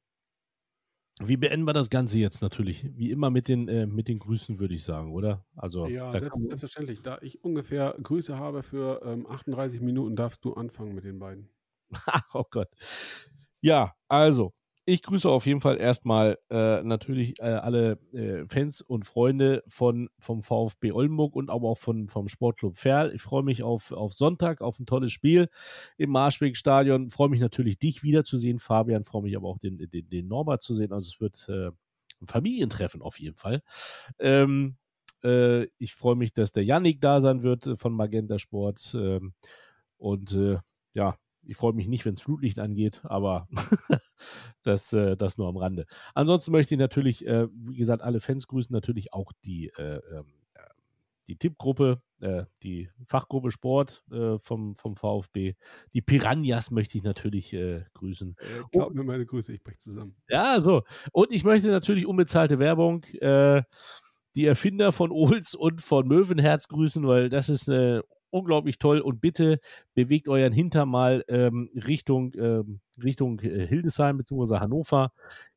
wie beenden wir das Ganze jetzt natürlich? Wie immer mit den, äh, mit den Grüßen, würde ich sagen, oder? Also, Ja, da selbst, selbstverständlich. Da ich ungefähr Grüße habe für ähm, 38 Minuten, darfst du anfangen mit den beiden. *laughs* Oh Gott. Ja, also, ich grüße auf jeden Fall erstmal äh, natürlich äh, alle äh, Fans und Freunde von, vom VfB Oldenburg und aber auch von, vom Sportclub Ferl. Ich freue mich auf, auf Sonntag, auf ein tolles Spiel im Marschweg-Stadion. Freue mich natürlich, dich wiederzusehen, Fabian. Freue mich aber auch, den, den, den Norbert zu sehen. Also, es wird äh, ein Familientreffen auf jeden Fall. Ähm, äh, ich freue mich, dass der Yannick da sein wird äh, von Magenta Sport. Ähm, und ja, ich freue mich nicht, wenn es Flutlicht angeht, aber *laughs* das, äh, das nur am Rande. Ansonsten möchte ich natürlich, äh, wie gesagt, alle Fans grüßen, natürlich auch die, äh, ähm, äh, die Tippgruppe, äh, die Fachgruppe Sport äh, vom, vom VfB. Die Piranhas möchte ich natürlich grüßen. Äh, glaub mir meine Grüße, ich brech zusammen. Ja, so. Und ich möchte natürlich unbezahlte Werbung. Die Erfinder von Ohls und von Möwenherz grüßen, weil das ist äh, unglaublich toll. Und bitte bewegt euren Hintern mal ähm, Richtung, ähm, Richtung äh, Hildesheim bzw. Hannover.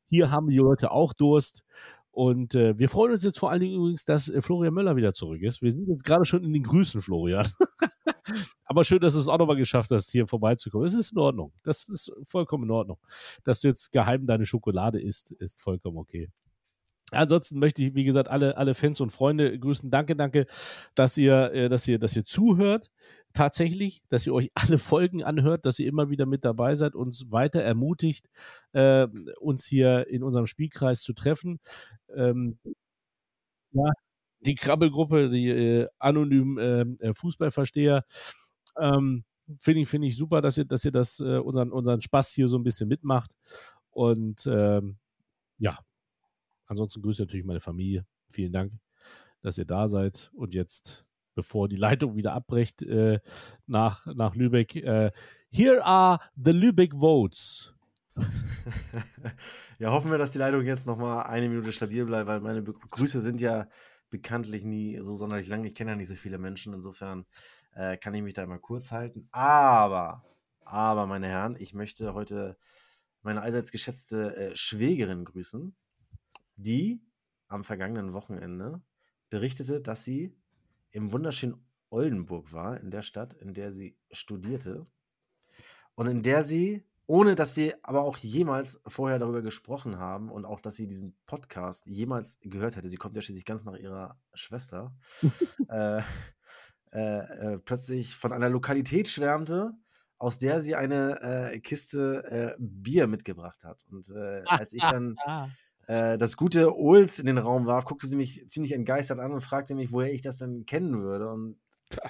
Hier haben die Leute auch Durst. Und äh, wir freuen uns jetzt vor allen Dingen übrigens, dass äh, Florian Möller wieder zurück ist. Wir sind jetzt gerade schon in den Grüßen, Florian. *laughs* Aber schön, dass du es auch nochmal geschafft hast, hier vorbeizukommen. Es ist in Ordnung. Das ist vollkommen in Ordnung. Dass du jetzt geheim deine Schokolade isst, ist vollkommen okay. Ansonsten möchte ich, wie gesagt, alle, alle Fans und Freunde grüßen. Danke, danke, dass ihr, äh, dass ihr, dass ihr zuhört. Tatsächlich, dass ihr euch *laughs* alle Folgen anhört, dass ihr immer wieder mit dabei seid, uns weiter ermutigt, äh, uns hier in unserem Spielkreis zu treffen. Ähm, ja, die Krabbelgruppe, die äh, anonymen ähm, äh, Fußballversteher. Ähm, Finde ich, finde ich super, dass ihr, dass ihr das, äh, unseren, unseren Spaß hier so ein bisschen mitmacht. Und ähm, ja, ansonsten grüße ich natürlich meine Familie. Vielen Dank, dass ihr da seid. Und jetzt, bevor die *laughs* Leitung wieder abbricht äh, nach, nach Lübeck, äh, here are the Lübeck Votes. *laughs* ja, hoffen wir, dass die Leitung jetzt nochmal eine Minute stabil bleibt, weil meine Be Grüße sind ja bekanntlich nie so sonderlich lang. Ich kenne ja nicht so viele Menschen, insofern äh, kann ich mich da immer kurz halten. Aber, aber, meine Herren, ich möchte heute meine allseits geschätzte äh, Schwägerin grüßen, die am vergangenen Wochenende berichtete, dass sie im wunderschönen Oldenburg war, in der Stadt, in der sie studierte und in der sie, ohne dass wir aber auch jemals vorher darüber gesprochen haben und auch, dass sie diesen Podcast jemals gehört hätte, sie kommt ja schließlich ganz nach ihrer Schwester, *laughs* äh, äh, äh, plötzlich von einer Lokalität schwärmte, aus der sie eine äh, Kiste äh, Bier mitgebracht hat. Und äh, als ich dann *laughs* äh, das gute Ols in den Raum warf, guckte sie mich ziemlich entgeistert an und fragte mich, woher ich das denn kennen würde. Und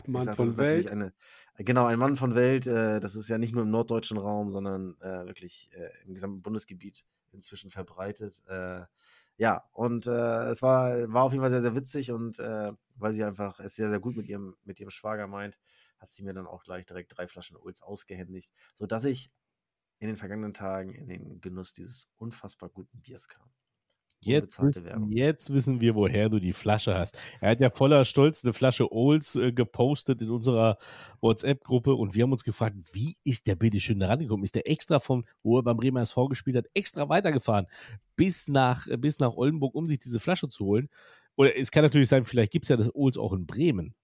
Mann sag, von Welt. Eine, genau, ein Mann von Welt. Äh, das ist ja nicht nur im norddeutschen Raum, sondern äh, wirklich äh, im gesamten Bundesgebiet inzwischen verbreitet. Äh, ja, und äh, es war, war auf jeden Fall sehr, sehr witzig und weil sie einfach es sehr, sehr gut mit ihrem, mit ihrem Schwager meint, hat sie mir dann auch gleich direkt drei Flaschen Ulz ausgehändigt, sodass ich in den vergangenen Tagen in den Genuss dieses unfassbar guten Biers kam. Jetzt, wissen- jetzt wissen wir, woher du die Flasche hast. Er hat ja voller Stolz eine Flasche Olds äh, gepostet in unserer WhatsApp-Gruppe und wir haben uns gefragt, wie ist der bitte schön da rangekommen? Ist der extra vom, wo er beim Bremer SV gespielt hat, extra weitergefahren bis nach, bis nach Oldenburg, um sich diese Flasche zu holen? Oder es kann natürlich sein, vielleicht gibt es ja das Olds auch in Bremen.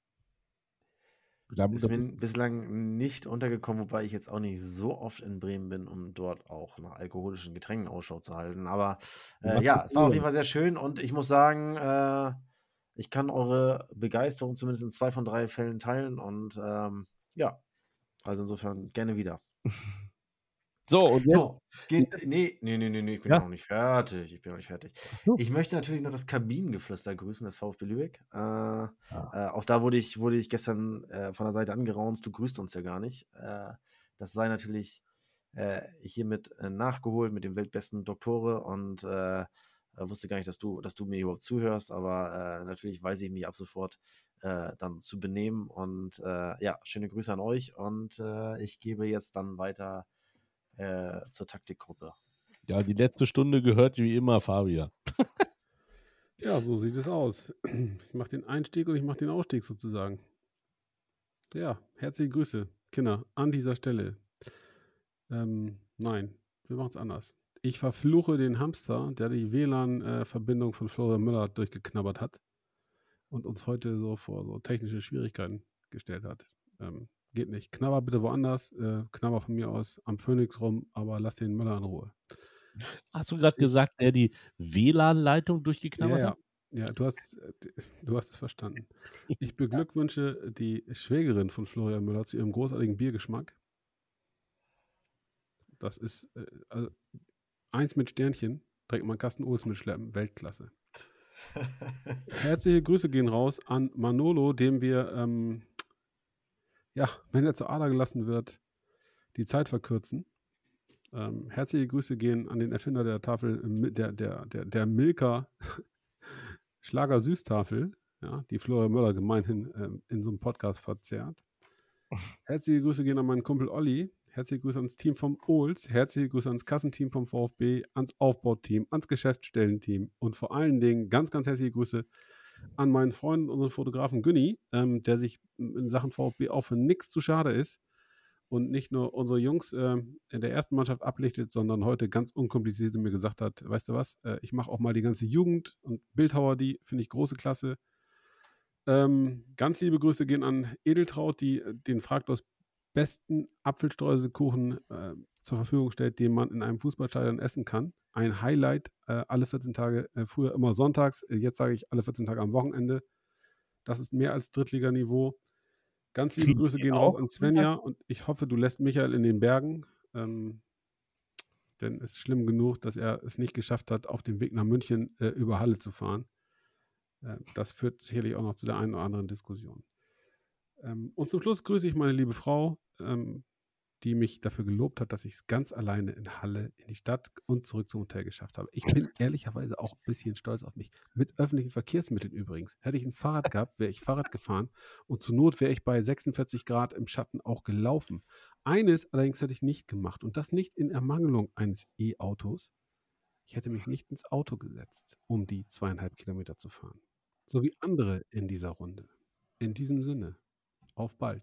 Da, Ist mir bislang nicht untergekommen, wobei ich jetzt auch nicht so oft in Bremen bin, um dort auch nach alkoholischen Getränken Ausschau zu halten. Aber äh, ja, es war auf jeden Fall sehr schön und ich muss sagen, äh, ich kann eure Begeisterung zumindest in zwei von drei Fällen teilen und ähm, ja, also insofern gerne wieder. *laughs* so, und jetzt, So, geht. Nee, nee, nee, nee, nee, ich bin Ja? noch nicht fertig. Ich bin noch nicht fertig. Ich möchte natürlich noch das Kabinengeflüster grüßen, das VfB Lübeck. Äh, Ah. äh, auch da wurde ich, wurde ich gestern äh, von der Seite angeraunzt, du grüßt uns ja gar nicht. Äh, das sei natürlich äh, hiermit äh, nachgeholt mit dem weltbesten Doktore und äh, äh, wusste gar nicht, dass du, dass du mir überhaupt zuhörst, aber äh, natürlich weiß ich mich ab sofort äh, dann zu benehmen und äh, ja, schöne Grüße an euch und äh, ich gebe jetzt dann weiter äh, zur Taktikgruppe. ja, die letzte Stunde gehört wie immer Fabian. *laughs* Ja, so sieht es aus. *clears throat* Ich mache den Einstieg und ich mache den Ausstieg sozusagen. Ja, herzliche Grüße, Kinder, an dieser Stelle. Ähm, nein, wir machen es anders. Ich verfluche den Hamster, der die WLAN-Verbindung von Florian Müller durchgeknabbert hat und uns heute so vor so technische Schwierigkeiten gestellt hat. Ähm, geht nicht. Knabber bitte woanders. Äh, knabber von mir aus am Phoenix rum, aber lass den Müller in Ruhe. Hast du gerade gesagt, der die WLAN-Leitung durchgeknabbert ja, hat? Ja, ja du, hast, äh, du hast es verstanden. Ich *laughs* beglückwünsche die Schwägerin von Florian Müller zu ihrem großartigen Biergeschmack. Das ist äh, also eins mit Sternchen, direkt mal einen Kasten Ohls mitschleppen, Weltklasse. *laughs* Herzliche Grüße gehen raus an Manolo, dem wir, ähm, ja, wenn er zur Ader gelassen wird, die Zeit verkürzen. Ähm, herzliche Grüße gehen an den Erfinder der Tafel, äh, der, der, der, der Milka *laughs* Schlager Süßtafel, ja, die Florian Möller gemeinhin ähm, in so einem Podcast verzerrt. *laughs* Herzliche Grüße gehen an meinen Kumpel Olli. Herzliche Grüße ans Team vom Ohls. Herzliche Grüße ans Kassenteam vom VfB, ans Aufbauteam, ans Geschäftsstellenteam und vor allen Dingen ganz, ganz herzliche Grüße an meinen Freund, unseren Fotografen Günni, ähm, der sich in Sachen VfB auch für nichts zu schade ist und nicht nur unsere Jungs ähm, in der ersten Mannschaft ablichtet, sondern heute ganz unkompliziert mir gesagt hat, weißt du was, äh, ich mache auch mal die ganze Jugend und Bildhauer, die finde ich große Klasse. Ähm, ganz liebe Grüße gehen an Edeltraut, die äh, den fraglos besten Apfelstreuselkuchen äh, zur Verfügung stellt, den man in einem Fußballstadion essen kann. Ein Highlight, äh, alle 14 Tage, äh, früher immer sonntags, äh, jetzt sage ich alle 14 Tage am Wochenende. Das ist mehr als Drittliganiveau. Ganz liebe Grüße gehen auch raus an Svenja und ich hoffe, du lässt Michael in den Bergen. Ähm, denn es ist schlimm genug, dass er es nicht geschafft hat, auf dem Weg nach München äh, über Halle zu fahren. Äh, das führt sicherlich auch noch zu der einen oder anderen Diskussion. Ähm, und zum Schluss grüße ich meine liebe Frau, ähm, die mich dafür gelobt hat, dass ich es ganz alleine in Halle, in die Stadt und zurück zum Hotel geschafft habe. Ich bin *laughs* ehrlicherweise auch ein bisschen stolz auf mich. Mit öffentlichen Verkehrsmitteln übrigens. Hätte ich ein Fahrrad gehabt, wäre ich Fahrrad gefahren und zur Not wäre ich bei 46 Grad im Schatten auch gelaufen. Eines allerdings hätte ich nicht gemacht und das nicht in Ermangelung eines E-Autos. Ich hätte mich nicht ins Auto gesetzt, um die zweieinhalb Kilometer zu fahren. So wie andere in dieser Runde. In diesem Sinne, auf bald.